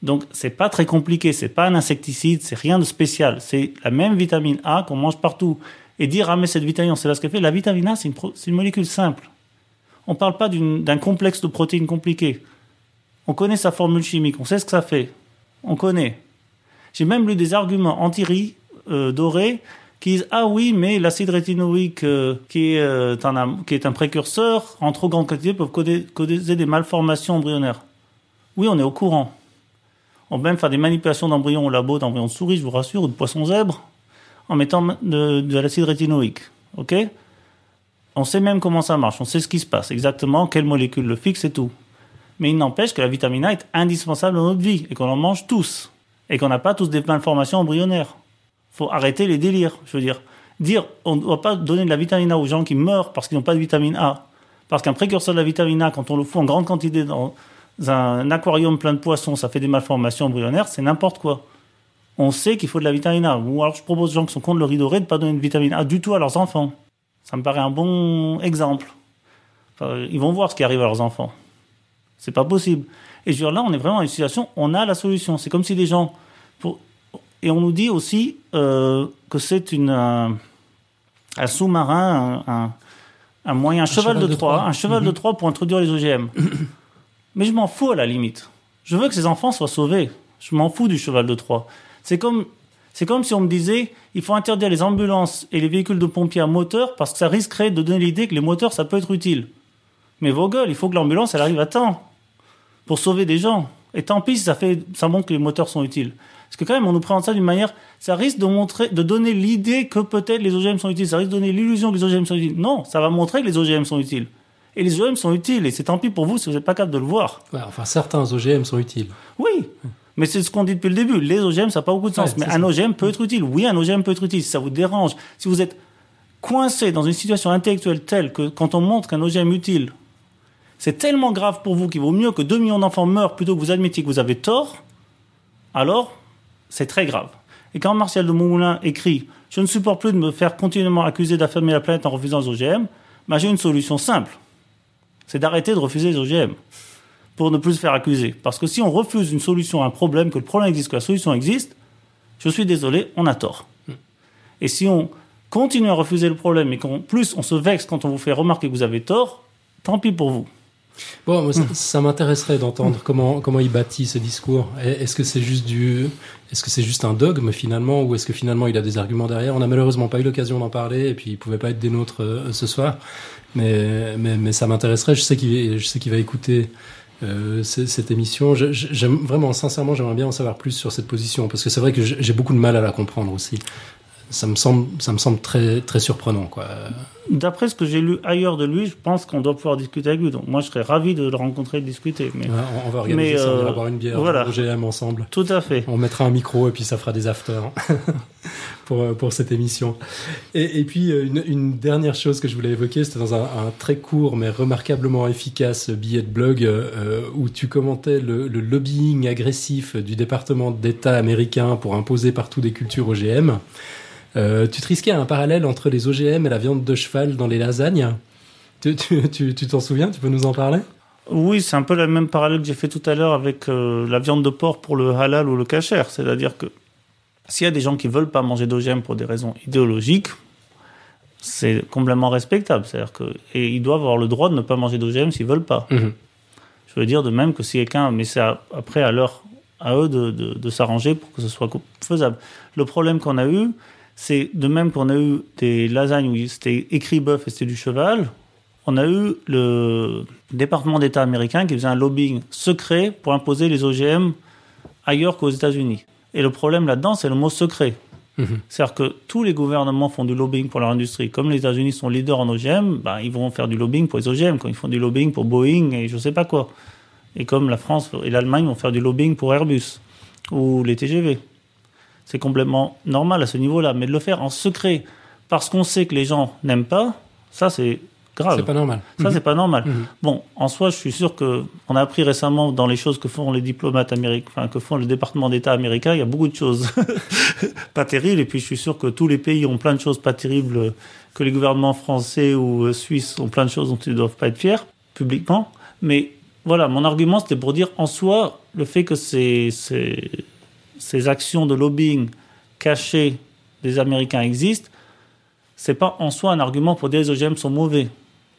Donc, c'est pas très compliqué. C'est pas un insecticide. C'est rien de spécial. C'est la même vitamine A qu'on mange partout. Et dire, ah, mais cette vitamine, on sait pas ce qu'elle fait. La vitamine A, c'est une, molécule simple. On parle pas d'un complexe de protéines compliqué. On connaît sa formule chimique. On sait ce que ça fait. On connaît. J'ai même lu des arguments anti-riz euh, qui disent ah oui mais l'acide rétinoïque euh, qui, est, euh, un, qui est un précurseur en trop grande quantité peuvent causer des malformations embryonnaires. Oui, on est au courant. On peut même faire des manipulations d'embryons au labo, d'embryons de souris, je vous rassure, ou de poissons zèbres, en mettant de, de l'acide rétinoïque. Ok? On sait même comment ça marche, on sait ce qui se passe, exactement quelle molécule le fixe et tout. Mais il n'empêche que la vitamine A est indispensable dans notre vie et qu'on en mange tous et qu'on n'a pas tous des malformations embryonnaires. Faut arrêter les délires. Je veux dire, dire on ne doit pas donner de la vitamine A aux gens qui meurent parce qu'ils n'ont pas de vitamine A. Parce qu'un précurseur de la vitamine A, quand on le fout en grande quantité dans un aquarium plein de poissons, ça fait des malformations embryonnaires, c'est n'importe quoi. On sait qu'il faut de la vitamine A. Ou alors je propose aux gens qui sont contre le riz doré de ne pas donner de vitamine A du tout à leurs enfants. Ça me paraît un bon exemple. ils vont voir ce qui arrive à leurs enfants. C'est pas possible. Et je veux dire, là, on est vraiment dans une situation, on a la solution. C'est comme si des gens. Pour... Et on nous dit aussi euh, que c'est une, un, sous-marin, un, un, moyen, un, cheval, de, Troie, un cheval de mhm. Troie pour introduire les OGM. Mais je m'en fous à la limite. Je veux que ces enfants soient sauvés. Je m'en fous du cheval de Troie. C'est comme, c'est comme si on me disait, il faut interdire les ambulances et les véhicules de pompiers à moteur parce que ça risquerait de donner l'idée que les moteurs, ça peut être utile. Mais vos gueules, il faut que l'ambulance, elle arrive à temps pour sauver des gens. Et tant pis si ça, fait, ça montre que les moteurs sont utiles. Parce que quand même, on nous présente ça d'une manière, ça risque de montrer, de donner l'idée que peut-être les OGM sont utiles. Ça risque de donner l'illusion que les OGM sont utiles. Non, ça va montrer que les OGM sont utiles. Et les OGM sont utiles. Et c'est tant pis pour vous si vous n'êtes pas capable de le voir. enfin, certains OGM sont utiles. Oui. Mais c'est ce qu'on dit depuis le début. Les OGM, ça n'a pas beaucoup de sens. mais un OGM peut être utile. Oui, un OGM peut être utile. Si ça vous dérange, si vous êtes coincé dans une situation intellectuelle telle que quand on montre qu'un OGM utile, c'est tellement grave pour vous qu'il vaut mieux que 2 millions d'enfants meurent plutôt que vous admettiez que vous avez tort, alors c'est très grave. Et quand Martial de Montmoulin écrit Je ne supporte plus de me faire continuellement accuser d'affirmer la planète en refusant les OGM, ben j'ai une solution simple c'est d'arrêter de refuser les OGM pour ne plus se faire accuser. Parce que si on refuse une solution à un problème, que le problème existe, que la solution existe, je suis désolé, on a tort. Et si on continue à refuser le problème et qu'en plus on se vexe quand on vous fait remarquer que vous avez tort, tant pis pour vous. Bon, ça, m'intéresserait d'entendre comment, comment il bâtit ce discours. Est-ce que c'est juste du, est-ce que c'est juste un dogme finalement, ou est-ce que finalement il a des arguments derrière? On n'a malheureusement pas eu l'occasion d'en parler, et puis il pouvait pas être des nôtres euh, ce soir. Mais, mais, mais ça m'intéresserait. Je sais qu'il, je sais qu'il va écouter euh, cette émission. J'aime vraiment, sincèrement, j'aimerais bien en savoir plus sur cette position, parce que c'est vrai que j'ai beaucoup de mal à la comprendre aussi ça me semble, ça me semble très, très surprenant. Quoi. D'après ce que j'ai lu ailleurs de lui, je pense qu'on doit pouvoir discuter avec lui. Donc moi, je serais ravi de le rencontrer et de discuter. Mais... on va organiser ça, on va euh, boire une bière voilà. GM ensemble. Tout à fait. On mettra un micro et puis ça fera des afters pour, euh, pour cette émission. Et, et puis, euh, une, une, dernière chose que je voulais évoquer, c'était dans un, un, très court mais remarquablement efficace billet de blog où tu commentais le, le lobbying agressif du département d'État américain pour imposer partout des cultures OGM. Euh, tu te risquais un parallèle entre les OGM et la viande de cheval dans les lasagnes. Tu t'en tu, tu, souviens? Tu peux nous en parler? Oui, c'est un peu le même parallèle que j'ai fait tout à l'heure avec euh, la viande de porc pour le halal ou le kasher. C'est-à-dire que s'il y a des gens qui veulent pas manger d'OGM pour des raisons idéologiques, c'est complètement respectable. C'est-à-dire que et ils doivent avoir le droit de ne pas manger d'OGM s'ils veulent pas. Mhm. Je veux dire de même que si quelqu'un, mais c'est après à leur à eux de, de, de s'arranger pour que ce soit faisable. Le problème qu'on a eu, c'est de même qu'on a eu des lasagnes où c'était écrit bœuf et c'était du cheval, on a eu le département d'État américain qui faisait un lobbying secret pour imposer les OGM ailleurs qu'aux États-Unis. Et le problème là-dedans, c'est le mot secret. Mhm. C'est-à-dire que tous les gouvernements font du lobbying pour leur industrie. Comme les États-Unis sont leaders en OGM, ben, ils vont faire du lobbying pour les OGM, quand ils font du lobbying pour Boeing et je ne sais pas quoi. Et comme la France et l'Allemagne vont faire du lobbying pour Airbus ou les TGV c'est complètement normal à ce niveau-là. Mais de le faire en secret parce qu'on sait que les gens n'aiment pas, ça c'est grave. C'est pas normal. Ça c'est pas normal. Mhm. Bon, en soi, je suis sûr que on a appris récemment dans les choses que font les diplomates américains, enfin, que font le département d'État américain, il y a beaucoup de choses pas terribles. Et puis je suis sûr que tous les pays ont plein de choses pas terribles, que les gouvernements français ou euh, suisses ont plein de choses dont ils ne doivent pas être fiers publiquement. Mais voilà, mon argument c'était pour dire en soi le fait que c'est ces actions de lobbying cachées des Américains existent, c'est pas en soi un argument pour dire que les OGM sont mauvais.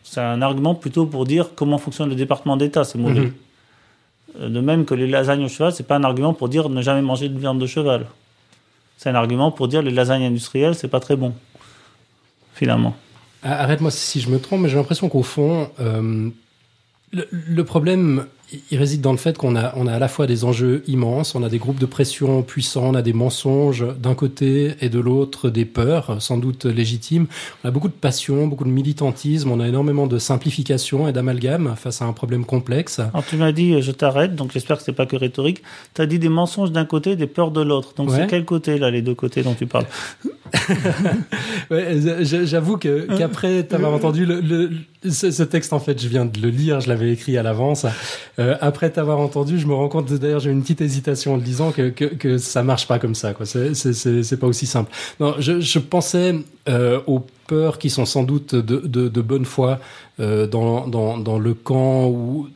C'est un argument plutôt pour dire comment fonctionne le département d'État, c'est mauvais. Mhm. De même que les lasagnes au cheval, c'est pas un argument pour dire ne jamais manger de viande de cheval. c'est un argument pour dire les lasagnes industrielles, c'est pas très bon, finalement. Arrête-moi si je me trompe, mais j'ai l'impression qu'au fond, euh, le, le, problème, il réside dans le fait qu'on a, on a à la fois des enjeux immenses, on a des groupes de pression puissants, on a des mensonges d'un côté et de l'autre des peurs, sans doute légitimes. On a beaucoup de passion, beaucoup de militantisme, on a énormément de simplification et d'amalgame face à un problème complexe. Alors tu m'as dit, je t'arrête, donc j'espère que c'est pas que rhétorique. Tu as dit des mensonges d'un côté, des peurs de l'autre. Donc c'est quel côté là, les deux côtés dont tu parles? ouais, J'avoue que qu'après t'avoir entendu le, le, ce, ce, texte, en fait, je viens de le lire, je l'avais écrit à l'avance. Euh, après t'avoir entendu, je me rends compte, d'ailleurs, j'ai une petite hésitation en le disant que, que, que ça marche pas comme ça. quoi. C'est pas aussi simple. Non, je, je pensais euh, aux peurs qui sont sans doute de, de, de bonne foi euh, dans, dans, dans le camp ou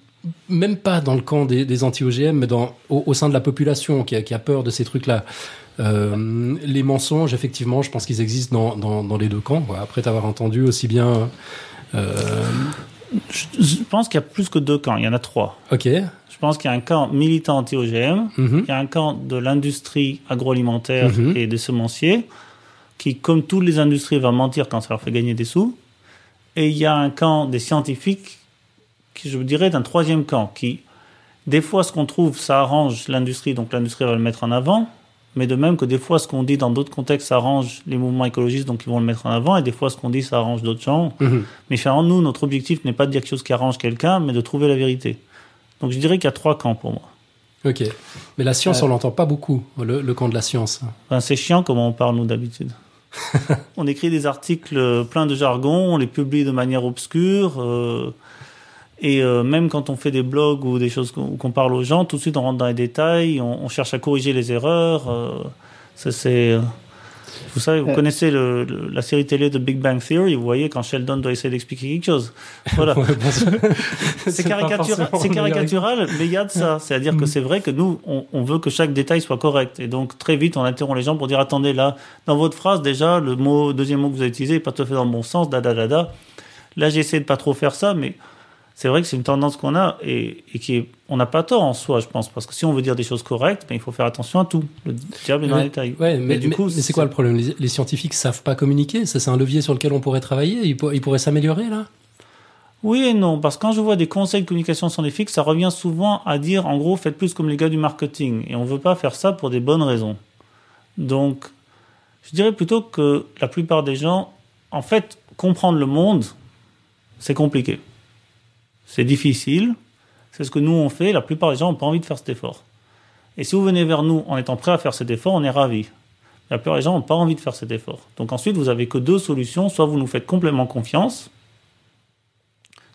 même pas dans le camp des, des anti-OGM, mais dans, au, au, sein de la population qui a, qui a peur de ces trucs-là. Euh, les mensonges, effectivement, je pense qu'ils existent dans, dans, dans, les deux camps. Quoi. Après t'avoir entendu aussi bien. Euh... Je pense qu'il y a plus que deux camps. Il y en a trois. Ok. Je pense qu'il y a un camp militant anti-OGM. Mm -hmm. Il y a un camp de l'industrie agroalimentaire mm -hmm. et des semenciers qui, comme toutes les industries, va mentir quand ça leur fait gagner des sous. Et il y a un camp des scientifiques qui, je vous dirais, d'un troisième camp qui, des fois, ce qu'on trouve, ça arrange l'industrie, donc l'industrie va le mettre en avant mais de même que des fois ce qu'on dit dans d'autres contextes arrange les mouvements écologistes, donc ils vont le mettre en avant, et des fois ce qu'on dit ça arrange d'autres gens. Mmh. Mais finalement, nous, notre objectif n'est pas de dire quelque chose qui arrange quelqu'un, mais de trouver la vérité. Donc je dirais qu'il y a trois camps pour moi. Ok. Mais la science, euh, on l'entend pas beaucoup, le, le, camp de la science. Ben, c'est chiant comment on parle, nous, d'habitude. on écrit des articles pleins de jargon, on les publie de manière obscure. Euh, et euh, même quand on fait des blogs ou des choses qu'on qu parle aux gens, tout de suite on rentre dans les détails, on, on cherche à corriger les erreurs. Euh, ça c'est. Euh, vous savez, vous connaissez le, le, la série télé de Big Bang Theory, vous voyez quand Sheldon doit essayer d'expliquer quelque chose. Voilà. c'est caricatural, caricatural mais il y a de ça. C'est-à-dire mm. que c'est vrai que nous, on, on, veut que chaque détail soit correct. Et donc très vite, on interrompt les gens pour dire attendez là, dans votre phrase déjà, le mot, deuxième mot que vous avez utilisé n'est pas tout à fait dans le bon sens, da da da da. Là, j'essaie de pas trop faire ça, mais c'est vrai que c'est une tendance qu'on a et, et qui est, on n'a pas tort en soi, je pense, parce que si on veut dire des choses correctes, ben, il faut faire attention à tout. Le diable est dans les détails. Ouais, mais, mais, du coup, c'est quoi le problème? Les, les, scientifiques savent pas communiquer. Ça, c'est un levier sur lequel on pourrait travailler. Ils, pour, ils pourraient s'améliorer là? Oui et non, parce que quand je vois des conseils de communication scientifique, ça revient souvent à dire, en gros, faites plus comme les gars du marketing. Et on veut pas faire ça pour des bonnes raisons. Donc, je dirais plutôt que la plupart des gens, en fait, comprendre le monde, c'est compliqué. C'est difficile. C'est ce que nous on fait. La plupart des gens n'ont pas envie de faire cet effort. Et si vous venez vers nous en étant prêt à faire cet effort, on est ravis. La plupart des gens n'ont pas envie de faire cet effort. Donc ensuite, vous avez que deux solutions. Soit vous nous faites complètement confiance,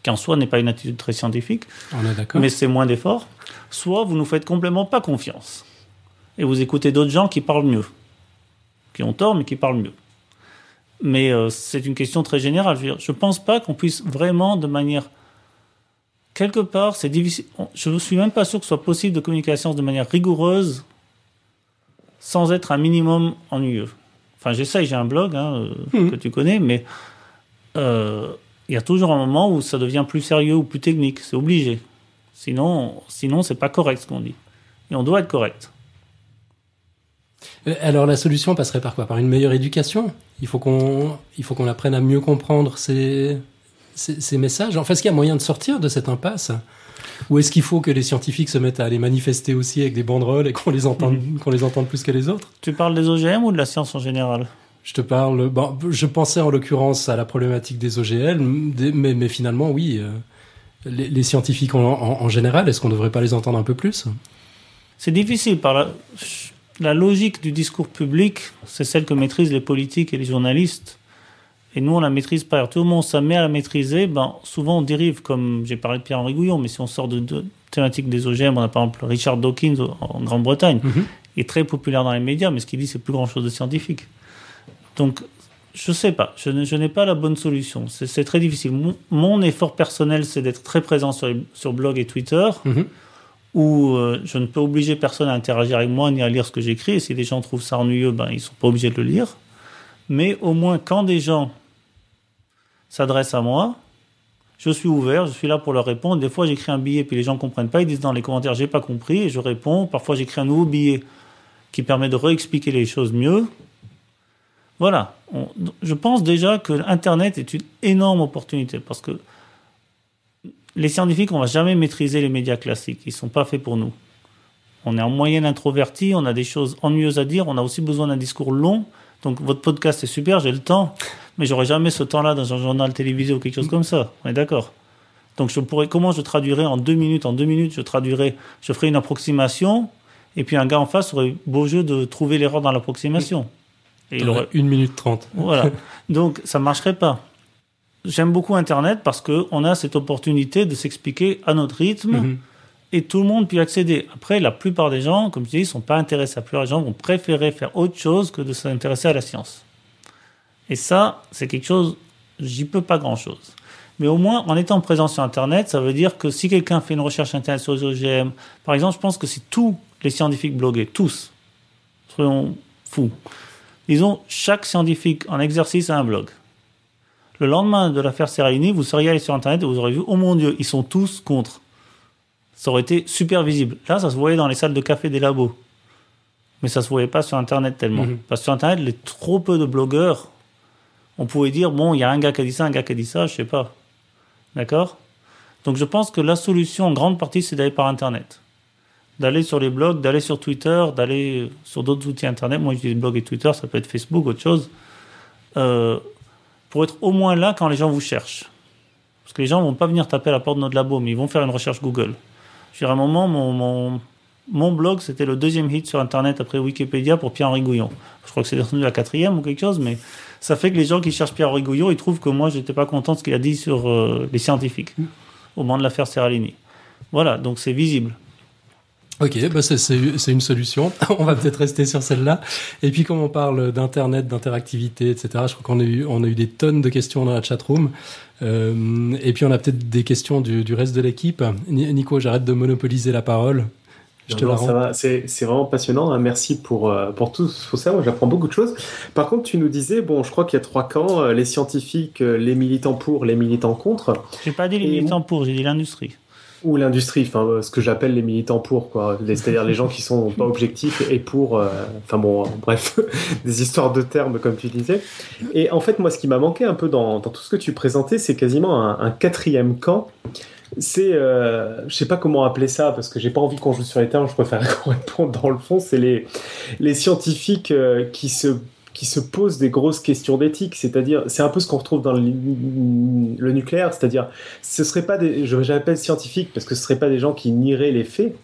qui en soi n'est pas une attitude très scientifique, mais c'est moins d'effort. Soit vous nous faites complètement pas confiance. Et vous écoutez d'autres gens qui parlent mieux. Qui ont tort, mais qui parlent mieux. Mais euh, c'est une question très générale. Je ne pense pas qu'on puisse vraiment, de manière quelque part, c'est difficile. Je ne suis même pas sûr que ce soit possible de communiquer la science de manière rigoureuse sans être un minimum ennuyeux. Enfin, j'essaye, j'ai un blog hein, mmh. que tu connais, mais euh, il y a toujours un moment où ça devient plus sérieux ou plus technique. C'est obligé. Sinon, sinon c'est pas correct ce qu'on dit. Et on doit être correct. Euh, alors la solution passerait par quoi? Par une meilleure éducation? Il faut qu'on il faut qu'on apprenne à mieux comprendre ces ces, messages En fait, est-ce qu'il y a moyen de sortir de cette impasse? Ou est-ce qu'il faut que les scientifiques se mettent à aller manifester aussi avec des banderoles et qu'on les entende, mmh. qu'on les entende plus que les autres? Tu parles des OGM ou de la science en général? Je te parle. Bon, je pensais en l'occurrence à la problématique des OGL, mais, mais finalement, oui. Euh, les, les, scientifiques en, en, en général, est-ce qu'on ne devrait pas les entendre un peu plus? C'est difficile. Par la, la logique du discours public, c'est celle que maîtrisent les politiques et les journalistes et nous on la maîtrise pas. Alors, tout le monde s'en met à la maîtriser, ben, souvent on dérive, comme j'ai parlé de Pierre-Henri Gouillon, mais si on sort de, de thématiques des OGM, on a par exemple Richard Dawkins en Grande-Bretagne, mm -hmm. est très populaire dans les médias, mais ce qu'il dit c'est plus grand-chose de scientifique. Donc je sais pas, je, n'ai pas la bonne solution. C'est très difficile. Mon, mon effort personnel, c'est d'être très présent sur, les, sur blog et Twitter, mm -hmm. où euh, je ne peux obliger personne à interagir avec moi ni à lire ce que j'écris. Et si les gens trouvent ça ennuyeux, ben, ils sont pas obligés de le lire. Mais au moins, quand des gens s'adresse à moi. Je suis ouvert, je suis là pour leur répondre. Des fois, j'écris un billet, puis les gens ne comprennent pas. Ils disent dans les commentaires, j'ai pas compris, et je réponds. Parfois, j'écris un nouveau billet qui permet de réexpliquer les choses mieux. Voilà. je pense déjà que Internet est une énorme opportunité parce que les scientifiques, on va jamais maîtriser les médias classiques. Ils sont pas faits pour nous. On est en moyenne introverti, on a des choses ennuyeuses à dire, on a aussi besoin d'un discours long. Donc votre podcast est super, j'ai le temps, mais j'aurais jamais ce temps-là dans un journal télévisé ou quelque chose comme ça. On est d'accord Donc je pourrais, comment je traduirais en deux minutes? En deux minutes, je traduirais, je ferais une approximation, et puis un gars en face aurait beau jeu de trouver l'erreur dans l'approximation. Et il aurait une minute trente. Voilà. Donc ça marcherait pas. J'aime beaucoup Internet parce que on a cette opportunité de s'expliquer à notre rythme. Mhm et tout le monde peut y accéder. Après, la plupart des gens, comme je dis, ne sont pas intéressés. La plupart des gens vont préférer faire autre chose que de s'intéresser à la science. Et ça, c'est quelque chose, j'y peux pas grand-chose. Mais au moins, en étant présent sur Internet, ça veut dire que si quelqu'un fait une recherche Internet sur les OGM, par exemple, je pense que si tous les scientifiques bloguaient, tous, soyons fous, disons, chaque scientifique en exercice a un blog. Le lendemain de l'affaire Serralini, vous seriez allé sur Internet et vous aurez vu, oh mon Dieu, ils sont tous contre ça aurait été super visible. Là, ça se voyait dans les salles de café des labos. Mais ça se voyait pas sur Internet tellement. Mhm. Parce que sur Internet, il y a trop peu de blogueurs. On pouvait dire, bon, il y a un gars qui a dit ça, un gars qui a dit ça, je sais pas. D'accord? Donc je pense que la solution, en grande partie, c'est d'aller par Internet. D'aller sur les blogs, d'aller sur Twitter, d'aller sur d'autres outils Internet. Moi, je dis blog et Twitter, ça peut être Facebook, autre chose. Euh, pour être au moins là quand les gens vous cherchent. Parce que les gens vont pas venir taper à la porte de notre labo, mais ils vont faire une recherche Google. Je à un moment, mon, mon, mon blog, c'était le deuxième hit sur Internet après Wikipédia pour Pierre-Henri Gouillon. Je crois que c'est descendu la quatrième ou quelque chose, mais ça fait que les gens qui cherchent Pierre-Henri Gouillon, ils trouvent que moi, j'étais pas content de ce qu'il a dit sur euh, les scientifiques au moment de l'affaire Serralini. Voilà, donc c'est visible. Ok, bah c'est une solution. on va peut-être rester sur celle-là. Et puis, comme on parle d'internet, d'interactivité, etc., je crois qu'on a eu on a eu des tonnes de questions dans la chatroom. Euh, et puis, on a peut-être des questions du, du reste de l'équipe. Nico, j'arrête de monopoliser la parole. Je te C'est vraiment passionnant. Hein. Merci pour, euh, pour tout, ça. Moi, j'apprends beaucoup de choses. Par contre, tu nous disais, bon, je crois qu'il y a trois camps euh, les scientifiques, les militants pour, les militants contre. J'ai pas dit les militants pour, j'ai dit l'industrie ou l'industrie, enfin euh, ce que j'appelle les militants pour, quoi, c'est-à-dire les gens qui sont pas objectifs et pour, euh, enfin bon, bref, des histoires de termes comme tu disais. Et en fait, moi, ce qui m'a manqué un peu dans, tout ce que tu présentais, c'est quasiment un, quatrième camp. C'est, euh, je sais pas comment appeler ça parce que j'ai pas envie qu'on joue sur les termes, je préfère qu'on réponde dans le fond. C'est les les scientifiques euh, qui se qui se posent des grosses questions d'éthique, c'est-à-dire, c'est un peu ce qu'on retrouve dans le, nucléaire, c'est-à-dire, ce serait pas des, je j'appelle scientifiques parce que ce serait pas des gens qui nieraient les faits,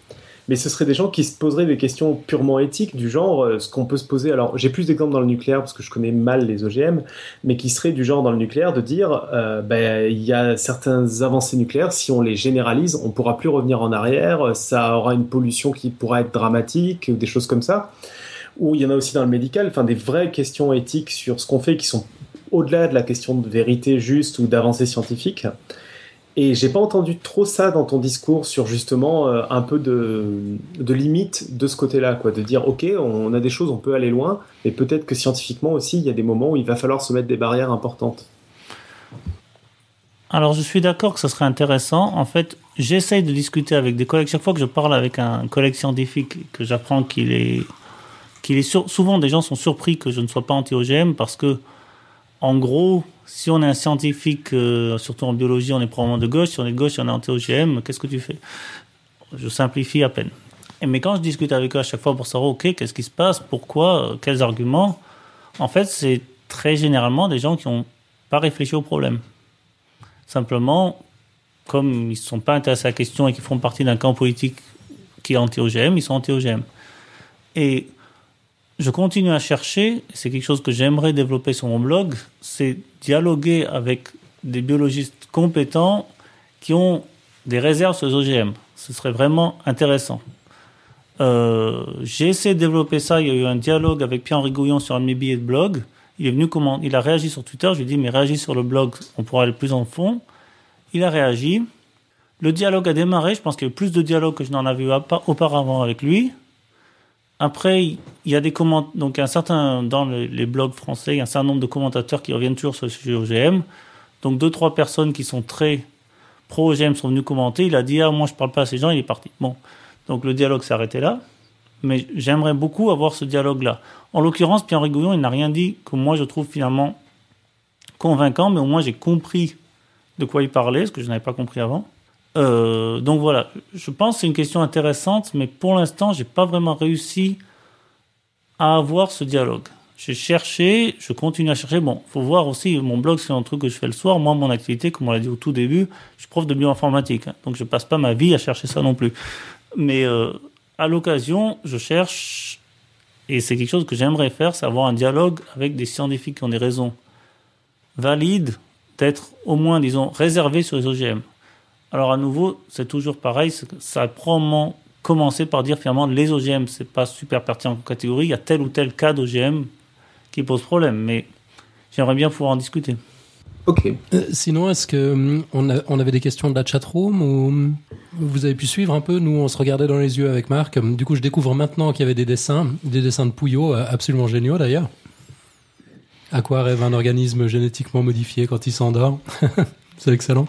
mais ce seraient des gens qui se poseraient des questions purement éthiques du genre, euh, ce qu'on peut se poser. Alors, j'ai plus d'exemples dans le nucléaire parce que je connais mal les OGM, mais qui seraient du genre dans le nucléaire de dire, euh, ben, il y a certaines avancées nucléaires, si on les généralise, on pourra plus revenir en arrière, ça aura une pollution qui pourra être dramatique, ou des choses comme ça ou il y en a aussi dans le médical, enfin des vraies questions éthiques sur ce qu'on fait qui sont au-delà de la question de vérité juste ou d'avancée scientifique. Et j'ai pas entendu trop ça dans ton discours sur justement euh, un peu de, de limite de ce côté-là, quoi, de dire ok, on a des choses, on peut aller loin, mais peut-être que scientifiquement aussi, il y a des moments où il va falloir se mettre des barrières importantes. Alors je suis d'accord que ce serait intéressant. En fait, j'essaye de discuter avec des collègues. Chaque fois que je parle avec un collègue scientifique, que j'apprends qu'il est est souvent des gens sont surpris que je ne sois pas anti-OGM parce que, en gros, si on est un scientifique, euh, surtout en biologie, on est probablement de gauche. Si on est de gauche, on est anti-OGM, qu'est-ce que tu fais? Je simplifie à peine. mais quand je discute avec eux à chaque fois pour savoir, OK, qu'est-ce qui se passe, pourquoi, quels arguments, en fait, c'est très généralement des gens qui n'ont pas réfléchi au problème. Simplement, comme ils ne sont pas intéressés à la question et qu'ils font partie d'un camp politique qui est anti-OGM, ils sont anti-OGM. Et je continue à chercher, c'est quelque chose que j'aimerais développer sur mon blog, c'est dialoguer avec des biologistes compétents qui ont des réserves sur les OGM. Ce serait vraiment intéressant. Euh, j'ai essayé de développer ça. Il y a eu un dialogue avec Pierre-Henri Gouillon sur un de mes billets de blog. Il est venu comment Il a réagi sur Twitter. Je lui ai dit, mais réagis sur le blog, on pourra aller plus en fond. Il a réagi. Le dialogue a démarré. Je pense qu'il y a eu plus de dialogue que je n'en avais eu auparavant avec lui. Après, il y a des commentaires, donc un certain, dans les, blogs français, il y a un certain nombre de commentateurs qui reviennent toujours sur le sujet OGM. Donc deux, trois personnes qui sont très pro-OGM sont venues commenter. Il a dit, ah, moi je parle pas à ces gens, il est parti. Bon. Donc le dialogue s'est arrêté là. mais j'aimerais beaucoup avoir ce dialogue-là. En l'occurrence, Pierre Rigouillon, il n'a rien dit que moi je trouve finalement convaincant, mais au moins j'ai compris de quoi il parlait, ce que je n'avais pas compris avant. Euh, donc voilà, je pense que c'est une question intéressante, mais pour l'instant, j'ai pas vraiment réussi à avoir ce dialogue. J'ai cherché, je continue à chercher. Bon, faut voir aussi, mon blog, c'est un truc que je fais le soir. Moi, mon activité, comme on l'a dit au tout début, je suis prof de bioinformatique. Hein. donc, je passe pas ma vie à chercher ça non plus. Mais euh, à l'occasion, je cherche, et c'est quelque chose que j'aimerais faire, c'est avoir un dialogue avec des scientifiques qui ont des raisons valides d'être au moins, disons, réservés sur les OGM. Alors à nouveau, c'est toujours pareil, ça a probablement commencé par dire finalement les OGM, c'est pas super pertinent en catégorie, il y a tel ou tel cas d'OGM qui pose problème, mais j'aimerais bien pouvoir en discuter. Ok. Euh, sinon, est-ce que hum, on, avait des questions de la chatroom ou hum, vous avez pu suivre un peu? Nous, on se regardait dans les yeux avec Marc. Du coup, je découvre maintenant qu'il y avait des dessins, des dessins de Pouillot, euh, absolument géniaux d'ailleurs. À quoi rêve un organisme génétiquement modifié quand il s'endort? C'est excellent.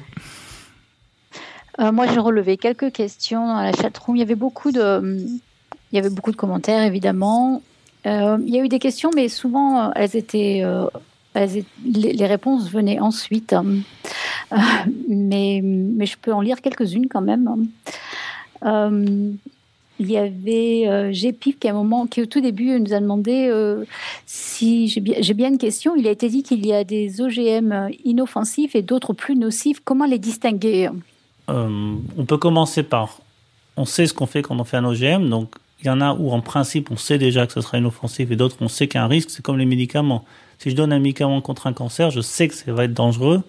Euh, moi, j'ai relevé quelques questions dans la chatroom. Il y avait beaucoup de, il y avait beaucoup de commentaires, évidemment. Euh, il y a eu des questions, mais souvent, euh, elles étaient, les, réponses venaient ensuite. mais, mais je peux en lire quelques-unes quand même. il y avait Gépif qui, qui au tout début nous a demandé si j'ai bien, une question. Il a été dit qu'il y a des OGM inoffensifs et d'autres plus nocifs. Comment les distinguer? Euh, on peut commencer par, on sait ce qu'on fait quand on fait un OGM, donc il y en a où en principe on sait déjà que ce sera inoffensif et d'autres on sait qu'il y a un risque, c'est comme les médicaments. Si je donne un médicament contre un cancer, je sais que ça va être dangereux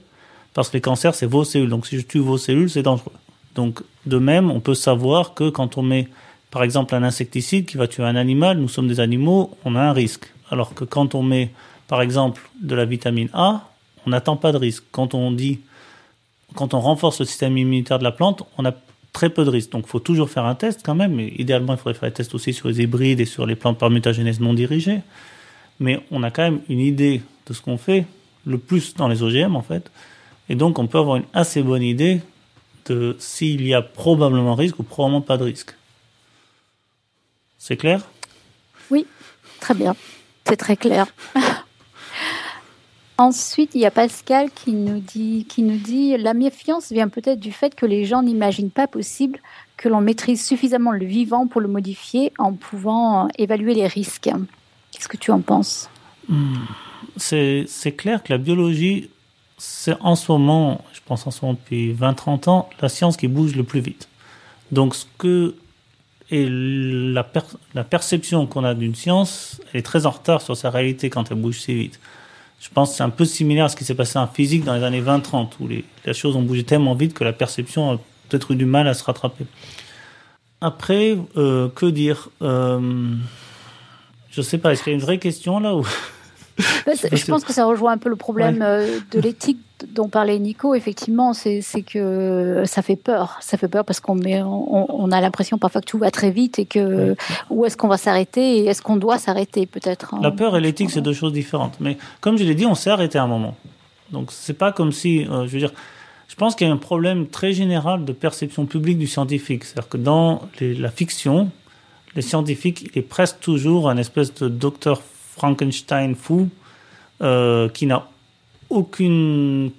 parce que les cancers c'est vos cellules, donc si je tue vos cellules c'est dangereux. Donc de même, on peut savoir que quand on met par exemple un insecticide qui va tuer un animal, nous sommes des animaux, on a un risque. Alors que quand on met par exemple de la vitamine A, on n'attend pas de risque. Quand on dit quand on renforce le système immunitaire de la plante, on a très peu de risques. Donc, il faut toujours faire un test quand même. Idéalement, il faudrait faire un test aussi sur les hybrides et sur les plantes par mutagénèse non dirigée. Mais on a quand même une idée de ce qu'on fait, le plus dans les OGM en fait. Et donc, on peut avoir une assez bonne idée de s'il y a probablement risque ou probablement pas de risque. C'est clair? Oui, très bien. C'est très clair. Ensuite, il y a Pascal qui nous dit, qui la méfiance vient peut-être du fait que les gens n'imaginent pas possible que l'on maîtrise suffisamment le vivant pour le modifier en pouvant évaluer les risques. Qu'est-ce que tu en penses? Hmm. C'est clair que la biologie, c'est en ce moment, je pense en ce moment depuis 20-30 ans, la science qui bouge le plus vite. Donc ce que est la, la perception qu'on a d'une science, elle est très en retard sur sa réalité quand elle bouge si vite. Je pense que c'est un peu similaire à ce qui s'est passé en physique dans les années 20-30, où les, choses ont bougé tellement vite que la perception a peut-être eu du mal à se rattraper. Après, euh, que dire euh, Je sais pas, est-ce qu'il y a une vraie question là ou... Bah, je pense que ça rejoint un peu le problème euh, de l'éthique dont parlait Nico. Effectivement, c'est que ça fait peur. Ça fait peur parce qu'on on, a l'impression parfois que tout va très vite et que où est-ce qu'on va s'arrêter et est-ce qu'on doit s'arrêter peut-être. Hein. La peur et l'éthique, c'est deux choses différentes. Mais comme je l'ai dit, on s'est arrêté à un moment. Donc c'est pas comme si, euh, je veux dire, je pense qu'il y a un problème très général de perception publique du scientifique. C'est-à-dire que dans la fiction, les scientifiques, il est presque toujours un espèce de docteur Frankenstein fou euh, qui n'a aucune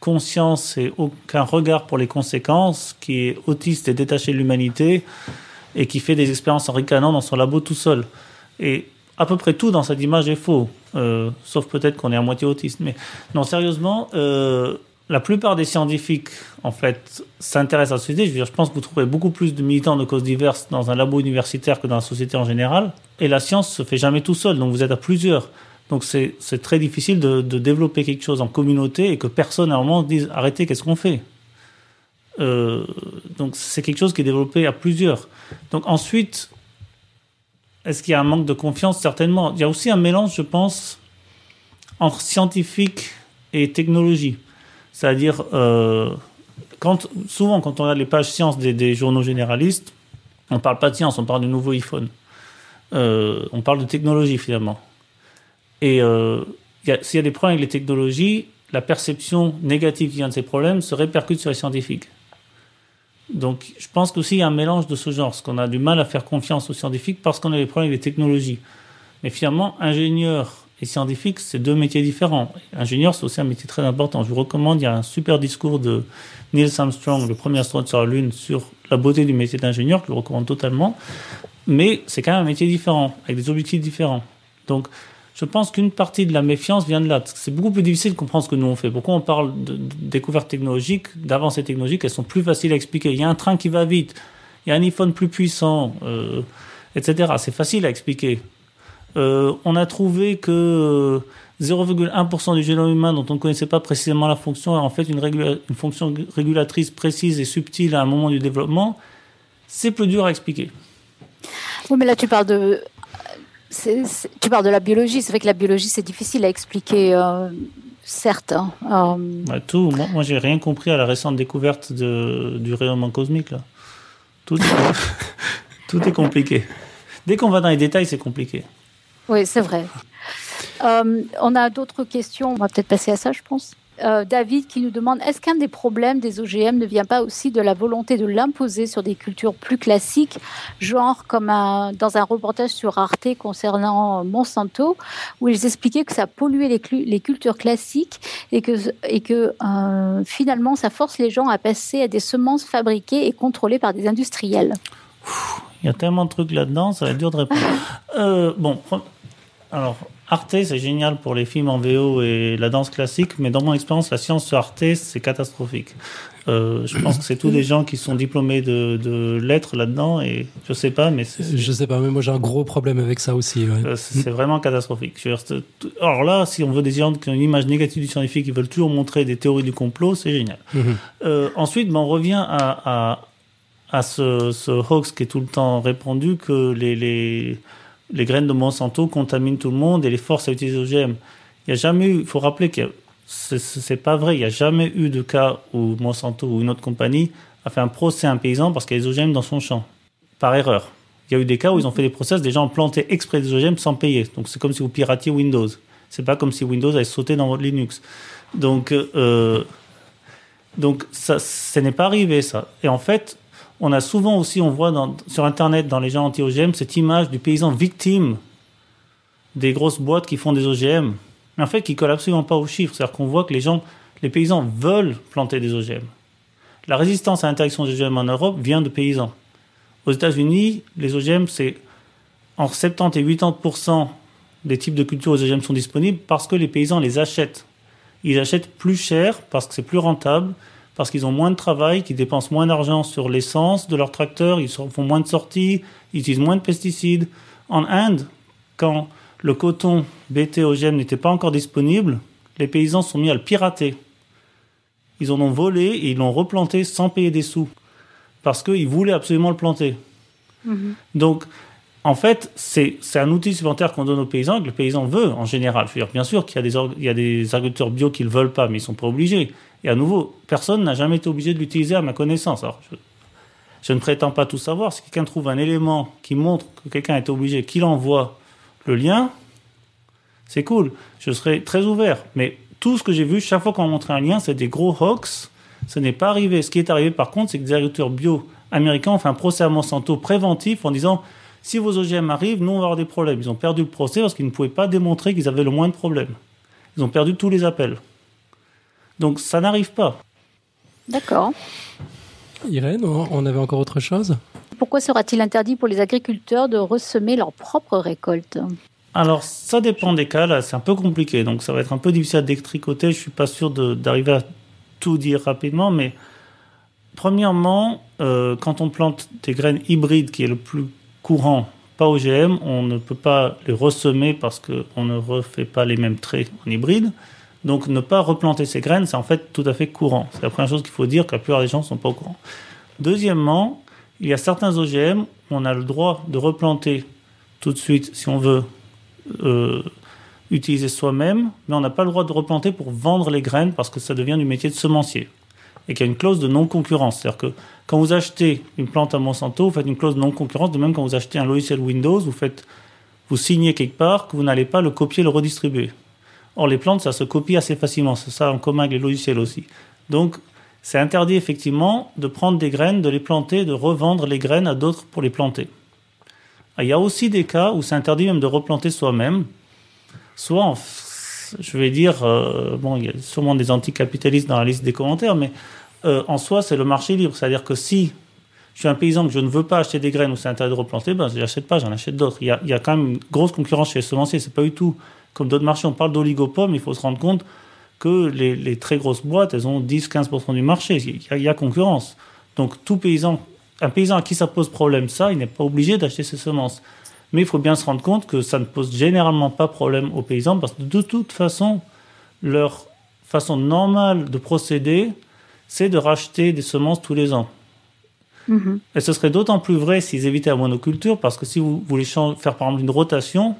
conscience et aucun regard pour les conséquences, qui est autiste et détaché de l'humanité et qui fait des expériences en ricanant dans son labo tout seul. Et à peu près tout dans cette image est faux, euh, sauf peut-être qu'on est à moitié autiste. Mais non, sérieusement, euh, la plupart des scientifiques, en fait, s'intéressent à la société. Je, veux dire, je pense que vous trouverez beaucoup plus de militants de causes diverses dans un labo universitaire que dans la société en général. Et la science se fait jamais tout seul, donc vous êtes à plusieurs. Donc c'est très difficile de, développer quelque chose en communauté et que personne à un moment dise arrêtez, qu'est-ce qu'on fait? Euh, Donc c'est quelque chose qui est développé à plusieurs. Donc ensuite, est-ce qu'il y a un manque de confiance? Certainement. Il y a aussi un mélange, je pense, entre scientifique et technologie. C'est-à-dire, euh, quand, souvent, quand on a les pages sciences des, journaux généralistes, on ne parle pas de science, on parle du nouveau iPhone. Euh, on parle de technologie finalement. Et euh, s'il y a des problèmes avec les technologies, la perception négative qui vient de ces problèmes se répercute sur les scientifiques. Donc, je pense qu'aussi il y a un mélange de ce genre, parce qu'on a du mal à faire confiance aux scientifiques parce qu'on a des problèmes avec les technologies. Mais finalement, ingénieur et scientifique, c'est deux métiers différents. Ingénieur, c'est aussi un métier très important. Je vous recommande, il y a un super discours de Neil Armstrong, le premier astronaute sur la Lune, sur la beauté du métier d'ingénieur, que je le recommande totalement. Mais c'est quand même un métier différent, avec des objectifs différents. Donc, je pense qu'une partie de la méfiance vient de là. C'est beaucoup plus difficile de comprendre ce que nous on fait. Pourquoi on parle de, découvertes technologiques, d'avancées technologiques Elles sont plus faciles à expliquer. Il y a un train qui va vite, il y a un iPhone plus puissant, euh, etc. C'est facile à expliquer. Euh, on a trouvé que 0,1% du génome humain dont on ne connaissait pas précisément la fonction est en fait une, une fonction régulatrice précise et subtile à un moment du développement. C'est plus dur à expliquer. Oui, mais là tu parles de tu parles de la biologie. C'est vrai que la biologie, c'est difficile à expliquer, euh, certes. Hein. Euh, tout. Moi, moi j'ai rien compris à la récente découverte de, du rayonnement cosmique. Là. Tout, est, tout est compliqué. Dès qu'on va dans les détails, c'est compliqué. Oui, c'est vrai. Euh, on a d'autres questions. On va peut-être passer à ça, je pense. Euh, David qui nous demande est-ce qu'un des problèmes des OGM ne vient pas aussi de la volonté de l'imposer sur des cultures plus classiques, genre comme dans un reportage sur Arte concernant Monsanto, où ils expliquaient que ça polluait les, cultures classiques et que, et que euh, finalement ça force les gens à passer à des semences fabriquées et contrôlées par des industriels? Il y a tellement de trucs là-dedans, ça va être dur de répondre. Euh, bon, alors Arte, c'est génial pour les films en VO et la danse classique, mais dans mon expérience, la science sur Arte, c'est catastrophique. Euh, je pense que c'est tous des gens qui sont diplômés de, de lettres là-dedans, et je sais pas, mais je sais pas, mais moi j'ai un gros problème avec ça aussi. Euh, c'est vraiment catastrophique. Alors là, si on veut des gens qui ont une image négative du scientifique, qui veulent toujours montrer des théories du complot, c'est génial. Mhm. euh, ensuite, ben, on revient à, à, à ce, ce hoax qui est tout le temps répandu que les, les les graines de Monsanto contaminent tout le monde et les forces à utiliser OGM. Il y a jamais eu, il faut rappeler que c'est pas vrai, il n'y a jamais eu de cas où Monsanto ou une autre compagnie a fait un procès à un paysan parce qu'il y a des OGM dans son champ, par erreur. Il y a eu des cas où ils ont fait des procès, des gens ont planté exprès des OGM sans payer. Donc c'est comme si vous piratiez Windows. C'est pas comme si Windows avait sauté dans votre Linux. Donc, euh, donc ça, ce n'est pas arrivé ça. Et en fait, on a souvent aussi, on voit sur Internet, dans les gens anti-OGM, cette image du paysan victime des grosses boîtes qui font des OGM, mais en fait qui colle absolument pas aux chiffres. C'est-à-dire qu'on voit que les gens, les paysans veulent planter des OGM. La résistance à l'interaction des OGM en Europe vient de paysans. Aux États-Unis, les OGM, c'est en 70 et 80% des types de cultures aux OGM sont disponibles parce que les paysans les achètent. Ils achètent plus cher parce que c'est plus rentable parce qu'ils ont moins de travail, qu'ils dépensent moins d'argent sur l'essence de leur tracteur, ils font moins de sorties, ils utilisent moins de pesticides. En Inde, quand le coton BT n'était pas encore disponible, les paysans sont mis à le pirater. Ils en ont volé et ils l'ont replanté sans payer des sous, parce qu'ils voulaient absolument le planter. Mhm. Donc, en fait, c'est un outil supplémentaire qu'on donne aux paysans, que le paysan veut en général. bien sûr qu'il y, y, a des agriculteurs bio qui ne le veulent pas, mais ils ne sont pas obligés. Et à nouveau, personne n'a jamais été obligé de l'utiliser à ma connaissance. Alors, je, ne prétends pas tout savoir. Si quelqu'un trouve un élément qui montre que quelqu'un est obligé, qu'il envoie le lien, c'est cool. Je serai très ouvert. Mais tout ce que j'ai vu, chaque fois qu'on montrait un lien, c'est des gros hoax. Ce n'est pas arrivé. Ce qui est arrivé, par contre, c'est que des agriculteurs bio américains ont fait un procès à Monsanto préventif en disant si vos OGM arrivent, nous, on va avoir des problèmes. Ils ont perdu le procès parce qu'ils ne pouvaient pas démontrer qu'ils avaient le moins de problèmes. Ils ont perdu tous les appels. Donc ça n'arrive pas. D'accord. Irène, on avait encore autre chose? Pourquoi sera-t-il interdit pour les agriculteurs de ressemer leurs propres récoltes? Alors, ça dépend des cas, là, c'est un peu compliqué, donc ça va être un peu difficile à détricoter, je suis pas sûr d'arriver à tout dire rapidement, mais premièrement, euh, quand on plante des graines hybrides, qui est le plus courant, pas OGM, on ne peut pas les ressemer parce qu'on ne refait pas les mêmes traits en hybride. Donc ne pas replanter ces graines, c'est en fait tout à fait courant. C'est la première chose qu'il faut dire que la plupart des gens ne sont pas au courant. Deuxièmement, il y a certains OGM, on a le droit de replanter tout de suite si on veut euh, utiliser soi-même, mais on n'a pas le droit de replanter pour vendre les graines parce que ça devient du métier de semencier. Et qu'il y a une clause de non-concurrence. C'est-à-dire que quand vous achetez une plante à Monsanto, vous faites une clause de non-concurrence, de même quand vous achetez un logiciel Windows, vous, faites, vous signez quelque part que vous n'allez pas le copier, le redistribuer. Or, les plantes, ça se copie assez facilement. C'est ça en commun avec les logiciels aussi. Donc, c'est interdit effectivement de prendre des graines, de les planter, de revendre les graines à d'autres pour les planter. Ah, il y a aussi des cas où c'est interdit même de replanter soi-même, soit je vais dire, euh, bon, il y a sûrement des anticapitalistes dans la liste des commentaires, mais euh, en soi, c'est le marché libre. C'est-à-dire que si je suis un paysan que je ne veux pas acheter des graines ou c'est interdit de replanter, ben, je n'achète pas, j'en achète d'autres. Il y, a, quand même une grosse concurrence chez les semenciers. C'est pas du tout comme d'autres marchés. On parle d'oligopole, mais il faut se rendre compte que les, les très grosses boîtes, elles ont 10-15% du marché. Il y, a, il y, a, concurrence. Donc, tout paysan, un paysan à qui ça pose problème, ça, il n'est pas obligé d'acheter ses semences. Mais il faut bien se rendre compte que ça ne pose généralement pas problème aux paysans parce que de toute façon, leur façon normale de procéder, c'est de racheter des semences tous les ans. Mm-hmm. Et ce serait d'autant plus vrai s'ils évitaient la monoculture parce que si vous voulez faire par exemple une rotation,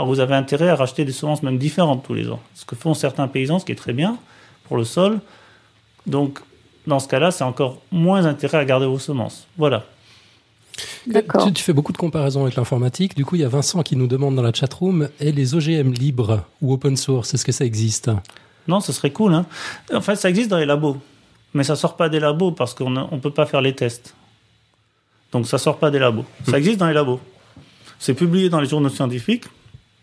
alors vous avez intérêt à racheter des semences même différentes tous les ans. Ce que font certains paysans, ce qui est très bien pour le sol. Donc, dans ce cas-là, c'est encore moins intérêt à garder vos semences. Voilà. Tu, tu, fais beaucoup de comparaisons avec l'informatique. Du coup, il y a Vincent qui nous demande dans la chatroom et les OGM libres ou open source, est-ce que ça existe? Non, ce serait cool. Hein. En fait, ça existe dans les labos, mais ça sort pas des labos parce qu'on ne peut pas faire les tests. Donc ça sort pas des labos. Ça existe dans les labos. C'est publié dans les journaux scientifiques.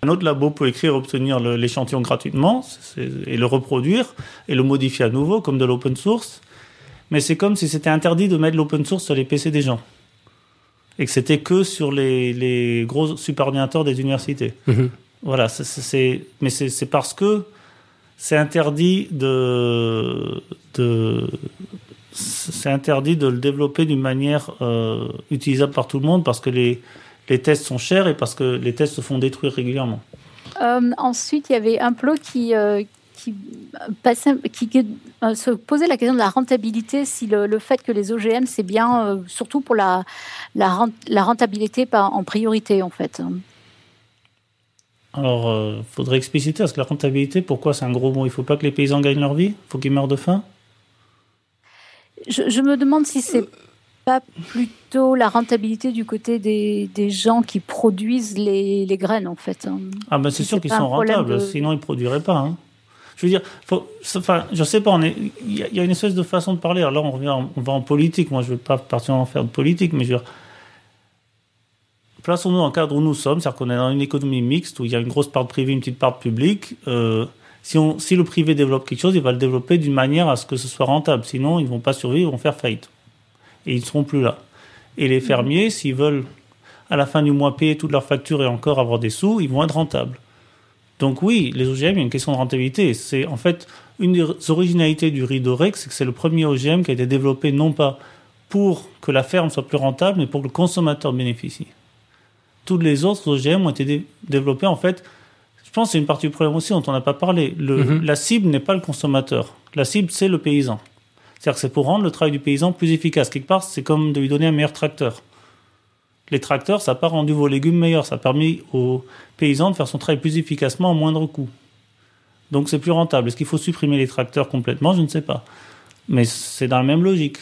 Un autre labo peut écrire et obtenir l'échantillon gratuitement et le reproduire et le modifier à nouveau comme de l'open source. Mais c'est comme si c'était interdit de mettre l'open source sur les PC des gens et que c'était que sur les, les gros superordinateurs des universités. Mhm. Voilà, c'est, mais c'est parce que c'est interdit de, de c'est interdit de le développer d'une manière euh, utilisable par tout le monde parce que les, les tests sont chers et parce que les tests se font détruire régulièrement. Euh, ensuite, il y avait un plot qui, euh, qui, qui, euh, se posait la question de la rentabilité, si le, fait que les OGM, c'est bien, euh, surtout pour la, la, la rentabilité pas en priorité, en fait. Alors, il euh, faudrait expliciter, parce que la rentabilité, pourquoi c'est un gros mot? Il ne faut pas que les paysans gagnent leur vie? Il faut qu'ils meurent de faim? Je, je, me demande si c'est pas plutôt la rentabilité du côté des, des gens qui produisent les, les, graines, en fait. Hein. Ah ben c'est sûr qu'ils sont rentables, sinon ils ne produiraient pas. Hein. Je veux dire, faut, enfin, je sais pas, il y, a une espèce de façon de parler. Alors là, on revient, on va en politique. Moi, je veux pas particulièrement faire de politique, mais je veux dire, plaçons-nous dans le cadre où nous sommes, c'est-à-dire qu'on est dans une économie mixte où il y a une grosse part privée, une petite part publique. Euh, si, on, si le privé développe quelque chose, il va le développer d'une manière à ce que ce soit rentable. Sinon, ils vont pas survivre, ils vont faire faillite. Et ils ne seront plus là. Et les fermiers, s'ils veulent à la fin du mois payer toutes leurs factures et encore avoir des sous, ils vont être rentables. Donc oui, les OGM, il y a une question de rentabilité. C'est en fait une des originalités du riz doré, c'est que c'est le premier OGM qui a été développé non pas pour que la ferme soit plus rentable, mais pour que le consommateur bénéficie. Toutes les autres OGM ont été développés en fait. Je pense que c'est une partie du problème aussi dont on n'a pas parlé. Mhm. La cible n'est pas le consommateur. La cible, c'est le paysan. C'est-à-dire que c'est pour rendre le travail du paysan plus efficace. Quelque part, c'est comme de lui donner un meilleur tracteur les tracteurs, ça n'a pas rendu vos légumes meilleurs, ça a permis aux paysans de faire son travail plus efficacement à moindre coût. Donc c'est plus rentable. Est-ce qu'il faut supprimer les tracteurs complètement? Je ne sais pas. Mais c'est dans la même logique.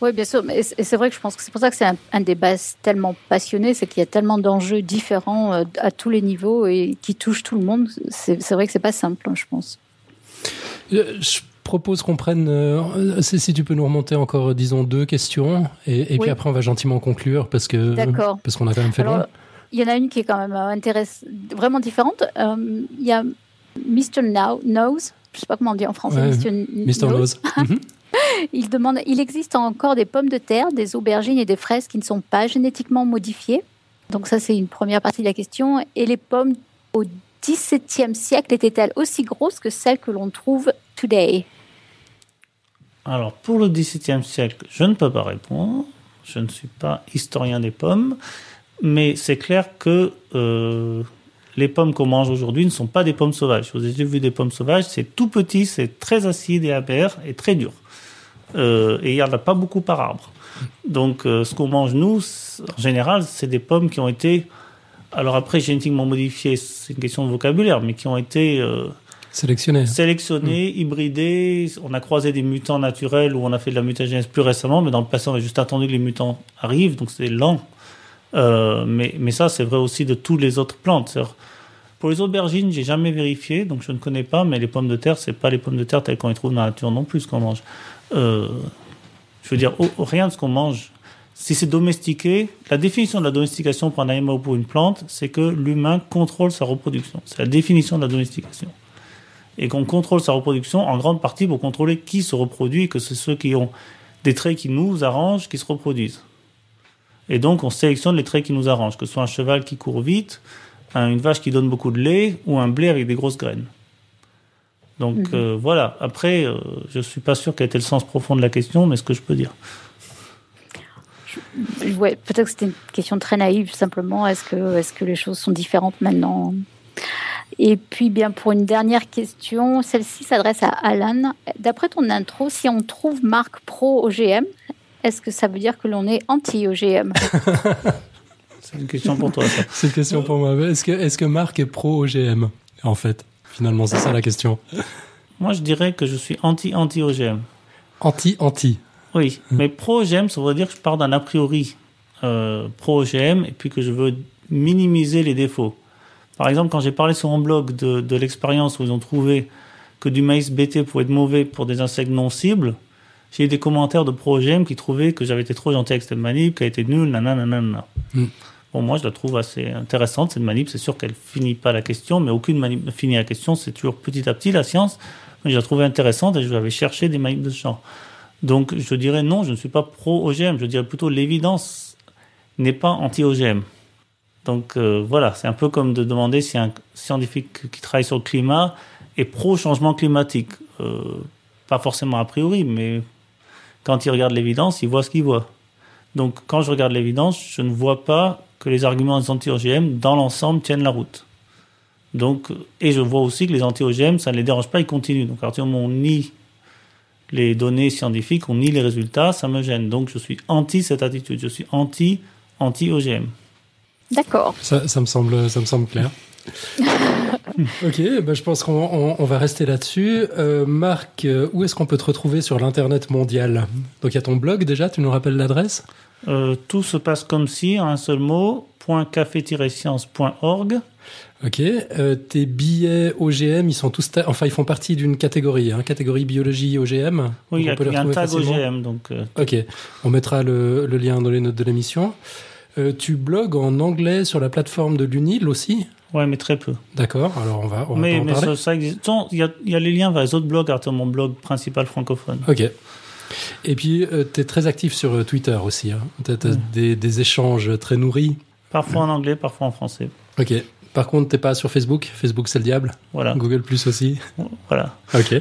Oui, bien sûr. Et c'est vrai que je pense que c'est pour ça que c'est un, débat tellement passionné, c'est qu'il y a tellement d'enjeux différents euh, à tous les niveaux et qui touchent tout le monde. C'est vrai que c'est pas simple, hein, je pense. Euh, je propose qu'on prenne, euh, si tu peux nous remonter encore, disons, deux questions, et, puis après on va gentiment conclure parce que parce qu'on a quand même fait loin. Il y en a une qui est quand même euh, intéressante, vraiment différente. Euh, il y a Mr. Now, Knows, je sais pas comment on dit en français, Mr. Knows. Mhm. il demande, il existe encore des pommes de terre, des aubergines et des fraises qui ne sont pas génétiquement modifiées? Donc ça, c'est une première partie de la question. Et les pommes au XVIIe siècle étaient-elles aussi grosses que celles que l'on trouve today? Alors, pour le XVIIe siècle, je ne peux pas répondre. Je ne suis pas historien des pommes. Mais c'est clair que euh, les pommes qu'on mange aujourd'hui ne sont pas des pommes sauvages. Vous avez vu des pommes sauvages, c'est tout petit, c'est très acide et amer et très dur. Euh, et il n'y en a pas beaucoup par arbre. Donc, euh, ce qu'on mange, nous, en général, c'est des pommes qui ont été. Alors, après, génétiquement modifiées, c'est une question de vocabulaire, mais qui ont été Sélectionné. Sélectionné, hybridé. On a croisé des mutants naturels ou on a fait de la mutagénèse plus récemment, mais dans le passé, on a juste attendu que les mutants arrivent, donc c'est lent. Euh, mais, mais ça, c'est vrai aussi de toutes les autres plantes. Pour les aubergines, j'ai jamais vérifié, donc je ne connais pas, mais les pommes de terre, c'est pas les pommes de terre telles qu'on les trouve dans la nature non plus, ce qu'on mange. Euh, je veux dire, rien de ce qu'on mange. Si c'est domestiqué, la définition de la domestication pour un animal ou pour une plante, c'est que l'humain contrôle sa reproduction. C'est la définition de la domestication. Et qu'on contrôle sa reproduction en grande partie pour contrôler qui se reproduit et que c'est ceux qui ont des traits qui nous arrangent qui se reproduisent. Et donc on sélectionne les traits qui nous arrangent, que ce soit un cheval qui court vite, une vache qui donne beaucoup de lait ou un blé avec des grosses graines. Donc mhm. euh, voilà, après, euh, je ne suis pas sûr quel était le sens profond de la question, mais ce que je peux dire. Ouais, peut-être que c'était une question très naïve, simplement. Est-ce que, est que les choses sont différentes maintenant? Et puis, bien, pour une dernière question, celle-ci s'adresse à Alan. D'après ton intro, si on trouve marque pro OGM, est-ce que ça veut dire que l'on est anti-OGM C'est une question pour toi. C'est une question pour moi. Est-ce que, est que Marc est pro-OGM, en fait? Finalement, c'est ça la question. Moi, je dirais que je suis anti-anti-OGM. Anti-anti Oui, hum. mais pro-OGM, ça veut dire que je pars d'un a priori euh, pro-OGM et puis que je veux minimiser les défauts. Par exemple, quand j'ai parlé sur mon blog de, de l'expérience où ils ont trouvé que du maïs BT pouvait être mauvais pour des insectes non cibles, j'ai eu des commentaires de pro-OGM qui trouvaient que j'avais été trop gentil avec cette manip, qu'elle était nulle, nanana. nanana. Hum. Bon, moi, je la trouve assez intéressante, cette manip. C'est sûr qu'elle finit pas la question, mais aucune manip ne finit la question. C'est toujours petit à petit, la science. Mais je la trouvais intéressante et je l'avais cherché des manips de ce genre. Donc, je dirais non, je ne suis pas pro-OGM. Je dirais plutôt l'évidence n'est pas anti-OGM. Donc, euh, voilà. C'est un peu comme de demander si un scientifique qui travaille sur le climat est pro-changement climatique. Euh, pas forcément a priori, mais quand il regarde l'évidence, il voit ce qu'il voit. Donc, quand je regarde l'évidence, je ne vois pas que les arguments anti-OGM, dans l'ensemble, tiennent la route. Donc, et je vois aussi que les anti-OGM, ça ne les dérange pas, ils continuent. Donc, à partir du moment où on nie les données scientifiques, on nie les résultats, ça me gêne. Donc, je suis anti cette attitude. Je suis anti anti-OGM. D'accord. Ça, ça, me semble, ça me semble clair. ok, bah je pense qu'on on, va rester là-dessus. Euh, Marc, euh, où est-ce qu'on peut te retrouver sur l'Internet mondial? Donc il y a ton blog déjà, tu nous rappelles l'adresse? Euh, Tout se passe comme si, en un seul mot, .café-science.org. Ok, tes billets OGM, ils sont tous, enfin ils font partie d'une catégorie, hein, catégorie biologie OGM. Oui, il y, a un tag OGM, donc. Ok, on mettra le, le, lien dans les notes de l'émission. Tu blogues en anglais sur la plateforme de l'UNIL aussi? Ouais, mais très peu. D'accord, alors on va, on mais, va mais Ça, ça existe. Il y a, y a, les liens vers les autres blogs, à mon blog principal francophone. Ok. Et puis, euh, tu es très actif sur euh, Twitter aussi. Hein. Tu as, des, des, échanges très nourris. Parfois en anglais, parfois en français. Ok. Par contre, t'es pas sur Facebook? Facebook, c'est le diable? Voilà. Google Plus aussi? Voilà. Ok.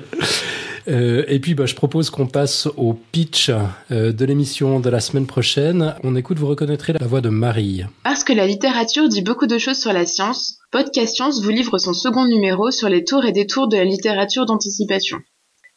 Euh, et puis, bah, je propose qu'on passe au pitch euh, de l'émission de la semaine prochaine. On écoute, vous reconnaîtrez la voix de Marie. Parce que la littérature dit beaucoup de choses sur la science, Podcast Science vous livre son second numéro sur les tours et détours de la littérature d'anticipation.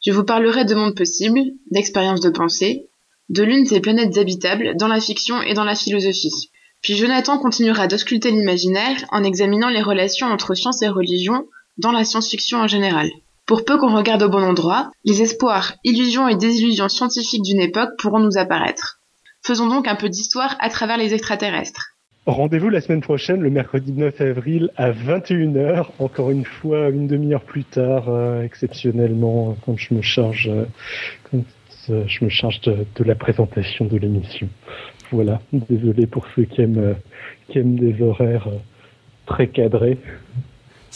Je vous parlerai de mondes possibles, d'expériences de pensée, de l'une des planètes habitables dans la fiction et dans la philosophie. Puis Jonathan continuera d'ausculter l'imaginaire en examinant les relations entre science et religion dans la science-fiction en général. Pour peu qu'on regarde au bon endroit, les espoirs, illusions et désillusions scientifiques d'une époque pourront nous apparaître. Faisons donc un peu d'histoire à travers les extraterrestres. Rendez-vous la semaine prochaine, le mercredi 9 avril à 21h, encore une fois une demi-heure plus tard, euh, exceptionnellement, quand je me charge, euh, euh, de, la présentation de l'émission. Voilà, désolé pour ceux qui aiment des horaires très cadrés.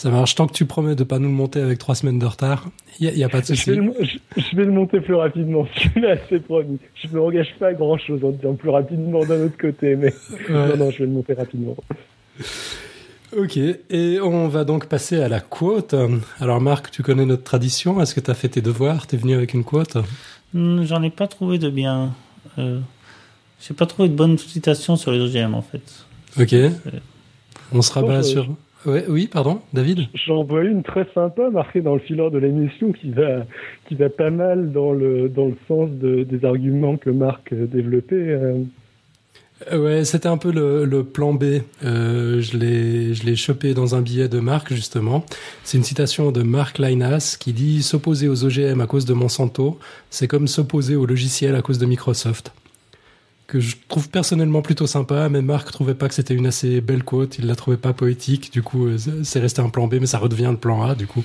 Ça marche. Tant que tu promets de pas nous le monter avec trois semaines de retard, il n'y a, pas de souci. Je, vais le monter plus rapidement. Celui-là, c'est promis. Je ne m'engage pas à grand chose en disant plus rapidement d'un autre côté, mais non, non, je vais le monter rapidement. Ok, et on va donc passer à la quote. Alors Marc, tu connais notre tradition. Est-ce que tu as fait tes devoirs? Tu es venu avec une quote? Hmm, J'en ai pas trouvé de bien. Euh, J'ai pas trouvé de bonne citation sur les OGM en fait. Ok. On se rabat sur oui, pardon, David? J'en vois une très sympa marquée dans le fileur de l'émission qui va, qui va pas mal dans le, dans le sens des arguments que Marc développait. Euh. Ouais, c'était un peu le, plan B. Euh, je l'ai, je l'ai chopé dans un billet de Marc justement. C'est une citation de Marc Linas qui dit s'opposer aux OGM à cause de Monsanto, c'est comme s'opposer au logiciel à cause de Microsoft que je trouve personnellement plutôt sympa, mais Marc trouvait pas que c'était une assez belle quote, il la trouvait pas poétique, du coup c'est resté un plan B, mais ça redevient le plan A du coup.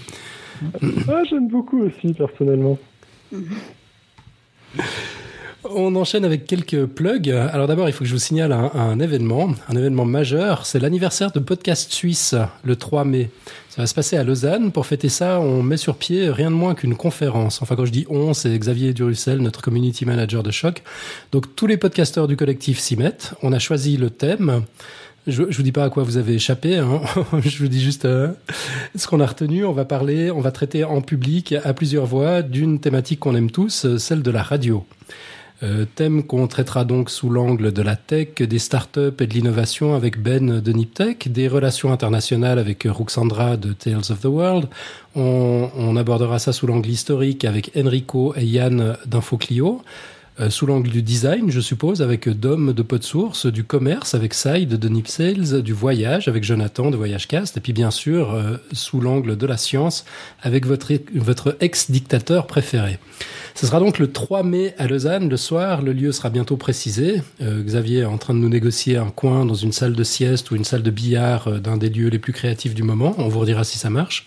Ah, j'aime beaucoup aussi personnellement. On enchaîne avec quelques plugs. Alors d'abord, il faut que je vous signale un, événement, un événement majeur. C'est l'anniversaire de Podcast Suisse, le 3 mai. Ça va se passer à Lausanne. Pour fêter ça, on met sur pied rien de moins qu'une conférence. Enfin, quand je dis on, c'est Xavier Durussel, notre community manager de choc. Donc tous les podcasteurs du collectif s'y mettent. On a choisi le thème. Je, je vous dis pas à quoi vous avez échappé. Hein. je vous dis juste euh, ce qu'on a retenu. On va parler, on va traiter en public à plusieurs voix d'une thématique qu'on aime tous, celle de la radio. Euh, thème qu'on traitera donc sous l'angle de la tech, des startups et de l'innovation avec Ben de Niptech, des relations internationales avec Ruxandra de Tales of the World. On, on abordera ça sous l'angle historique avec Enrico et Yann d'InfoClio. Euh, sous l'angle du design, je suppose, avec Dom de Podsource, du commerce avec Side de Nip Sales, du voyage avec Jonathan de Voyagecast, et puis bien sûr euh, sous l'angle de la science avec votre, votre ex-dictateur préféré. Ce sera donc le 3 mai à Lausanne, le soir. Le lieu sera bientôt précisé. Euh, Xavier est en train de nous négocier un coin dans une salle de sieste ou une salle de billard d'un des lieux les plus créatifs du moment. On vous redira si ça marche.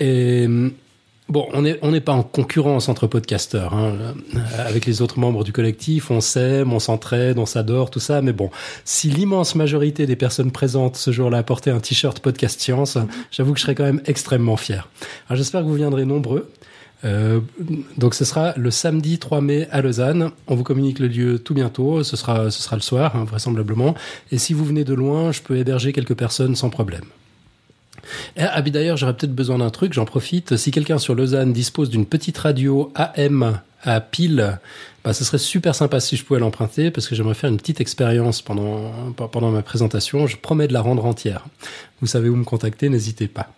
Et Bon, on n'est on n'est pas en concurrence entre podcasteurs. Hein. Avec les autres membres du collectif, on s'aime, on s'entraide, on s'adore, tout ça. Mais bon, si l'immense majorité des personnes présentes ce jour-là portaient un t-shirt podcast science, j'avoue que je serais quand même extrêmement fier. Alors j'espère que vous viendrez nombreux. Euh, donc ce sera le samedi 3 mai à Lausanne. On vous communique le lieu tout bientôt. Ce sera, ce sera le soir, hein, vraisemblablement. Et si vous venez de loin, je peux héberger quelques personnes sans problème. Ah, d'ailleurs, j'aurais peut-être besoin d'un truc, j'en profite. Si quelqu'un sur Lausanne dispose d'une petite radio AM à pile, bah, ce serait super sympa si je pouvais l'emprunter parce que j'aimerais faire une petite expérience pendant, pendant ma présentation. Je promets de la rendre entière. Vous savez où me contacter, n'hésitez pas.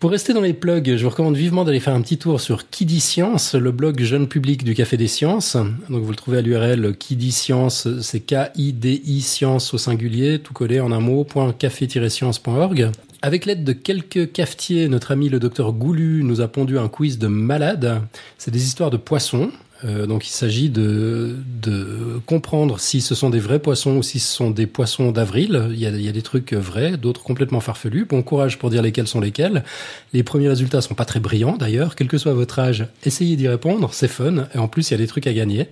Pour rester dans les plugs, je vous recommande vivement d'aller faire un petit tour sur Kidi Science, le blog jeune public du Café des Sciences. Donc vous le trouvez à l'URL Kidi Science, c'est K-I-D-I Science au singulier, tout collé en un mot, .café-science.org. Avec l'aide de quelques cafetiers, notre ami le docteur Goulu nous a pondu un quiz de malade. C'est des histoires de poissons. Euh, donc il s'agit de, de comprendre si ce sont des vrais poissons ou si ce sont des poissons d'avril. Il, il, y a des trucs vrais, d'autres complètement farfelus. Bon courage pour dire lesquels sont lesquels. Les premiers résultats sont pas très brillants d'ailleurs. Quel que soit votre âge, essayez d'y répondre, c'est fun. Et en plus, il y a des trucs à gagner.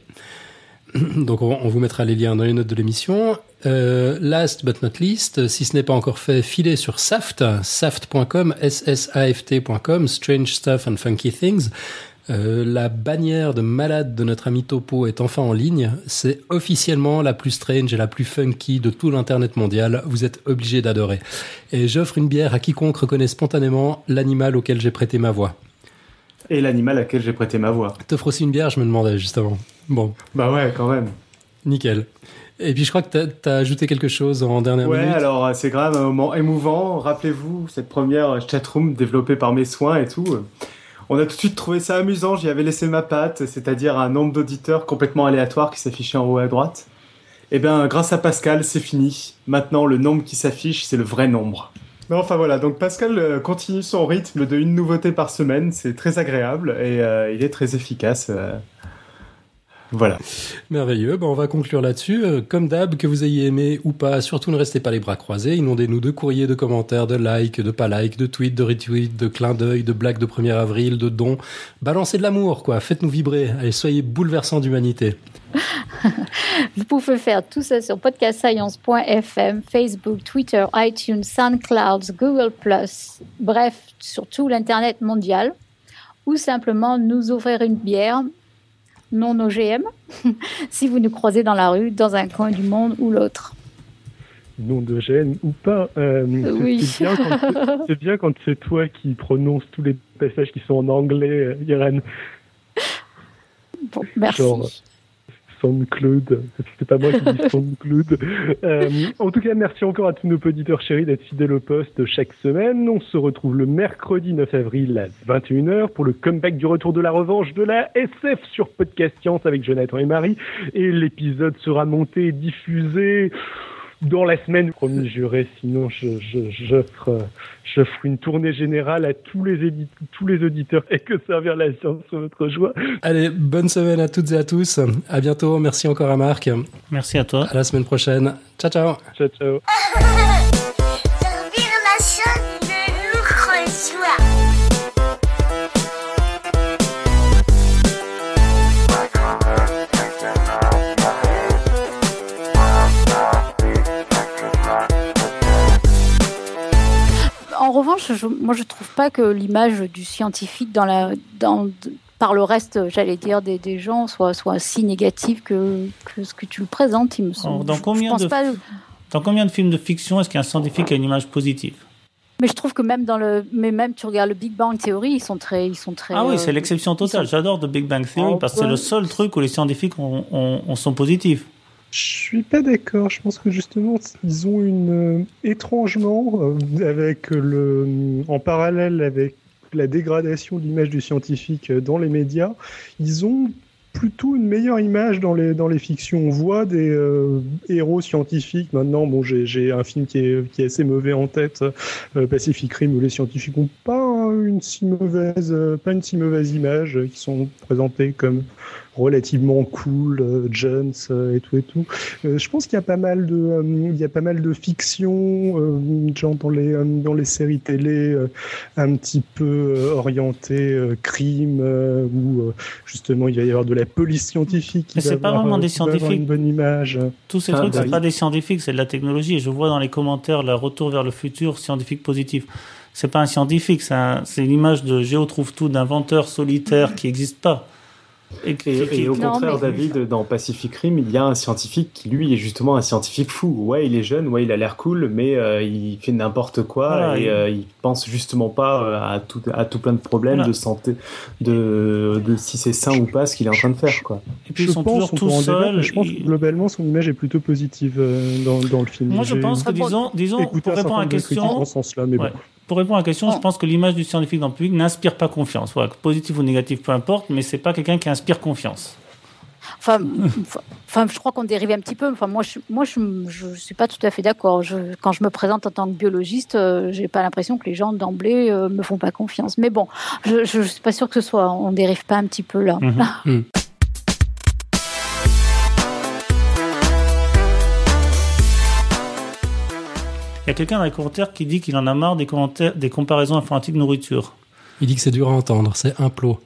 Donc on, vous mettra les liens dans les notes de l'émission. Euh, last but not least, si ce n'est pas encore fait, filez sur Saft, saft.com, S-S-A-F-T.com, Strange Stuff and Funky Things. Euh, la bannière de malade de notre ami Topo est enfin en ligne. C'est officiellement la plus strange et la plus funky de tout l'internet mondial. Vous êtes obligé d'adorer. Et j'offre une bière à quiconque reconnaît spontanément l'animal auquel j'ai prêté ma voix. Et l'animal à quel j'ai prêté ma voix. T'offres aussi une bière, je me demandais justement. Bon. Bah ouais, quand même. Nickel. Et puis je crois que tu as, ajouté quelque chose en dernière minute. Ouais, alors c'est même un moment émouvant. Rappelez-vous cette première chatroom développée par mes soins et tout. On a tout de suite trouvé ça amusant. J'y avais laissé ma patte, c'est-à-dire un nombre d'auditeurs complètement aléatoire qui s'affichait en haut à droite. Eh bien, grâce à Pascal, c'est fini. Maintenant, le nombre qui s'affiche, c'est le vrai nombre. Enfin voilà, donc Pascal euh, continue son rythme de une nouveauté par semaine, c'est très agréable et euh, il est très efficace. Voilà. Merveilleux. On va conclure là-dessus. Euh, comme d'hab, que vous ayez aimé ou pas, surtout ne restez pas les bras croisés. Inondez-nous de courriers, de commentaires, de likes, de pas likes, de tweets, de retweets, de clins d'œil, de blagues de 1er avril, de dons. Balancez de l'amour, quoi. Faites-nous vibrer. Allez, soyez bouleversants d'humanité. Vous pouvez faire tout ça sur podcastscience.fm, Facebook, Twitter, iTunes, SoundCloud, Google+, bref, sur tout l'Internet mondial. Ou simplement nous offrir une bière non OGM, si vous nous croisez dans la rue, dans un coin du monde ou l'autre. Non d'OGM ou pas. Euh, oui. C'est bien quand c'est toi qui prononce tous les passages qui sont en anglais, euh, Irène. Bon, merci. SoundCloud. C'est pas moi qui dis SoundCloud. Euh, en tout cas, merci encore à tous nos auditeurs chéris d'être fidèles au poste chaque semaine. On se retrouve le mercredi 9 avril à 21h pour le comeback du retour de la revanche de la SF sur Podcast Science avec Jonathan et Marie. Et l'épisode sera monté et diffusé dans la semaine, promis juré, sinon je, je, j'offre, j'offre une tournée générale à tous les, éditeurs, tous les auditeurs et que servir la science sur votre joie. Allez, bonne semaine à toutes et à tous. À bientôt. Merci encore à Marc. Merci à toi. À la semaine prochaine. Ciao, ciao. Ciao, ciao. Revanche, je, moi je trouve pas que l'image du scientifique dans la, dans, par le reste, j'allais dire, des, des gens soit, soit si négative que, que ce que tu le présentes. Il me semble. Dans Je- combien je pense de- pas, Dans combien de films de fiction est-ce qu'un scientifique a une image positive mais je trouve que même dans le, mais même tu regardes le Big Bang Theory, ils sont très, ils sont très. Ah oui, euh, c'est l'exception totale. sont- J'adore The Big Bang Theory Oh, parce que c'est le seul truc où les scientifiques ont, ont- ont- sont positifs. Je suis pas d'accord. Je pense que justement, ils ont une euh, étrangement euh, avec le en parallèle avec la dégradation de l'image du scientifique euh, dans les médias, ils ont plutôt une meilleure image dans les dans les fictions. On voit des euh, héros scientifiques maintenant. Bon, j'ai un film qui est qui est assez mauvais en tête, euh, Pacific Rim, où les scientifiques ont pas une si mauvaise euh, pas une si mauvaise image, euh, qui sont présentés comme relativement cool, euh, Jones euh, et tout et tout. Euh, je pense qu'il y a pas mal de, euh, il y a pas mal de fiction, euh, genre dans les euh, dans les séries télé, euh, un petit peu euh, orientées euh, crime, euh, où euh, justement il va y avoir de la police scientifique. Mais c'est pas avoir, vraiment des scientifiques. Une bonne image. Tous ces Ah, trucs, bah c'est oui. pas des scientifiques, c'est de la technologie. Et je vois dans les commentaires le retour vers le futur scientifique positif. C'est pas un scientifique, c'est un- c'est une image de Géo trouve tout d'inventeur solitaire qui n'existe pas. Et, au Non, contraire, mais- David, dans Pacific Rim, il y a un scientifique qui, lui, est justement un scientifique fou. Ouais, il est jeune, ouais, il a l'air cool, mais euh, il fait n'importe quoi Voilà, et il- euh, il pense justement pas euh, à tout, à tout plein de problèmes Voilà. de santé, de, de si c'est sain ou pas ce qu'il est en train de faire, quoi. et puis je ils sont pense, toujours tout seuls. je pense que globalement son image est plutôt positive euh, dans, dans le film. Moi, je pense que, disons, disons pour répondre à la question, mais Ouais. bon. Pour répondre à la question, je Ah. pense que l'image du scientifique dans le public n'inspire pas confiance. Voilà, positif ou négatif, peu importe, mais c'est pas quelqu'un qui inspire confiance. Enfin, enfin, je crois qu'on dérive un petit peu. Enfin, moi, je, moi, je, je suis pas tout à fait d'accord. Je, quand je me présente en tant que biologiste, euh, j'ai pas l'impression que les gens d'emblée euh, me font pas confiance. Mais bon, je, je, suis pas sûre que ce soit. On dérive pas un petit peu là. Mhm. Il y a quelqu'un dans les commentaires qui dit qu'il en a marre des, commentaires, des comparaisons informatiques nourriture. Il dit que c'est dur à entendre, c'est un plot.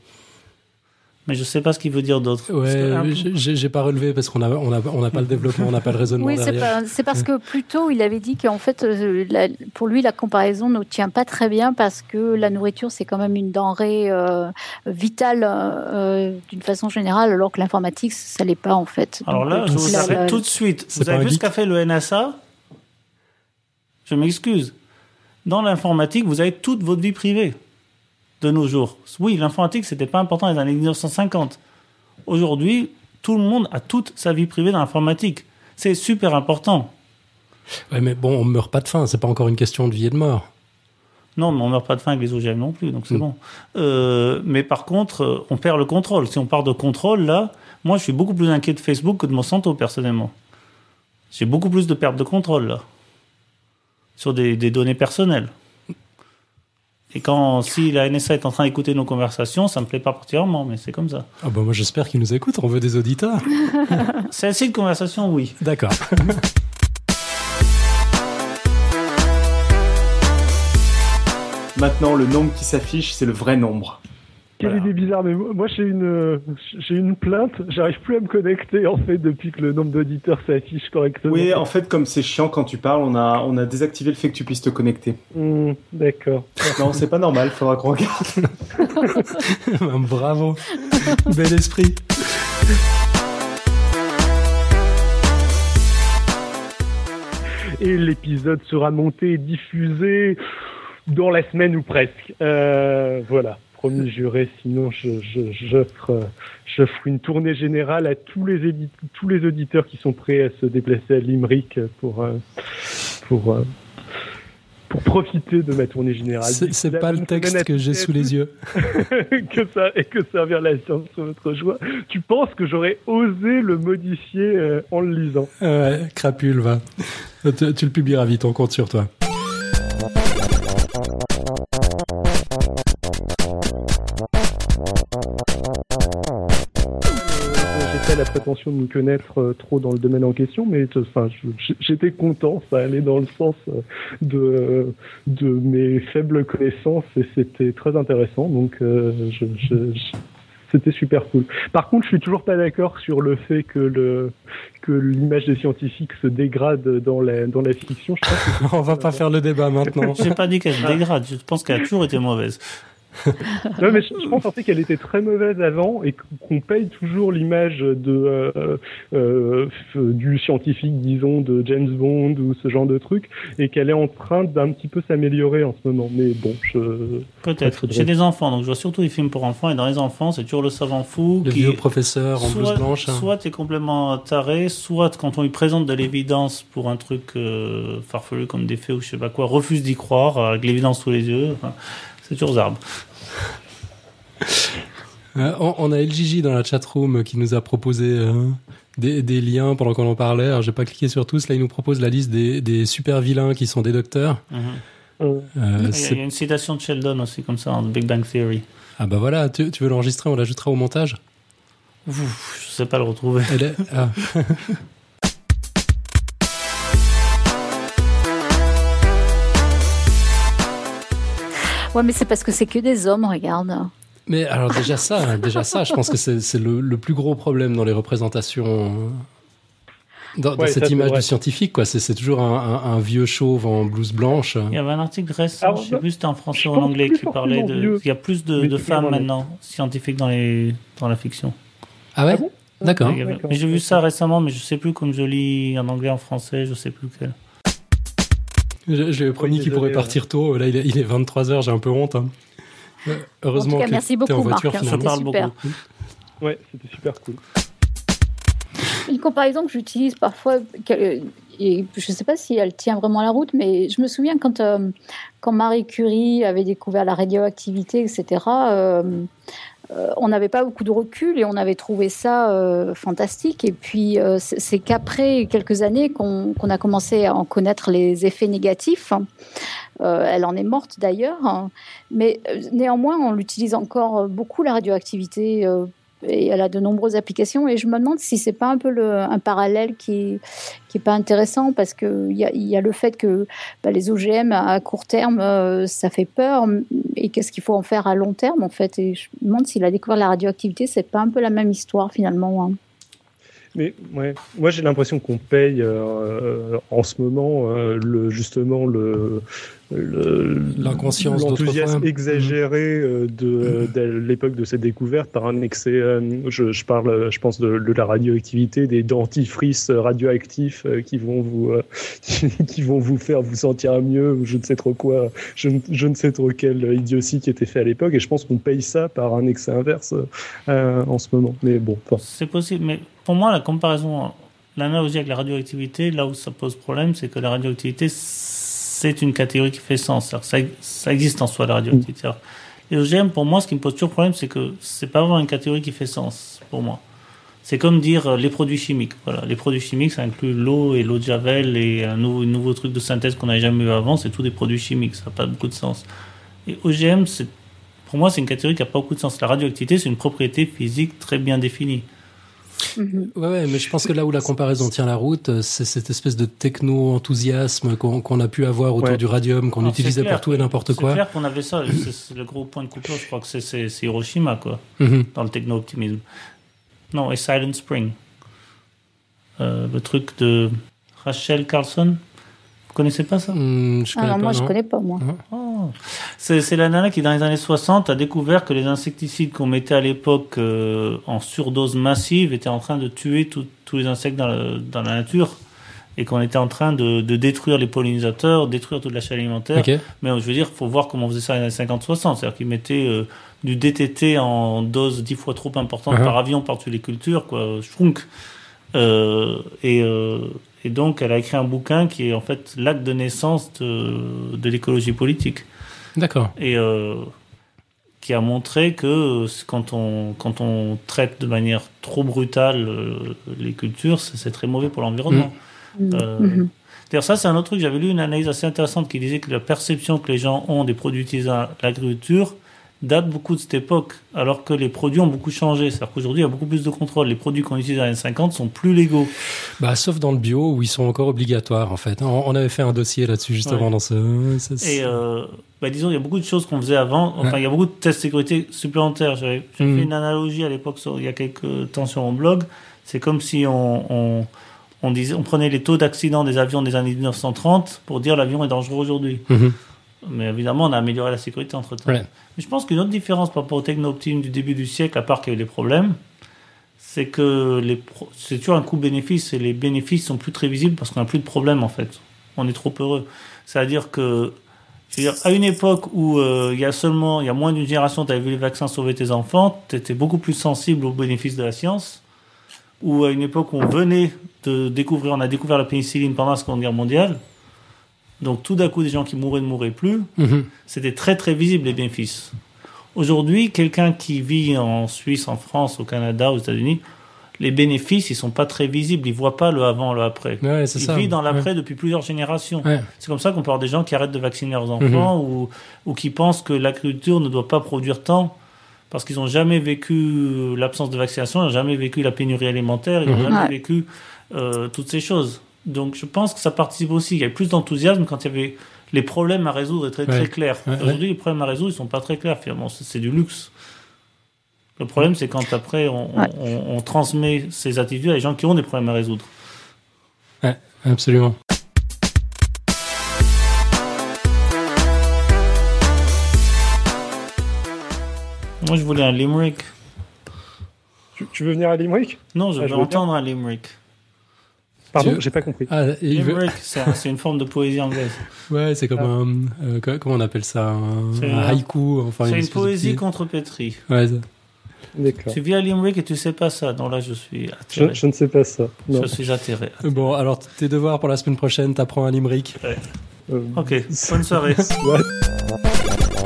Mais je sais pas ce qu'il veut dire d'autre. Ouais, j'ai- pas relevé parce qu'on a, on a, on a pas le développement, on n'a pas le raisonnement Oui, c'est derrière. pas- c'est parce que plus tôt, il avait dit qu'en fait, euh, la- pour lui, la comparaison ne tient pas très bien parce que la nourriture, c'est quand même une denrée euh, vitale euh, d'une façon générale, alors que l'informatique, ça l'est pas en fait. Alors Donc, là, je vous arrête tout de suite. Vous avez vu ce qu'a fait le NSA Je m'excuse. Dans l'informatique, vous avez toute votre vie privée de nos jours. Oui, l'informatique, c'était pas important dans les années 1950. Aujourd'hui, tout le monde a toute sa vie privée dans l'informatique. C'est super important. Ouais, mais bon, on meurt pas de faim, c'est pas encore une question de vie et de mort. Non, mais on meurt pas de faim avec les OGM non plus, donc c'est Mm. bon. Euh, mais par contre, euh, on perd le contrôle. Si on part de contrôle, là, moi, je suis beaucoup plus inquiet de Facebook que de Monsanto, personnellement. J'ai beaucoup plus de perte de contrôle, là. Sur des, des données personnelles. Et quand, si la NSA est en train d'écouter nos conversations, ça me plaît pas particulièrement, mais c'est comme ça. Ah bah moi j'espère qu'ils nous écoutent, on veut des auditeurs. Celle-ci de conversation, oui. D'accord. Maintenant, le nombre qui s'affiche, c'est le vrai nombre. Quelle Voilà. idée bizarre, mais moi j'ai une j'ai une plainte, j'arrive plus à me connecter en fait depuis que le nombre d'auditeurs s'affiche correctement. Oui, en fait, comme c'est chiant quand tu parles, on a, on a désactivé le fait que tu puisses te connecter. Hmm, D'accord. Non, c'est pas normal, faudra qu'on regarde. Bravo. Bel esprit. Et l'épisode sera monté et diffusé dans la semaine ou presque. Euh, voilà, promis juré, sinon je, je, j'offre, j'offre une tournée générale à tous les, édi- tous les auditeurs qui sont prêts à se déplacer à Limerick pour, euh, pour, euh, pour profiter de ma tournée générale. C'est c'est pas le texte que j'ai sous les yeux. que ça et que servir la science sur votre joie. Tu penses que j'aurais osé le modifier euh, en le lisant? Ouais, crapule, va. tu, tu le publieras vite, on compte sur toi. Prétention de me connaître euh, trop dans le domaine en question, mais euh, enfin, j'étais content, ça allait dans le sens euh, de, de mes faibles connaissances et c'était très intéressant, donc euh, je, je- je- c'était super cool. Par contre, je suis toujours pas d'accord sur le fait que le que l'image des scientifiques se dégrade dans la dans la fiction. Je pense que On va pas faire le débat maintenant. J'ai pas dit qu'elle se dégrade, je pense qu'elle a toujours été mauvaise. Non, mais je, je pense en fait qu'elle était très mauvaise avant et qu'on paye toujours l'image de euh, euh, du scientifique, disons, de James Bond ou ce genre de truc, et qu'elle est en train d'un petit peu s'améliorer en ce moment. Mais bon, je... Peut-être. J'ai des enfants, donc je vois surtout des films pour enfants, et dans les enfants, c'est toujours le savant fou Le qui. vieux professeur en blouse soit, blanche. hein. soit t'es complètement taré, soit quand on lui présente de l'évidence pour un truc euh, farfelu comme des faits ou je sais pas quoi, refuse d'y croire avec l'évidence sous les yeux. Enfin, c'est toujours zarbe. Euh, on, a LGJ dans la chatroom qui nous a proposé euh, des, des liens pendant qu'on en parlait. Alors, j'ai pas cliqué sur tous. Là, il nous propose la liste des, des super vilains qui sont des docteurs. Mhm. Euh, Euh, Il y a- une citation de Sheldon aussi comme ça dans The Big Bang Theory. Ah bah voilà, tu, tu veux l'enregistrer, on l'ajoutera au montage? Ouf, je sais pas le retrouver. Elle est- ah. Ouais, mais c'est parce que c'est que des hommes, regarde. Mais alors déjà ça, déjà ça, je pense que c'est le, le plus gros problème dans les représentations, dans, Ouais, cette image du scientifique. quoi. C'est toujours un, un- un vieux chauve en blouse blanche. Il y avait un article récent, Alors, je sais plus si c'était en français ou en anglais, qui parlait de. vieux. Il y a plus de, femmes vraiment- maintenant scientifiques dans, les, dans la fiction. Ah ouais Ah bon? D'accord. J'ai vu ça récemment, mais je sais plus comme je lis en anglais, en français, je sais plus lequel. Je, je lui ai promis Oui, qu'il pourrait partir tôt. Là, il est, il est 23h, j'ai un peu honte. hein. Euh, Heureusement En tout cas, que merci t'es en beaucoup, voiture Marc, hein, finalement. Parle super. beaucoup. ouais, c'était super cool. Une comparaison que j'utilise parfois, que- et je ne sais pas si elle tient vraiment la route, mais je me souviens quand, euh, quand Marie Curie avait découvert la radioactivité, etc., euh, euh, on n'avait pas beaucoup de recul et on avait trouvé ça euh, fantastique. Et puis, euh, c'est qu'après quelques années qu'on a commencé à en connaître les effets négatifs. Euh, elle en est morte d'ailleurs, mais euh, néanmoins, on l'utilise encore beaucoup, la radioactivité. Et elle a de nombreuses applications. Et je me demande si c'est pas un peu un parallèle qui est, qui est pas intéressant parce que il y y a le fait que bah, les OGM à court terme euh, ça fait peur. Et qu'est-ce qu'il faut en faire à long terme en fait? Et je me demande s'il a découvert la radioactivité. C'est pas un peu la même histoire finalement hein. Mais ouais, moi j'ai l'impression qu'on paye euh, en ce moment euh, le justement le- L'inconscience l'enthousiasme exagéré euh, de, de l'époque de cette découverte par un excès. euh, je, je parle, euh, je pense de, de la radioactivité, des dentifrices radioactifs euh, qui vont vous euh, qui vont vous faire vous sentir mieux ou je ne sais trop quoi. Je, ne- je ne sais trop quelle idiotie qui était fait à l'époque et je pense qu'on paye ça par un excès inverse euh, en ce moment. Mais bon, C'est possible, mais pour moi, la comparaison, l'analogie avec la radioactivité, là où ça pose problème, c'est que la radioactivité, c'est une catégorie qui fait sens. Ça, ça existe en soi, la radioactivité. Alors, Les OGM, pour moi, ce qui me pose toujours problème, c'est que c'est pas vraiment une catégorie qui fait sens, pour moi. C'est comme dire euh, les produits chimiques. Voilà, les produits chimiques, ça inclut l'eau et l'eau de javel et un nouveau, nouveau truc de synthèse qu'on n'avait jamais eu avant. C'est tous des produits chimiques. Ça n'a pas beaucoup de sens. Et OGM, pour moi, c'est une catégorie qui n'a pas beaucoup de sens. La radioactivité, c'est une propriété physique très bien définie. Mhm. Ouais, ouais, mais je pense que là où la comparaison tient la route, euh, c'est cette espèce de techno-enthousiasme qu'on qu'on a pu avoir autour Ouais. du radium, qu'on Non, utilisait c'est clair. pour tout et n'importe C'est quoi. clair qu'on avait ça. C'est- c'est le gros point de coupure, je crois que c'est- c'est c'est Hiroshima, quoi, Mhm. dans le techno-optimisme. Non, et Silent Spring. Euh, le truc de Rachel Carlson. Vous connaissez pas ça? Hmm, je ah connais non pas, moi je non. connais pas moi Oh. C'est c'est la nana qui, dans les années 60, a découvert que les insecticides qu'on mettait à l'époque euh, en surdose massive étaient en train de tuer tout- tous les insectes dans, le- dans la nature et qu'on était en train de, de détruire les pollinisateurs, détruire toute la chaîne alimentaire. Mais je veux dire, faut voir comment on faisait ça dans les années 50-60. C'est-à-dire qu'ils mettaient euh, du DTT en dose dix fois trop importante Uh-huh. par avion par-dessus les cultures, quoi. Shrunk. Euh, et, euh, et donc, elle a écrit un bouquin qui est en fait l'acte de naissance de, de l'écologie politique. D'accord. Et euh, qui a montré que euh, quand on, quand on traite de manière trop brutale euh, les cultures, c'est très mauvais pour l'environnement. Mhm. Euh, Mhm. D'ailleurs, ça, c'est un autre truc. J'avais lu une analyse assez intéressante qui disait que la perception que les gens ont des produits utilisés à l'agriculture date beaucoup de cette époque, alors que les produits ont beaucoup changé. C'est-à-dire qu'aujourd'hui, il y a beaucoup plus de contrôle. Les produits qu'on utilise dans les années 50 sont plus légaux. Bah, sauf dans le bio où ils sont encore obligatoires, en fait. On, on avait fait un dossier là-dessus justement Ouais. dans ce. ce- Et euh, bah, disons, il y a beaucoup de choses qu'on faisait avant. Enfin, il y a beaucoup de tests sécurité supplémentaires. J'avais Mhm. fait une analogie à l'époque, il y a quelques temps sur mon blog. C'est comme si on, on, on disait, on prenait les taux d'accident des avions des années 1930 pour dire l'avion est dangereux aujourd'hui. Mhm. Mais évidemment, on a amélioré la sécurité entre temps. Ouais. Mais je pense qu'une autre différence par rapport au techno-optim du début du siècle, à part qu'il y a eu des problèmes, c'est que les c'est toujours un coût-bénéfice et les bénéfices sont plus très visibles parce qu'on n'a plus de problème en fait. On est trop heureux. C'est-à-dire que, à une époque où euh, il y a seulement, il y a moins d'une génération, tu avais vu les vaccins sauver tes enfants, tu étais beaucoup plus sensible aux bénéfices de la science. Ou à une époque où on venait de découvrir, on a découvert la pénicilline pendant la Seconde Guerre mondiale. Donc tout d'un coup, des gens qui mouraient ne mouraient plus Mhm. c'était très très visible les bénéfices. Aujourd'hui, quelqu'un qui vit en Suisse, en France, au Canada, aux États-Unis, les bénéfices, ils sont pas très visibles. Ils voient pas le avant, le après. Ouais, Ils ça. vivent dans l'après depuis plusieurs générations. Ouais. C'est comme ça qu'on peut avoir des gens qui arrêtent de vacciner leurs enfants ou, ou qui pensent que l'agriculture ne doit pas produire tant parce qu'ils n'ont jamais vécu l'absence de vaccination, ils n'ont jamais vécu la pénurie alimentaire, ils n'ont Mhm. jamais Ouais. vécu euh, toutes ces choses. Donc je pense que ça participe aussi. Il y a plus d'enthousiasme quand il y avait les problèmes à résoudre étaient très, Ouais. très clairs. Ouais, ouais. Aujourd'hui, les problèmes à résoudre, ils sont pas très clairs. Finalement, c'est du luxe. Le problème, c'est quand après on, on- Ouais. on- on transmet ces attitudes à des gens qui ont des problèmes à résoudre. Absolument. Moi, je voulais un limerick. Tu, tu veux venir à Limerick? Non, je Ah, veux je entendre un limerick. Pardon, j'ai pas compris. Ah, veut- Limerick, c'est un- c'est une forme de poésie anglaise. Ouais, c'est comme Ah. un. euh, co- comment on appelle ça? Un, C'est un haïku. Enfin, C'est une espèce de poésie petit- contrepétrie. Ouais, ça-. Tu vis à Limerick et tu sais pas ça. Donc là, je suis Je, atterré. je ne sais pas ça. Non. Je suis atterré. Bon, alors tes devoirs pour la semaine prochaine, t'apprends un limerick. Euh, Ok, bonne soirée.